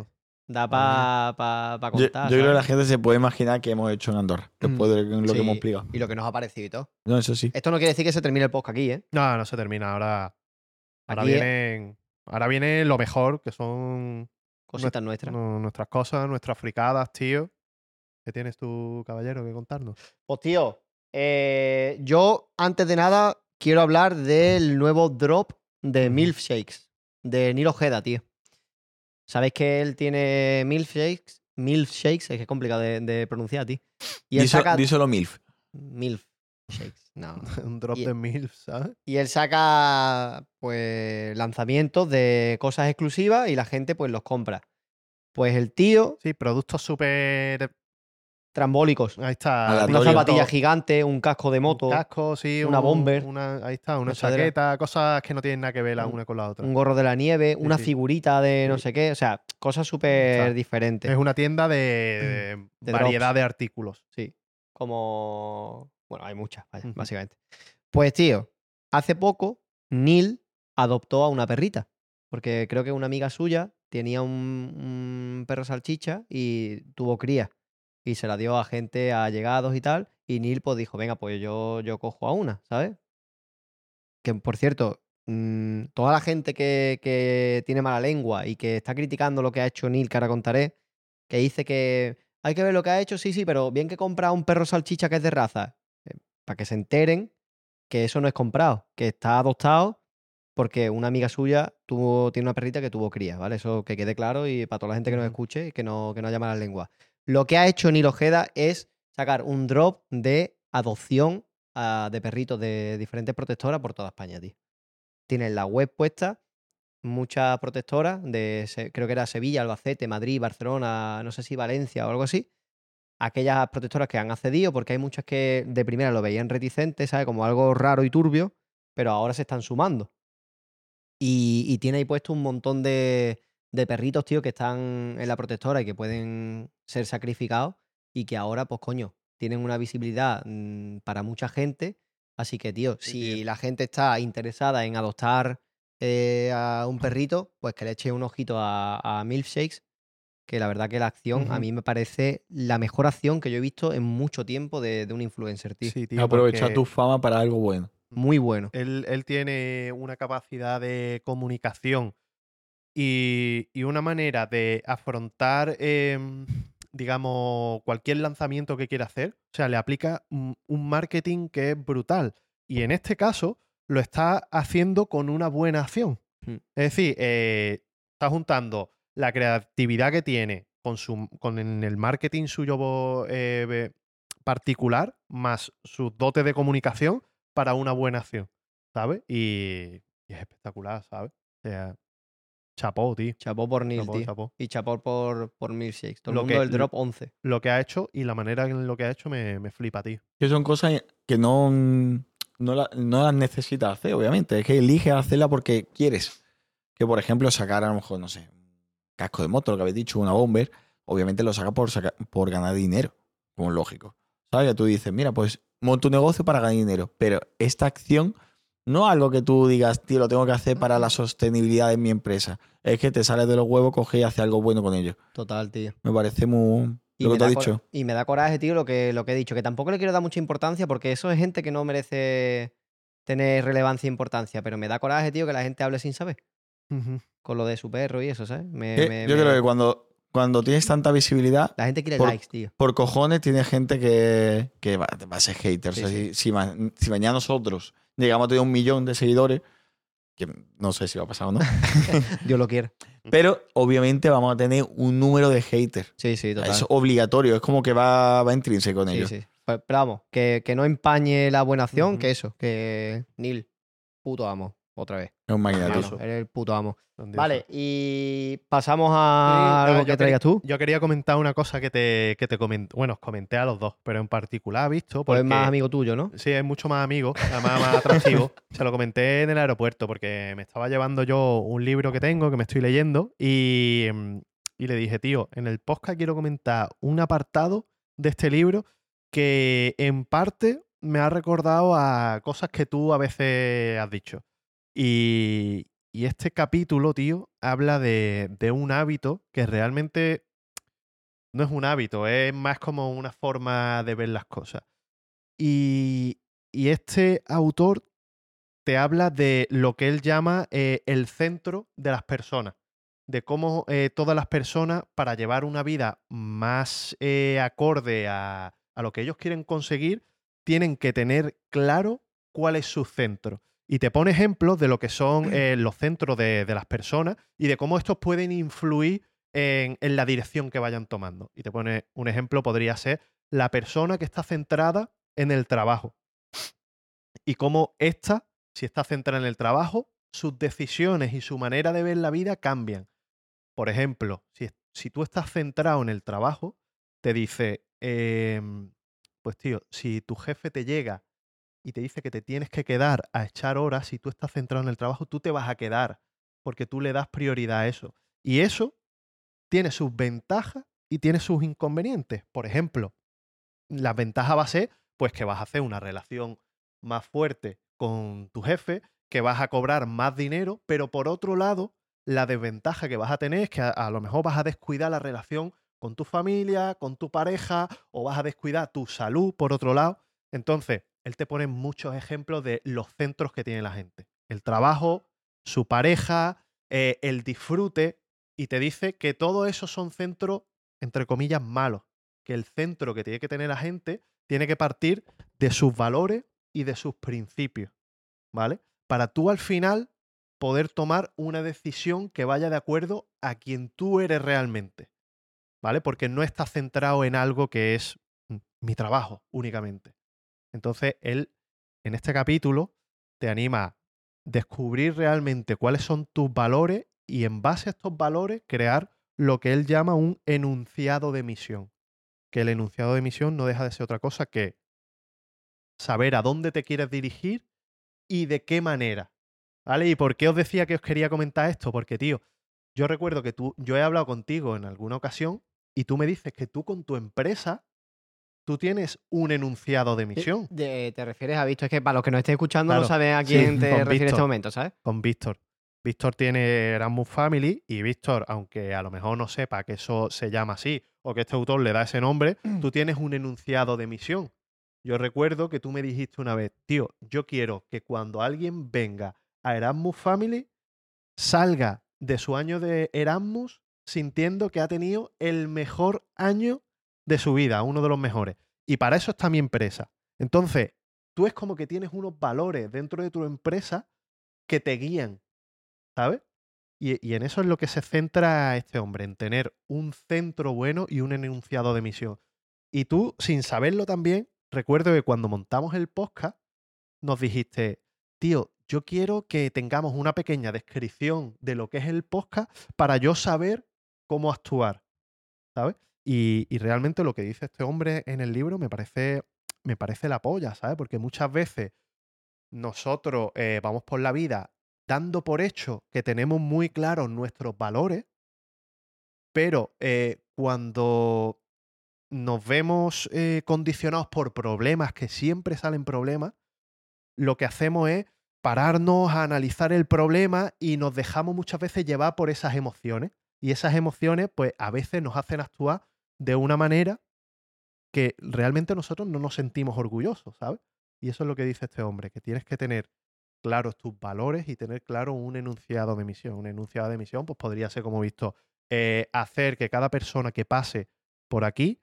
da para pa, pa Yo, contar. yo creo que la gente se puede imaginar qué hemos hecho en Andorra, después de lo que hemos explicado. Y lo que nos ha parecido y todo. No, eso sí. Esto no quiere decir que se termine el podcast aquí, ¿eh? No, no se termina. Ahora, ahora, Aquí es vienen, ahora viene lo mejor, que son cositas nuestras. nu- nuestras cosas, nuestras fricadas, tío. ¿Qué tienes tú, caballero, que contarnos? Pues tío, Eh, yo, antes de nada, quiero hablar del nuevo drop de. Milkshakes, de Nilo Ojeda, tío. Sabéis que él tiene Milkshakes, Milkshakes, es que es complicado de, de pronunciar, tío. Y él Díselo, saca díselo MILF. Milkshakes, no. Un drop Y- de mil, ¿sabes? Y él saca, pues, lanzamientos de cosas exclusivas y la gente, pues, los compra. Pues el tío, Sí, productos súper. Trambólicos. Ahí está. Aleatorio. Una zapatilla gigante, un casco de moto, Un casco, sí. una un- bomber, una- ahí está, una chaqueta, cosas que no tienen nada que ver la Un- una con la otra. un gorro de la nieve, una sí. figurita de no Sí. sé qué. O sea, cosas súper sea, diferentes. Es una tienda de, De variedad drops. de artículos. Sí. Como. Bueno, hay muchas, vaya, básicamente. Pues, tío, hace poco Neil adoptó a una perrita. Porque creo que una amiga suya tenía un, un perro salchicha y tuvo cría. Y se la dio a gente, a allegados y tal. Y Neil pues dijo, venga, pues yo, yo cojo a una, ¿sabes? Que por cierto, mm, toda la gente que, que tiene mala lengua y que está criticando lo que ha hecho Neil, que ahora contaré, que dice que hay que ver lo que ha hecho, sí, sí, pero bien que compra un perro salchicha que es de raza, eh, para que se enteren que eso no es comprado, que está adoptado porque una amiga suya tuvo, tiene una perrita que tuvo cría, ¿vale? Eso que quede claro y para toda la gente que nos escuche y que no, que no haya mala lengua. Lo que ha hecho Neil Ojeda es sacar un drop de adopción ah, de perritos de diferentes protectoras por toda España, tío. Tienen la web puesta, muchas protectoras, de, creo que era Sevilla, Albacete, Madrid, Barcelona, no sé si Valencia o algo así. Aquellas protectoras que han accedido, porque hay muchas que de primera lo veían reticentes, ¿sabes? Como algo raro y turbio, pero ahora se están sumando. Y tiene ahí puesto un montón de, de perritos, tío, que están en la protectora y que pueden ser sacrificados y que ahora, pues coño, tienen una visibilidad mm, para mucha gente. Así que, tío, Sí, si tío. la gente está interesada en adoptar eh, a un perrito, pues que le eche un ojito a, a Milkshakes, que la verdad que la acción a mí me parece la mejor acción que yo he visto en mucho tiempo de, de un influencer, tío. Sí, tío. Aprovecha porque tu fama para algo bueno. Muy bueno. Él, él tiene una capacidad de comunicación y, y una manera de afrontar, em, digamos, cualquier lanzamiento que quiera hacer. O sea, le aplica un, un marketing que es brutal. Y en este caso, lo está haciendo con una buena acción. Mm. Es decir, eh, está juntando la creatividad que tiene con, su, con el marketing suyo eh, particular, más sus dotes de comunicación para una buena acción, ¿sabes? Y, y es espectacular, ¿sabes? O sea, chapó, tío. Chapó por Neil, Chapó, tío. chapó. Y chapó por, por Milkshakes. Todo el Lo mundo que- del drop 11. Lo que ha hecho y la manera en lo que ha hecho me, me flipa, tío. Que son cosas que no, no, la- no las necesitas hacer, obviamente. Es que eliges hacerla porque quieres. Que, por ejemplo, sacar a lo mejor, no sé, un casco de moto, lo que habéis dicho, una bomber, obviamente lo saca por, saca- por ganar dinero, como es lógico. ¿Sabes? Que tú dices, mira, pues monto un negocio para ganar dinero. Pero esta acción no es algo que tú digas, tío, lo tengo que hacer para la sostenibilidad de mi empresa. Es que te sales de los huevos, coges y haces algo bueno con ello. Total, tío. Me parece muy. Y lo me, que te he da cor- dicho. y me da coraje, tío, lo que, lo que he dicho. Que tampoco le quiero dar mucha importancia porque eso es gente que no merece tener relevancia e importancia. Pero me da coraje, tío, que la gente hable sin saber. Con lo de su perro y eso, ¿sabes? Me- Eh, me- yo me- creo que cuando, cuando tienes tanta visibilidad, La gente quiere por- likes, tío. por cojones tiene gente que, que va, va a ser hater. Sí, O sea, sí. Si, si si mañana nosotros llegamos a tener un millón de seguidores, que no sé si va a pasar o no, Dios lo quiere. pero obviamente vamos a tener un número de haters. Sí, sí, total. Es obligatorio, es como que va, va intrínseco con Sí, ellos. sí. Pues, Pero vamos, que, que no empañe la buena acción, que eso, que Neil, puto amo, otra vez. Es un. Hermano, eres el puto amo. Vale, y pasamos a Sí, algo que traigas tú. Yo quería comentar una cosa que te, que te comenté. Bueno, os comenté a los dos, pero en particular, visto. Pues Porque, es más amigo tuyo, ¿no? Sí, es mucho más amigo, además más atractivo. Se lo comenté en el aeropuerto porque me estaba llevando yo un libro que tengo, que me estoy leyendo, y, y le dije, tío, en el podcast quiero comentar un apartado de este libro que en parte me ha recordado a cosas que tú a veces has dicho. Y, este capítulo, tío, habla de, un hábito que realmente no es un hábito, es más como una forma de ver las cosas. Y, este autor te habla de lo que él llama eh, el centro de las personas, de cómo eh, todas las personas, para llevar una vida más eh, acorde a lo que ellos quieren conseguir, tienen que tener claro cuál es su centro. Y te pone ejemplos de lo que son eh, los centros de, de las personas y de cómo estos pueden influir en, en la dirección que vayan tomando. Y te pone un ejemplo, podría ser la persona que está centrada en el trabajo. Y cómo esta, si está centrada en el trabajo, sus decisiones y su manera de ver la vida cambian. Por ejemplo, si, si tú estás centrado en el trabajo, te dice, em, pues tío, si tu jefe te llega y te dice que te tienes que quedar a echar horas, si tú estás centrado en el trabajo, tú te vas a quedar, porque tú le das prioridad a eso. Y eso tiene sus ventajas y tiene sus inconvenientes. Por ejemplo, la ventaja va a ser pues que vas a hacer una relación más fuerte con tu jefe, que vas a cobrar más dinero, pero por otro lado, la desventaja que vas a tener es que a, a lo mejor vas a descuidar la relación con tu familia, con tu pareja, o vas a descuidar tu salud, por otro lado. Entonces, él te pone muchos ejemplos de los centros que tiene la gente. El trabajo, su pareja, eh, el disfrute, y te dice que todos esos son centros, entre comillas, malos. Que el centro que tiene que tener la gente tiene que partir de sus valores y de sus principios. ¿Vale? Para tú al final poder tomar una decisión que vaya de acuerdo a quien tú eres realmente. ¿Vale? Porque no estás centrado en algo que es mm, mi trabajo únicamente. Entonces, él en este capítulo te anima a descubrir realmente cuáles son tus valores y en base a estos valores crear lo que él llama un enunciado de misión. Que el enunciado de misión no deja de ser otra cosa que saber a dónde te quieres dirigir y de qué manera. ¿Vale? ¿Y por qué os decía que os quería comentar esto? Porque, tío, yo recuerdo que tú, yo he hablado contigo en alguna ocasión y tú me dices que tú con tu empresa, tú tienes un enunciado de misión. De- te refieres a Víctor, es que para los que nos estén escuchando Claro, no saben a sí, quién te refieres en este momento, ¿sabes? con Víctor. Víctor tiene Erasmus Family y Víctor, aunque a lo mejor no sepa que eso se llama así o que este autor le da ese nombre, tú tienes un enunciado de misión. Yo recuerdo que tú me dijiste una vez, tío, yo quiero que cuando alguien venga a Erasmus Family salga de su año de Erasmus sintiendo que ha tenido el mejor año de su vida, uno de los mejores. Y para eso está mi empresa. Entonces, tú es como que tienes unos valores dentro de tu empresa que te guían, ¿sabes? Y, y en eso es lo que se centra este hombre, en tener un centro bueno y un enunciado de misión. Y tú, sin saberlo también, recuerdo que cuando montamos el podcast, nos dijiste, tío, yo quiero que tengamos una pequeña descripción de lo que es el podcast para yo saber cómo actuar, ¿sabes? Y, realmente lo que dice este hombre en el libro me parece, me parece la polla, ¿sabes? Porque muchas veces nosotros eh, vamos por la vida dando por hecho que tenemos muy claros nuestros valores, pero eh, cuando nos vemos eh, condicionados por problemas, que siempre salen problemas, lo que hacemos es pararnos a analizar el problema y nos dejamos muchas veces llevar por esas emociones. Y esas emociones, pues a veces nos hacen actuar de una manera que realmente nosotros no nos sentimos orgullosos, ¿sabes? Y eso es lo que dice este hombre, que tienes que tener claros tus valores y tener claro un enunciado de misión. Un enunciado de misión, pues podría ser, como he visto, eh, hacer que cada persona que pase por aquí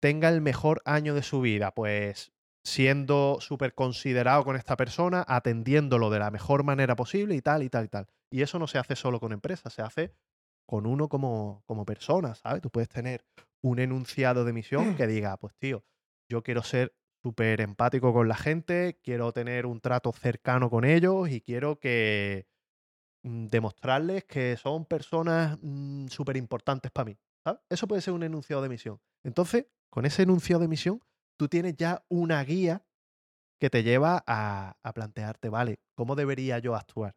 tenga el mejor año de su vida, pues siendo súper considerado con esta persona, atendiéndolo de la mejor manera posible y tal, y tal, y tal. Y eso no se hace solo con empresas, se hace con uno como, como persona, ¿sabes? Tú puedes tener un enunciado de misión que diga, pues tío, yo quiero ser súper empático con la gente, quiero tener un trato cercano con ellos y quiero que mm, demostrarles que son personas mm, súper importantes para mí. ¿sabes? Eso puede ser un enunciado de misión. Entonces, con ese enunciado de misión, tú tienes ya una guía que te lleva a, a plantearte, vale, ¿cómo debería yo actuar?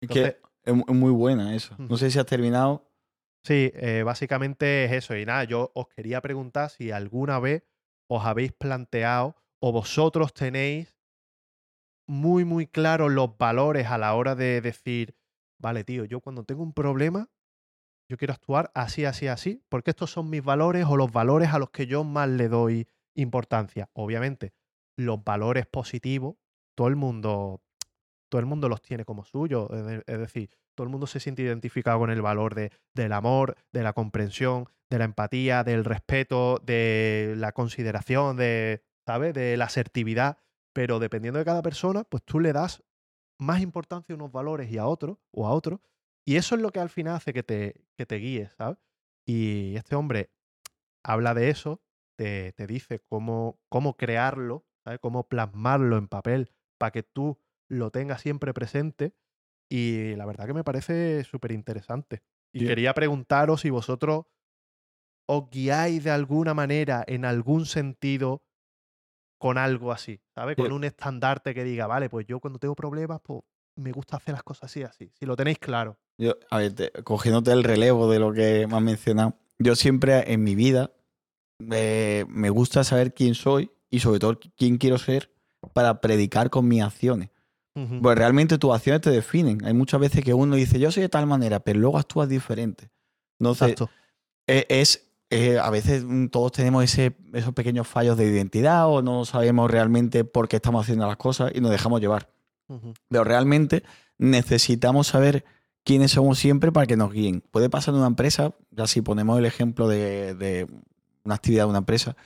Es que es mu- es muy buena eso. No sé si has terminado. Sí, eh, básicamente es eso. Y nada, yo os quería preguntar si alguna vez os habéis planteado o vosotros tenéis muy, muy claros los valores a la hora de decir, vale, tío, yo cuando tengo un problema, yo quiero actuar así, así, así, porque estos son mis valores o los valores a los que yo más le doy importancia. Obviamente, los valores positivos, todo el mundo, todo el mundo los tiene como suyo. Es de- es decir, todo el mundo se siente identificado con el valor de, del amor, de la comprensión, de la empatía, del respeto, de la consideración, de ¿sabes? De la asertividad, pero dependiendo de cada persona, pues tú le das más importancia a unos valores y a otros, o a otros, y eso es lo que al final hace que te, que te guíes, ¿sabes? Y este hombre habla de eso, te, te dice cómo, cómo crearlo, ¿sabes? Cómo plasmarlo en papel para que tú lo tengas siempre presente. Y la verdad que me parece súper interesante. Y quería preguntaros si vosotros os guiáis de alguna manera, en algún sentido, con algo así, ¿sabes? Con un estandarte que diga, vale, pues yo cuando tengo problemas, pues me gusta hacer las cosas así, así. Si lo tenéis claro. Yo, a ver, te- cogiéndote el relevo de lo que me has mencionado, yo siempre en mi vida eh, me gusta saber quién soy y sobre todo quién quiero ser para predicar con mis acciones. Pues realmente tus acciones te definen. Hay muchas veces que uno dice, yo soy de tal manera, pero luego actúas diferente. Entonces, Exacto. eh, es, eh, a veces mm, todos tenemos ese, esos pequeños fallos de identidad o no sabemos realmente por qué estamos haciendo las cosas y nos dejamos llevar. Pero realmente necesitamos saber quiénes somos siempre para que nos guíen. Puede pasar en una empresa, ya si ponemos el ejemplo de, de una actividad de una empresa.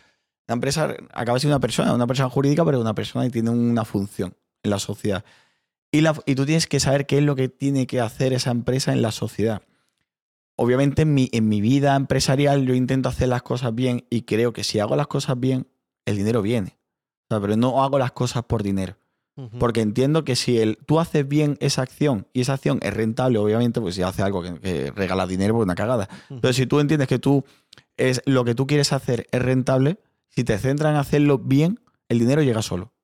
La empresa acaba siendo una persona, una persona jurídica, pero una persona y tiene una función en la sociedad. Y, la- y tú tienes que saber qué es lo que tiene que hacer esa empresa en la sociedad. Obviamente en mi, en mi vida empresarial yo intento hacer las cosas bien y creo que si hago las cosas bien, el dinero viene. O sea, pero no hago las cosas por dinero. Porque entiendo que si el, tú haces bien esa acción y esa acción es rentable, obviamente, pues si haces algo que, que regala dinero, pues una cagada. Pero si tú entiendes que tú es lo que tú quieres hacer es rentable, si te centras en hacerlo bien, el dinero llega solo.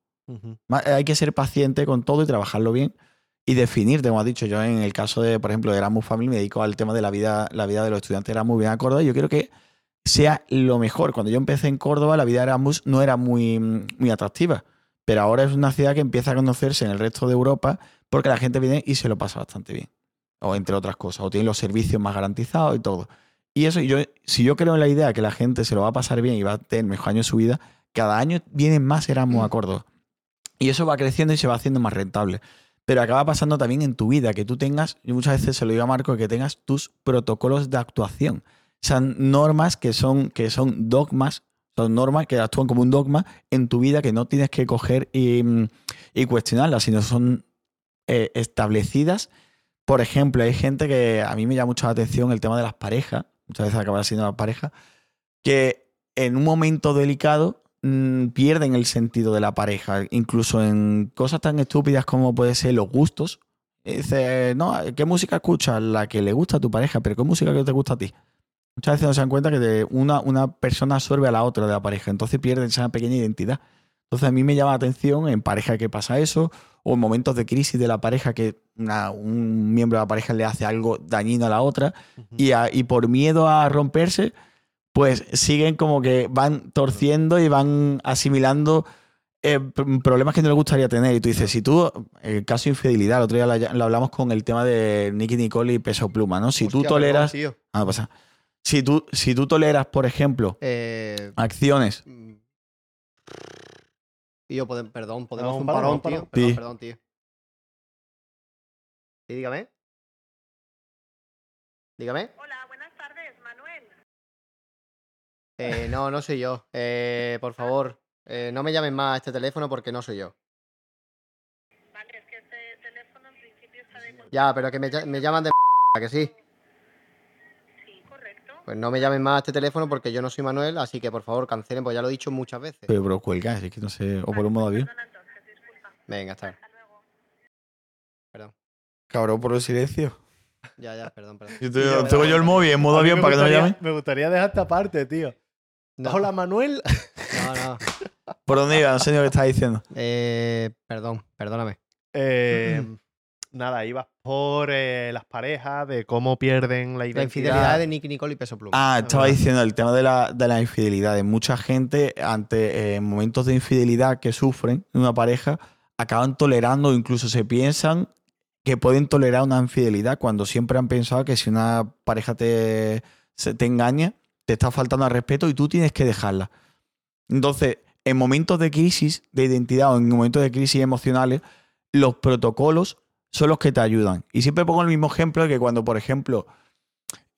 Ma- Hay que ser paciente con todo y trabajarlo bien y definirte, como has dicho. Yo en el caso de, por ejemplo, de Erasmus Family me dedico al tema de la vida, la vida de los estudiantes de Erasmus bien a Córdoba y yo quiero que sea lo mejor. Cuando yo empecé en Córdoba, la vida de Erasmus no era muy, muy atractiva, pero ahora es una ciudad que empieza a conocerse en el resto de Europa porque la gente viene y se lo pasa bastante bien. O entre otras cosas, o tiene los servicios más garantizados y todo. Y eso, yo, si yo creo en la idea que la gente se lo va a pasar bien y va a tener mejor año de su vida, cada año vienen más Erasmus a Córdoba. Y eso va creciendo y se va haciendo más rentable. Pero acaba pasando también en tu vida, que tú tengas, yo muchas veces se lo digo a Marco, que tengas tus protocolos de actuación. Son normas que son, que son dogmas, son normas que actúan como un dogma en tu vida que no tienes que coger y, mm, y cuestionarlas, sino son eh, establecidas. Por ejemplo, hay gente que a mí me llama mucho la atención el tema de las parejas, muchas veces acaba siendo la pareja, que en un momento delicado mm, pierden el sentido de la pareja, incluso en cosas tan estúpidas como puede ser los gustos. Dice, no, ¿qué música escuchas? La que le gusta a tu pareja, pero ¿qué música que te gusta a ti? Muchas veces no se dan cuenta que una, una persona absorbe a la otra de la pareja, entonces pierden esa pequeña identidad. Entonces a mí me llama la atención en pareja que pasa eso, o en momentos de crisis de la pareja que una- un miembro de la pareja le hace algo dañino a la otra, y, a- y por miedo a romperse, pues siguen como que van torciendo y van asimilando eh, pr- problemas que no les gustaría tener. Y tú dices, si tú, el caso de infidelidad, el otro día lo, lo hablamos con el tema de Nicky Nicole y Peso Pluma, ¿no? Si tú toleras... perdón. Ah, pasa. Si tú, si tú toleras, por ejemplo, Eh, acciones mm, Tío, pode- perdón, podemos hacer un parón, parón, parón. tío. Perdón, Sí. perdón, tío. Sí, dígame. Dígame. Hola, buenas tardes, Manuel. Eh, no, no soy yo. Eh, por favor, eh, no me llamen más a este teléfono porque no soy yo. Vale, es que este teléfono en principio está de... Ya, pero que me, lla- me llaman de ¿a que sí. Sí, correcto. Pues no me llamen más a este teléfono porque yo no soy Manuel, así que por favor cancelen, pues ya lo he dicho muchas veces. pero, pero cuelga, es que no sé, o por un modo pues avión. Venga, está. Hasta luego. Perdón. Cabrón, por el silencio. Ya, ya, perdón, perdón. Yo tengo, tengo yo el móvil en modo avión para que no me llamen. Me gustaría dejar esta parte, tío. No, Hola, Manuel. no, no. ¿Por dónde iba? No sé ni lo que estás diciendo. Eh, perdón, perdóname. Eh, nada, ibas por eh, las parejas, de cómo pierden la identidad. La infidelidad de Nicky Nicole y Peso Pluma. Ah, Es estaba verdad. diciendo el tema de la, de las infidelidades. Mucha gente, ante eh, momentos de infidelidad que sufren en una pareja, acaban tolerando o incluso se piensan que pueden tolerar una infidelidad cuando siempre han pensado que si una pareja te, se- te engaña, te está faltando al respeto y tú tienes que dejarla. Entonces, en momentos de crisis de identidad o en momentos de crisis emocionales, los protocolos son los que te ayudan. Y siempre pongo el mismo ejemplo de que cuando, por ejemplo,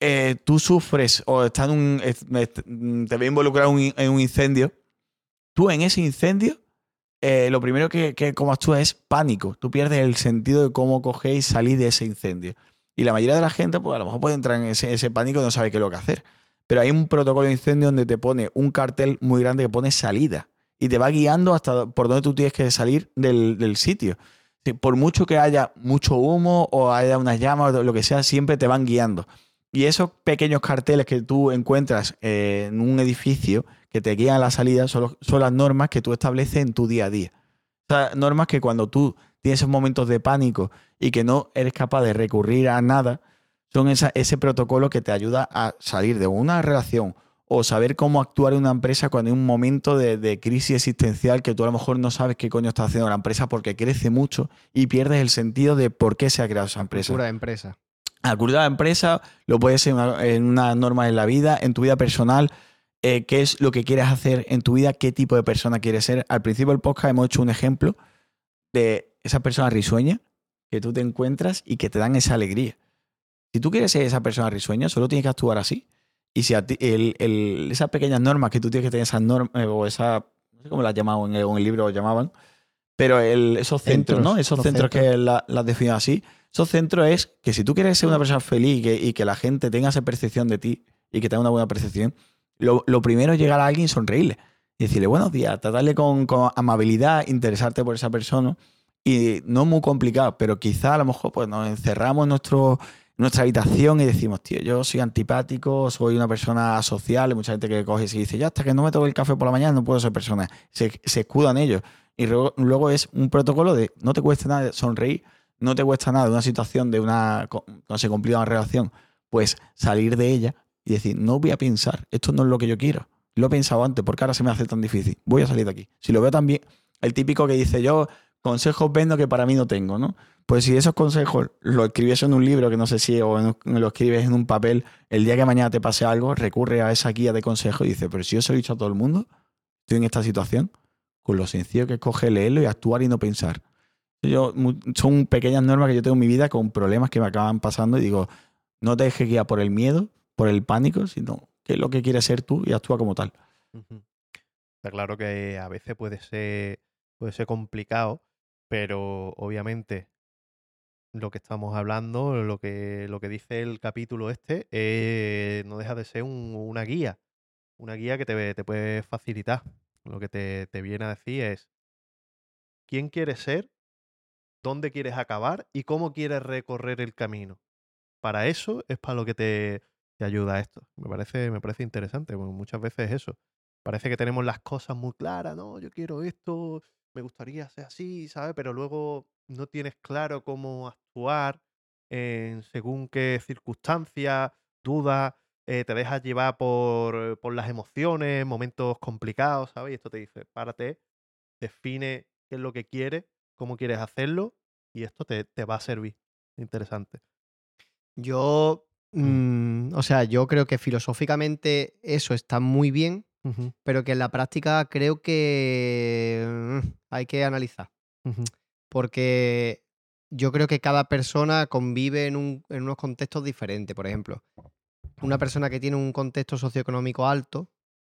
eh, tú sufres o estás en un, te ves involucrado en un in- en un incendio tú en ese incendio, eh, lo primero que, que como actúas es pánico. Tú pierdes el sentido de cómo cogéis y salir de ese incendio. Y la mayoría de la gente, pues a lo mejor puede entrar en ese, ese pánico y no sabe qué es lo que hacer. Pero hay un protocolo de incendio donde te pone un cartel muy grande que pone salida y te va guiando hasta por donde tú tienes que salir del, del sitio. Por mucho que haya mucho humo o haya unas llamas o lo que sea, siempre te van guiando. Y esos pequeños carteles que tú encuentras eh, en un edificio que te guían a la salida son, las normas que tú estableces en tu día a día. Normas que cuando tú tienes esos momentos de pánico y que no eres capaz de recurrir a nada, son esa- ese protocolo que te ayuda a salir de una relación o saber cómo actuar en una empresa cuando hay un momento de, de crisis existencial que tú a lo mejor no sabes qué coño está haciendo la empresa porque crece mucho y pierdes el sentido de por qué se ha creado esa empresa. Cultura de empresa. La cultura de empresa lo puede ser en una- en una norma en la vida, en tu vida personal, eh, qué es lo que quieres hacer en tu vida, qué tipo de persona quieres ser. Al principio del podcast hemos hecho un ejemplo de esa persona risueña que tú te encuentras y que te dan esa alegría. Si tú quieres ser esa persona risueña, solo tienes que actuar así. Y si a ti- el- el- esas pequeñas normas que tú tienes que tener, esas normas, eh, o esa, no sé cómo las llamaban en el, en el libro, lo llamaban, pero el- esos centros, Centros, ¿no? Esos centros, centros. que la- las definen así, esos centros es que si tú quieres ser una persona feliz y que, y que la gente tenga esa percepción de ti y que tenga una buena percepción, lo, lo primero es llegar a alguien y sonreírle. Y decirle buenos días, tratarle con, con amabilidad, interesarte por esa persona. Y no es muy complicado, pero quizá a lo mejor pues, nos encerramos en nuestro, nuestra habitación y decimos, tío, yo soy antipático, soy una persona social. Hay mucha gente que coge y se dice, ya hasta que no me toque el café por la mañana no puedo ser persona. Se, escudan ellos. Y luego, luego es un protocolo de no te cuesta nada sonreír, no te cuesta nada una situación, de una, no se una relación, pues salir de ella y decir, no voy a pensar, esto no es lo que yo quiero. Lo he pensado antes, porque ahora se me hace tan difícil. Voy a salir de aquí. Si lo veo también, el típico que dice yo, consejos vendo que para mí no tengo, ¿no? Pues si esos consejos lo escribes en un libro, que no sé si, o en- lo escribes en un papel, el día que mañana te pase algo, recurre a esa guía de consejos y dice, pero si yo se lo he dicho a todo el mundo, estoy en esta situación, con lo sencillo que es coger, leerlo y actuar y no pensar. Yo, son pequeñas normas que yo tengo en mi vida con problemas que me acaban pasando y digo, no te dejes guiar por el miedo, por el pánico, sino qué es lo que quieres ser tú y actúa como tal. Está claro que a veces puede ser, puede ser complicado, pero obviamente lo que estamos hablando, lo que, lo que dice el capítulo este, eh, no deja de ser un- una guía, una guía que te, te puede facilitar. Lo que te, te viene a decir es quién quieres ser, dónde quieres acabar y cómo quieres recorrer el camino. Para eso es para lo que te, te ayuda esto. Me parece, me parece interesante, muchas veces es eso. Parece que tenemos las cosas muy claras, ¿no? Yo quiero esto, me gustaría ser así, ¿sabes? Pero luego no tienes claro cómo actuar en según qué circunstancias, dudas, eh, te dejas llevar por, por las emociones, momentos complicados, ¿sabes? Y esto te dice, párate, define qué es lo que quieres, cómo quieres hacerlo, y esto te, te va a servir. Interesante. Yo, mm, o sea, yo creo que filosóficamente eso está muy bien, Pero que en la práctica creo que mm, hay que analizar. Porque yo creo que cada persona convive en, un- en unos contextos diferentes. Por ejemplo, una persona que tiene un contexto socioeconómico alto,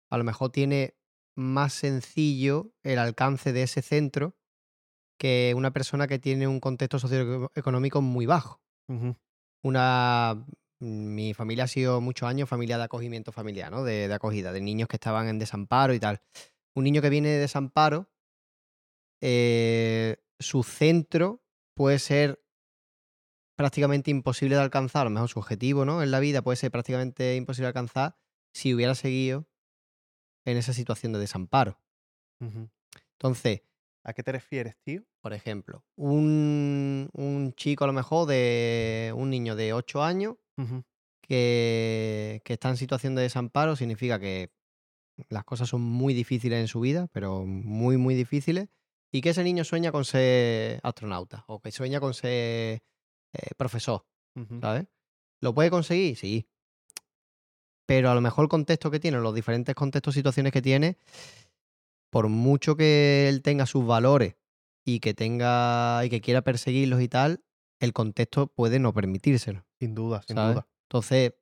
a lo mejor tiene más sencillo el alcance de ese centro que una persona que tiene un contexto socioeconómico muy bajo. Una. Mi familia ha sido muchos años familia de acogimiento familiar, ¿no? De, de acogida, de niños que estaban en desamparo y tal. Un niño que viene de desamparo, eh, su centro puede ser prácticamente imposible de alcanzar, a lo mejor su objetivo, ¿no? En la vida puede ser prácticamente imposible de alcanzar si hubiera seguido en esa situación de desamparo. Entonces, ¿A qué te refieres, tío? por ejemplo, un, un chico a lo mejor de un niño de 8 años Que, que está en situación de desamparo significa que las cosas son muy difíciles en su vida, pero muy, muy difíciles, y que ese niño sueña con ser astronauta o que sueña con ser eh, profesor. ¿sabes? ¿Lo puede conseguir? Sí. Pero a lo mejor el contexto que tiene, los diferentes contextos, situaciones que tiene, por mucho que él tenga sus valores y que tenga y que quiera perseguirlos y tal, el contexto puede no permitírselo. Sin duda, sin ¿sabes? duda. Entonces,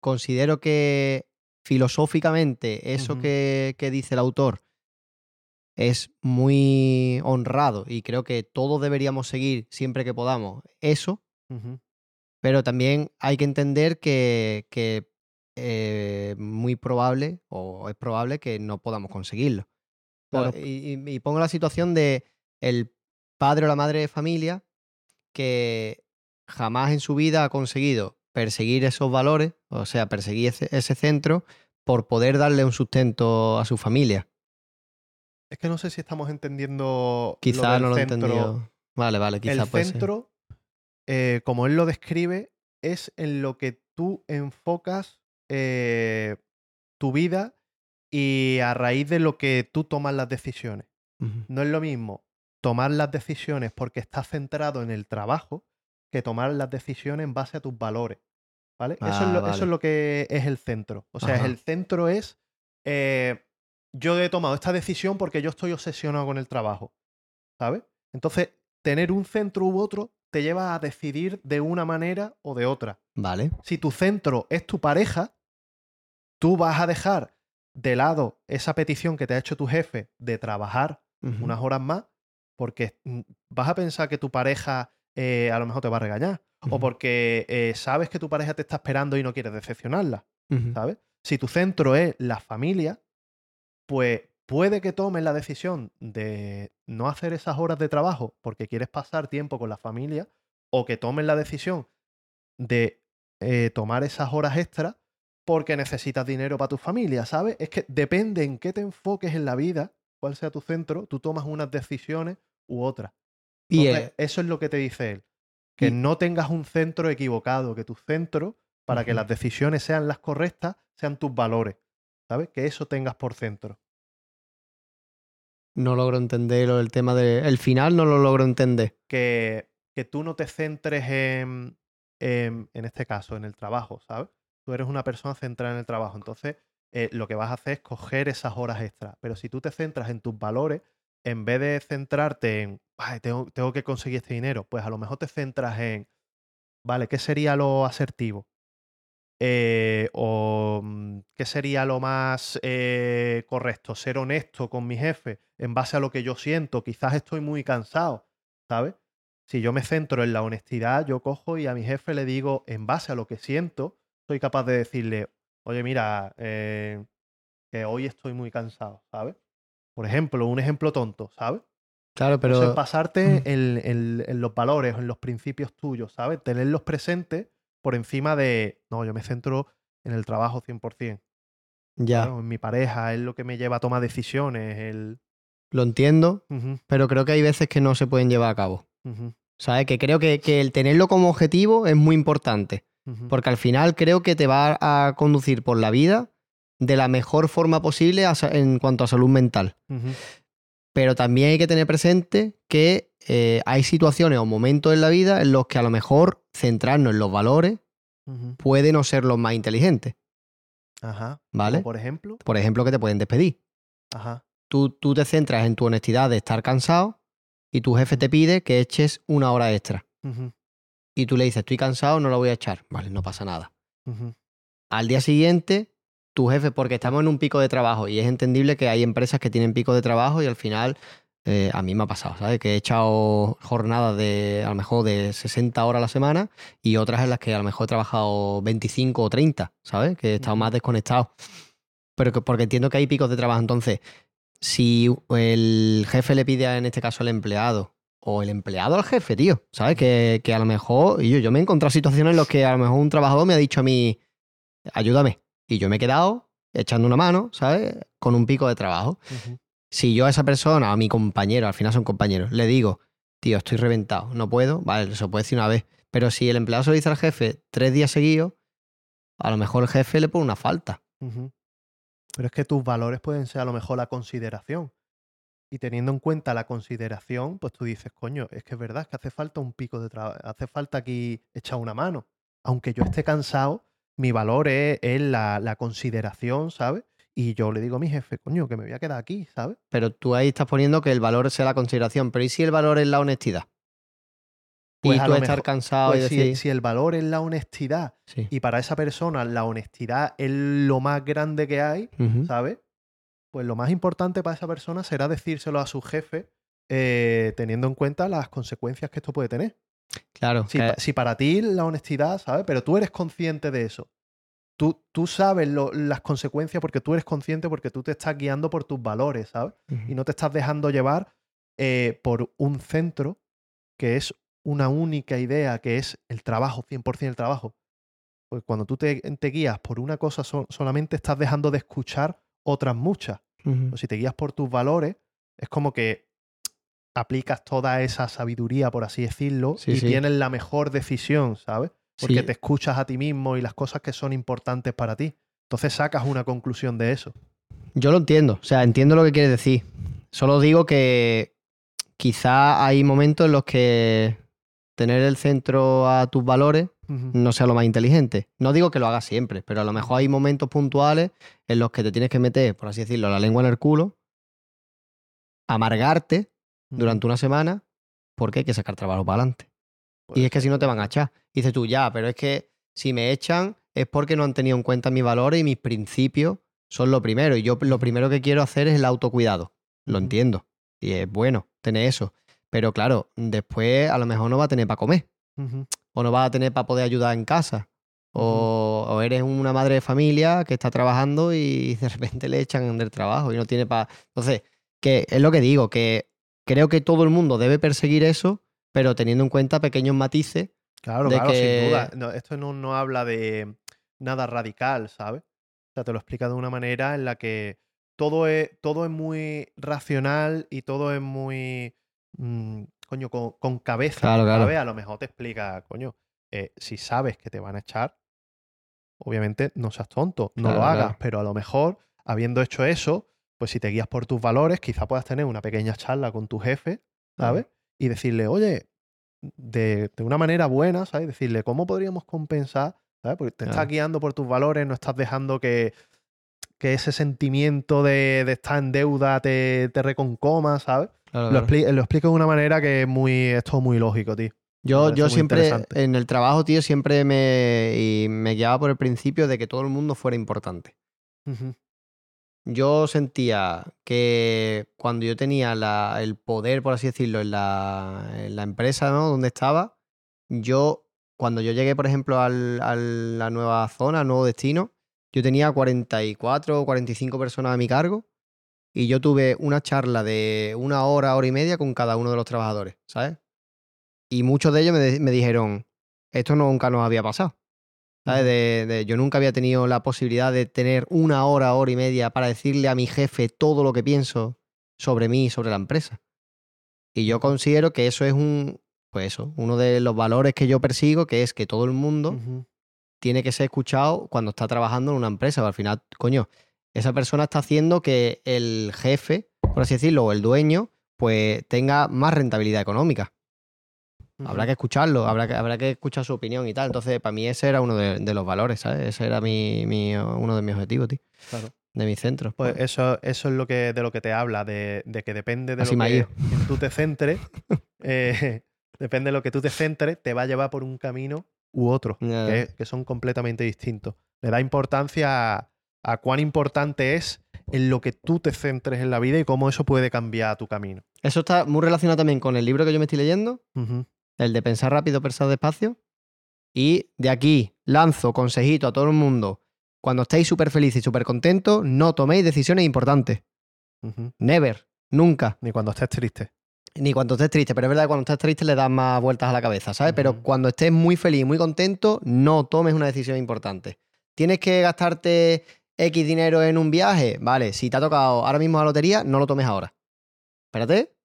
considero que filosóficamente eso que, que dice el autor es muy honrado y creo que todos deberíamos seguir siempre que podamos eso, pero también hay que entender que, que eh, muy probable o es probable que no podamos conseguirlo. Claro. y, y- y pongo la situación de el padre o la madre de familia que jamás en su vida ha conseguido perseguir esos valores, o sea, perseguir ese, ese centro por poder darle un sustento a su familia. Es que no sé si estamos entendiendo. Quizás no lo he entendido. Vale, vale, El quizás puede ser. centro, eh, como él lo describe, es en lo que tú enfocas eh, tu vida y a raíz de lo que tú tomas las decisiones. No es lo mismo tomar las decisiones porque estás centrado en el trabajo que tomar las decisiones en base a tus valores. ¿Vale? eso, es Ah, lo, eso es lo que es el centro. O sea, Ajá. el centro es. eh, yo he tomado esta decisión porque yo estoy obsesionado con el trabajo. ¿Sabes? Entonces, tener un centro u otro te lleva a decidir de una manera o de otra. Vale. Si tu centro es tu pareja, tú vas a dejar de lado esa petición que te ha hecho tu jefe de trabajar unas horas más, porque mm, vas a pensar que tu pareja eh, a lo mejor te va a regañar, o porque eh, sabes que tu pareja te está esperando y no quieres decepcionarla. ¿sabes? Si tu centro es la familia, pues puede que tomes la decisión de no hacer esas horas de trabajo porque quieres pasar tiempo con la familia, o que tomes la decisión de eh, tomar esas horas extras porque necesitas dinero para tu familia, ¿sabes? Es que depende en qué te enfoques en la vida, cuál sea tu centro, tú tomas unas decisiones u otras. Y Entonces, eh, eso es lo que te dice él. Que y- no tengas un centro equivocado, que tu centro, para que las decisiones sean las correctas, sean tus valores. ¿Sabes? Que eso tengas por centro. no logro entender lo del tema del el final, no lo logro entender. Que, que tú no te centres en, en, en este caso, en el trabajo, ¿sabes? Tú eres una persona centrada en el trabajo. Entonces, eh, lo que vas a hacer es coger esas horas extras. Pero si tú te centras en tus valores, en vez de centrarte en, "Ay, tengo, tengo que conseguir este dinero, pues a lo mejor te centras en, vale, ¿qué sería lo asertivo? Eh, o mm, qué sería lo más eh, correcto, ser honesto con mi jefe en base a lo que yo siento. Quizás estoy muy cansado, ¿sabes? Si yo me centro en la honestidad, yo cojo y a mi jefe le digo, en base a lo que siento, soy capaz de decirle, oye, mira, eh, que hoy estoy muy cansado, ¿sabes? Por ejemplo, un ejemplo tonto, ¿sabes? Claro, Pero pero basarte en, en- en los valores, en los principios tuyos, ¿sabes? Tenerlos presentes por encima de, no, yo me centro en el trabajo 100%, ya, en mi pareja, es lo que me lleva a tomar decisiones, el... lo entiendo, pero creo que hay veces que no se pueden llevar a cabo. ¿Sabes? Que creo que, que el tenerlo como objetivo es muy importante. Porque al final creo que te va a conducir por la vida de la mejor forma posible en cuanto a salud mental. Pero también hay que tener presente que eh, hay situaciones o momentos en la vida en los que a lo mejor centrarnos en los valores puede no ser los más inteligentes. Ajá. ¿Vale? Por ejemplo, Por ejemplo, que te pueden despedir. ajá. Tú, tú te centras en tu honestidad de estar cansado y tu jefe te pide que eches una hora extra. Y tú le dices, estoy cansado, no la voy a echar. Vale, no pasa nada. Al día siguiente, tu jefe, porque estamos en un pico de trabajo y es entendible que hay empresas que tienen pico de trabajo y al final, eh, a mí me ha pasado, ¿sabes? Que he echado jornadas de a lo mejor de 60 horas a la semana y otras en las que a lo mejor he trabajado 25 o 30, ¿sabes? Que he estado más desconectado. Pero que, porque entiendo que hay picos de trabajo. Entonces, si el jefe le pide, a, en este caso, al empleado, o el empleado al jefe, tío, ¿sabes? Que, que a lo mejor, y yo, yo me he encontrado situaciones en las que a lo mejor un trabajador me ha dicho a mí, ayúdame. Y yo me he quedado echando una mano, ¿sabes? Con un pico de trabajo. Si yo a esa persona, a mi compañero, al final son compañeros, le digo, tío, estoy reventado, no puedo, vale, eso puede decir una vez. Pero si el empleado se lo dice al jefe tres días seguidos, a lo mejor el jefe le pone una falta. Pero es que tus valores pueden ser a lo mejor la consideración. Y teniendo en cuenta la consideración, pues tú dices, coño, es que es verdad, es que hace falta un pico de trabajo, hace falta aquí echar una mano. Aunque yo esté cansado, mi valor es, es la, la consideración, ¿sabes? Y yo le digo a mi jefe, coño, que me voy a quedar aquí, ¿sabes? Pero tú ahí estás poniendo que el valor sea la consideración. Pero ¿y si el valor es la honestidad? Pues y tú estar cansado Pues y si- decir... si el valor es la honestidad Sí. y para esa persona la honestidad es lo más grande que hay. ¿sabes? pues lo más importante para esa persona será decírselo a su jefe eh, teniendo en cuenta las consecuencias que esto puede tener. Claro. Si, que- si para ti la honestidad, ¿sabes? Pero tú eres consciente de eso. Tú, tú sabes lo- las consecuencias porque tú eres consciente porque tú te estás guiando por tus valores, ¿sabes? Y no te estás dejando llevar eh, por un centro que es una única idea, que es el trabajo, 100% el trabajo. Pues cuando tú te, te guías por una cosa so- solamente estás dejando de escuchar otras muchas. O si te guías por tus valores, es como que aplicas toda esa sabiduría, por así decirlo, Sí, y sí. tienes la mejor decisión, ¿sabes? Porque Sí. te escuchas a ti mismo y las cosas que son importantes para ti. Entonces sacas una conclusión de eso. Yo lo entiendo, o sea, entiendo lo que quieres decir. Solo digo que quizá hay momentos en los que tener el centro a tus valores no sea lo más inteligente. No digo que lo hagas siempre, pero a lo mejor hay momentos puntuales en los que te tienes que meter, por así decirlo, la lengua en el culo, amargarte durante una semana, porque hay que sacar trabajo para adelante. Pues Y es que si no te van a echar. Dices tú, ya, pero es que si me echan es porque no han tenido en cuenta mis valores y mis principios son lo primero. Y yo lo primero que quiero hacer es el autocuidado. Lo entiendo. Y es bueno tener eso. Pero claro, después a lo mejor no va a tener para comer. O no vas a tener para poder ayudar en casa. O, o eres una madre de familia que está trabajando y de repente le echan del trabajo y no tiene para... Entonces, que es lo que digo, que creo que todo el mundo debe perseguir eso, pero teniendo en cuenta pequeños matices Claro, de claro, que- sin duda. No, esto no, no habla de nada radical, ¿sabes? O sea, te lo explica de una manera en la que todo es, todo es muy racional y todo es muy, mm, coño, con, con cabeza, Claro, claro. A lo mejor te explica, coño, eh, si sabes que te van a echar, obviamente no seas tonto, no Claro, lo hagas, pero a lo mejor, habiendo hecho eso, pues si te guías por tus valores, quizá puedas tener una pequeña charla con tu jefe, ¿sabes? Y decirle, oye, de, de una manera buena, ¿sabes? Decirle, ¿cómo podríamos compensar? ¿Sabes? Porque te estás guiando por tus valores, no estás dejando que, que ese sentimiento de, de estar en deuda te, te reconcoma, ¿sabes? Claro, Lo, claro. expli- lo explico de una manera que es muy, es todo muy lógico, tío. Yo, yo siempre, en el trabajo, tío, siempre me, y me guiaba por el principio de que todo el mundo fuera importante. Ujú, Yo sentía que cuando yo tenía el poder, por así decirlo, en la, empresa ¿no? donde estaba, yo, cuando yo llegué, por ejemplo, al- a la nueva zona, al nuevo destino, yo tenía 44 o 45 personas a mi cargo y yo tuve una charla de una hora, hora y media con cada uno de los trabajadores, ¿sabes? Y muchos de ellos me, me dijeron, esto nunca nos había pasado. De, de- yo nunca había tenido la posibilidad de tener una hora, hora y media para decirle a mi jefe todo lo que pienso sobre mí y sobre la empresa. Y yo considero que eso es un, pues eso, uno de los valores que yo persigo, que es que todo el mundo tiene que ser escuchado cuando está trabajando en una empresa. Al final, coño, esa persona está haciendo que el jefe, por así decirlo, o el dueño, pues tenga más rentabilidad económica. Habrá que escucharlo, habrá que, habrá que escuchar su opinión y tal. Entonces, para mí ese era uno de, de los valores, ¿sabes? Ese era mi, mi- uno de mis objetivos, tío. Claro. De mis centros. Pues eso, eso es lo que, de lo que te habla, de, de que depende de Así lo que tú te centres, eh, depende de lo que tú te centres, te va a llevar por un camino u otro, que, que son completamente distintos. Le da importancia a, a cuán importante es en lo que tú te centres en la vida y cómo eso puede cambiar tu camino. Eso está muy relacionado también con el libro que yo me estoy leyendo, Ujú. El de pensar rápido, pensar despacio. Y de aquí lanzo consejito a todo el mundo. Cuando estéis súper felices y súper contentos, no toméis decisiones importantes. Never. Nunca. Ni cuando estés triste. Ni cuando estés triste, pero es verdad que cuando estás triste le das más vueltas a la cabeza, ¿sabes? Pero cuando estés muy feliz, muy contento, no tomes una decisión importante. ¿Tienes que gastarte X dinero en un viaje? Vale, si te ha tocado ahora mismo la lotería, no lo tomes ahora. Espérate,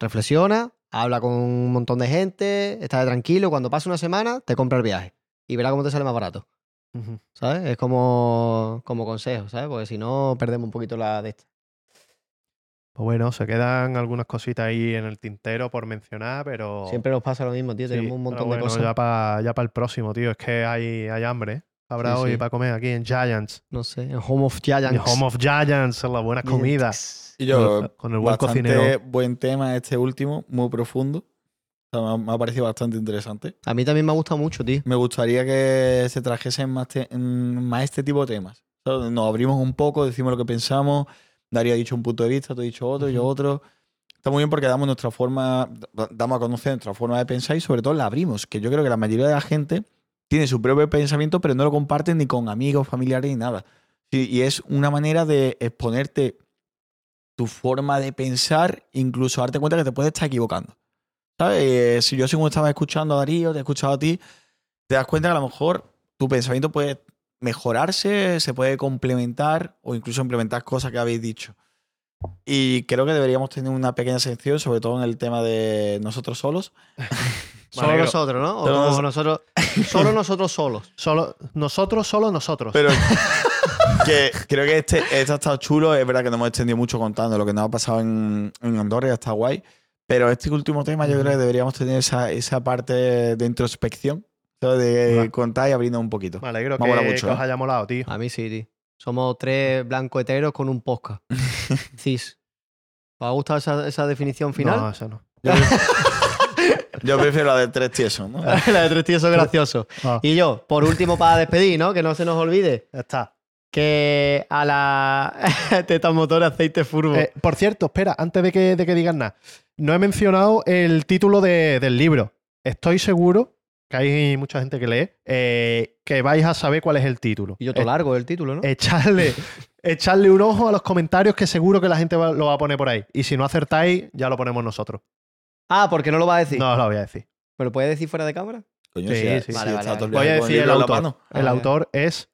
reflexiona, habla con un montón de gente, estate tranquilo, cuando pase una semana, te compra el viaje y verás cómo te sale más barato. ¿sabes? Es como, como consejo, ¿sabes? Porque si no, perdemos un poquito la de esta. Pues bueno, se quedan algunas cositas ahí en el tintero por mencionar, pero... Siempre nos pasa lo mismo, tío, Sí, tenemos un montón bueno, de cosas. Ya para ya pa el próximo, tío. Es que hay, hay hambre. ¿eh? Habrá Sí, hoy sí. para comer aquí en Giants. No sé, en Home of En Giants. Home of Giants, en la buena comida. Y yo, Con- con el buen bastante cocinero. buen tema este último, muy profundo. O sea, me, ha, me ha parecido bastante interesante. A mí también me ha gustado mucho, tío. Me gustaría que se trajesen más, te- más este tipo de temas. ¿sabes? Nos abrimos un poco, decimos lo que pensamos. Darío ha dicho un punto de vista, tú has dicho otro, yo otro. Está muy bien porque damos nuestra forma, da- damos a conocer nuestra forma de pensar y sobre todo la abrimos. Que yo creo que la mayoría de la gente tiene su propio pensamiento, pero no lo comparten ni con amigos, familiares ni nada. Y es una manera de exponerte tu forma de pensar, incluso darte cuenta que te puedes estar equivocando. ¿Sabes? Eh, si yo según estaba escuchando a Darío, te he escuchado a ti, te das cuenta que a lo mejor tu pensamiento puede mejorarse, se puede complementar o incluso implementar cosas que habéis dicho. Y creo que deberíamos tener una pequeña sección, sobre todo en el tema de nosotros solos. Solo nosotros, ¿no? O nos- nosotros, solo nosotros solos. Solo, nosotros, solo nosotros. Pero que creo que este, este ha estado chulo. Es verdad que no hemos extendido mucho contando lo que nos ha pasado en, en Andorra y está guay. Pero este último tema yo creo que deberíamos tener esa, esa parte de introspección, de Vale. contar y abrirnos un poquito. Me alegro Me que, mucho, que os haya molado, tío. A mí sí, tío. Somos tres blancos heteros con un podcast. Cis. ¿Os ha gustado esa, esa definición final? No, eso no. Yo prefiero la de tres tiesos, ¿no? la de tres tíos son graciosos. Ah, Y yo, por último, para despedir, ¿no? Que no se nos olvide. ya está. Que a la teta motor aceite furbo. Eh, por cierto, espera, antes de que, de que digas nada, no he mencionado el título de- del libro. Estoy seguro que hay mucha gente que lee, eh, que vais a saber cuál es el título. y yo todo Eh, largo el título, ¿no? echarle, echarle un ojo a los comentarios que seguro que la gente va- lo va a poner por ahí. Y si no acertáis, ya lo ponemos nosotros. ah, porque no lo va a decir. No os lo voy a decir. ¿Me lo puede decir fuera de cámara? Coño, Sí, Vale, vale, Voy a decir el autor. mano. El Ah, autor es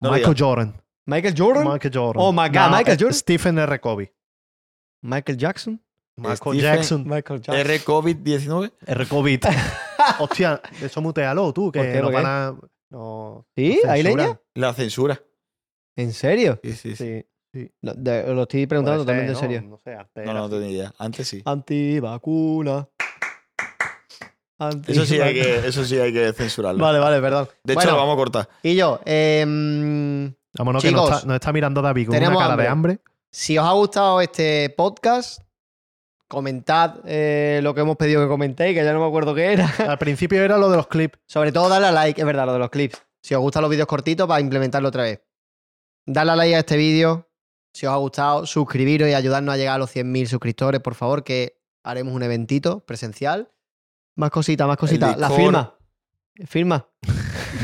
No Michael. Jordan. ¿Michael Jordan? Michael Jordan. Oh my God, Michael eh, Jordan. Stephen R. Covey. ¿Michael Jackson? Michael Stephen- Jackson. Michael Jackson. R COVID-19. R. Covid. Hostia, eso mutealo tú, que ¿Por qué? ¿Por qué? van a. No, ¿Sí? ¿Hay censuran. leña? La censura. ¿En serio? Sí, sí, sí. Sí. Lo, de- lo estoy preguntando Puede totalmente en ¿no? serio. No sé, No, no, no tenía idea. Antes sí. Antivacuna. Eso sí, hay que, eso sí hay que censurarlo. Vale, vale, perdón. De hecho, Bueno, lo vamos a cortar. Y yo, em, Vámonos, que nos Chicos, está, nos está mirando David con una tenemos cara de hambre. si os ha gustado este podcast, comentad eh, lo que hemos pedido que comentéis, que ya no me acuerdo qué era. Al principio era lo de los clips. Sobre todo darle a like, es verdad, lo de los clips. Si os gustan los vídeos cortitos, para implementarlo otra vez. Darle a like a este vídeo. Si os ha gustado, suscribiros y ayudarnos a llegar a los 100.000 suscriptores, por favor, que haremos un eventito presencial. Más cositas, más cositas. La firma. Firma.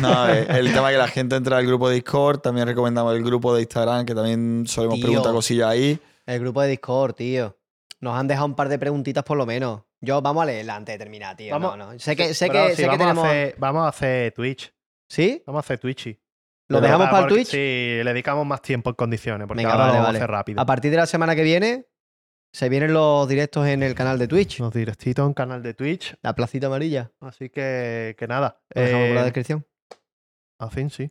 No, eh, el tema que la gente entra al grupo de Discord. También recomendamos el grupo de Instagram, que también solemos Tío. preguntar cosillas ahí. El grupo de Discord, tío. Nos han dejado un par de preguntitas por lo menos. Yo, vamos a leerla antes de terminar, tío. Vamos- No, no. Sé que, sé que, sí, sé que vamos, tenemos. a hacer, vamos a hacer Twitch. ¿Sí? Vamos a hacer Twitchy. ¿Lo dejamos para el Twitch? Sí, le dedicamos más tiempo en condiciones, porque Venga, ahora vale, lo vamos vale. a hacer rápido. A partir de la semana que viene, se vienen los directos en el canal de Twitch. Los directitos en canal de Twitch. La placita amarilla. Así que, que nada. Lo dejamos por la Eh, descripción. al fin, sí.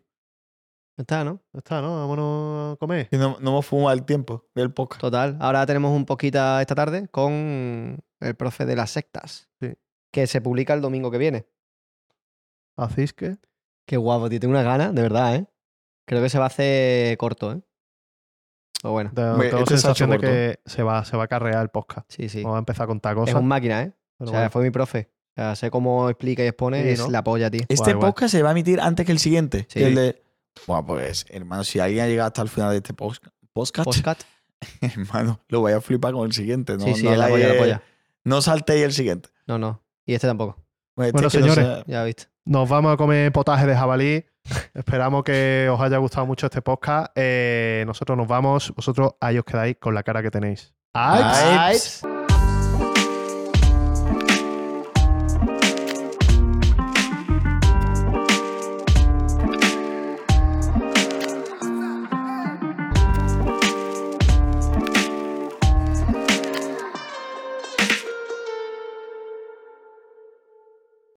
Ya está, ¿no? Ya está, ¿no? Vámonos a comer. Y no, no hemos fumado el tiempo del podcast. Total. Ahora tenemos un poquito esta tarde con el profe de las sectas. Sí. Que se publica el domingo que viene. Así es que. Qué guapo, tío. Tengo unas ganas, de verdad, ¿eh? Creo que se va a hacer corto, ¿eh? Pero bueno, Tengo, tengo este sensación de que se va, se va a carrear el podcast. sí, sí. Vamos a empezar a contar Es cosas. un máquina, ¿eh? pero o sea, bueno. fue mi profe. O sea, sé cómo explica y expone. Sí, es ¿no? la polla, tío. Este Guay, guay. podcast se va a emitir antes que el siguiente. Sí. que el de... Bueno, pues, hermano, si alguien ha llegado hasta el final de este podcast, Postcat. hermano, lo voy a flipar con el siguiente. No, sí, sí, no es la polla, la polla. No saltéis el siguiente. No, no. Y este tampoco. Pues este Bueno, es que no señores, sea- Ya viste. Nos vamos a comer potaje de jabalí. Esperamos que os haya gustado mucho este podcast. Eh, nosotros nos vamos. Vosotros ahí os quedáis con la cara que tenéis. Aips.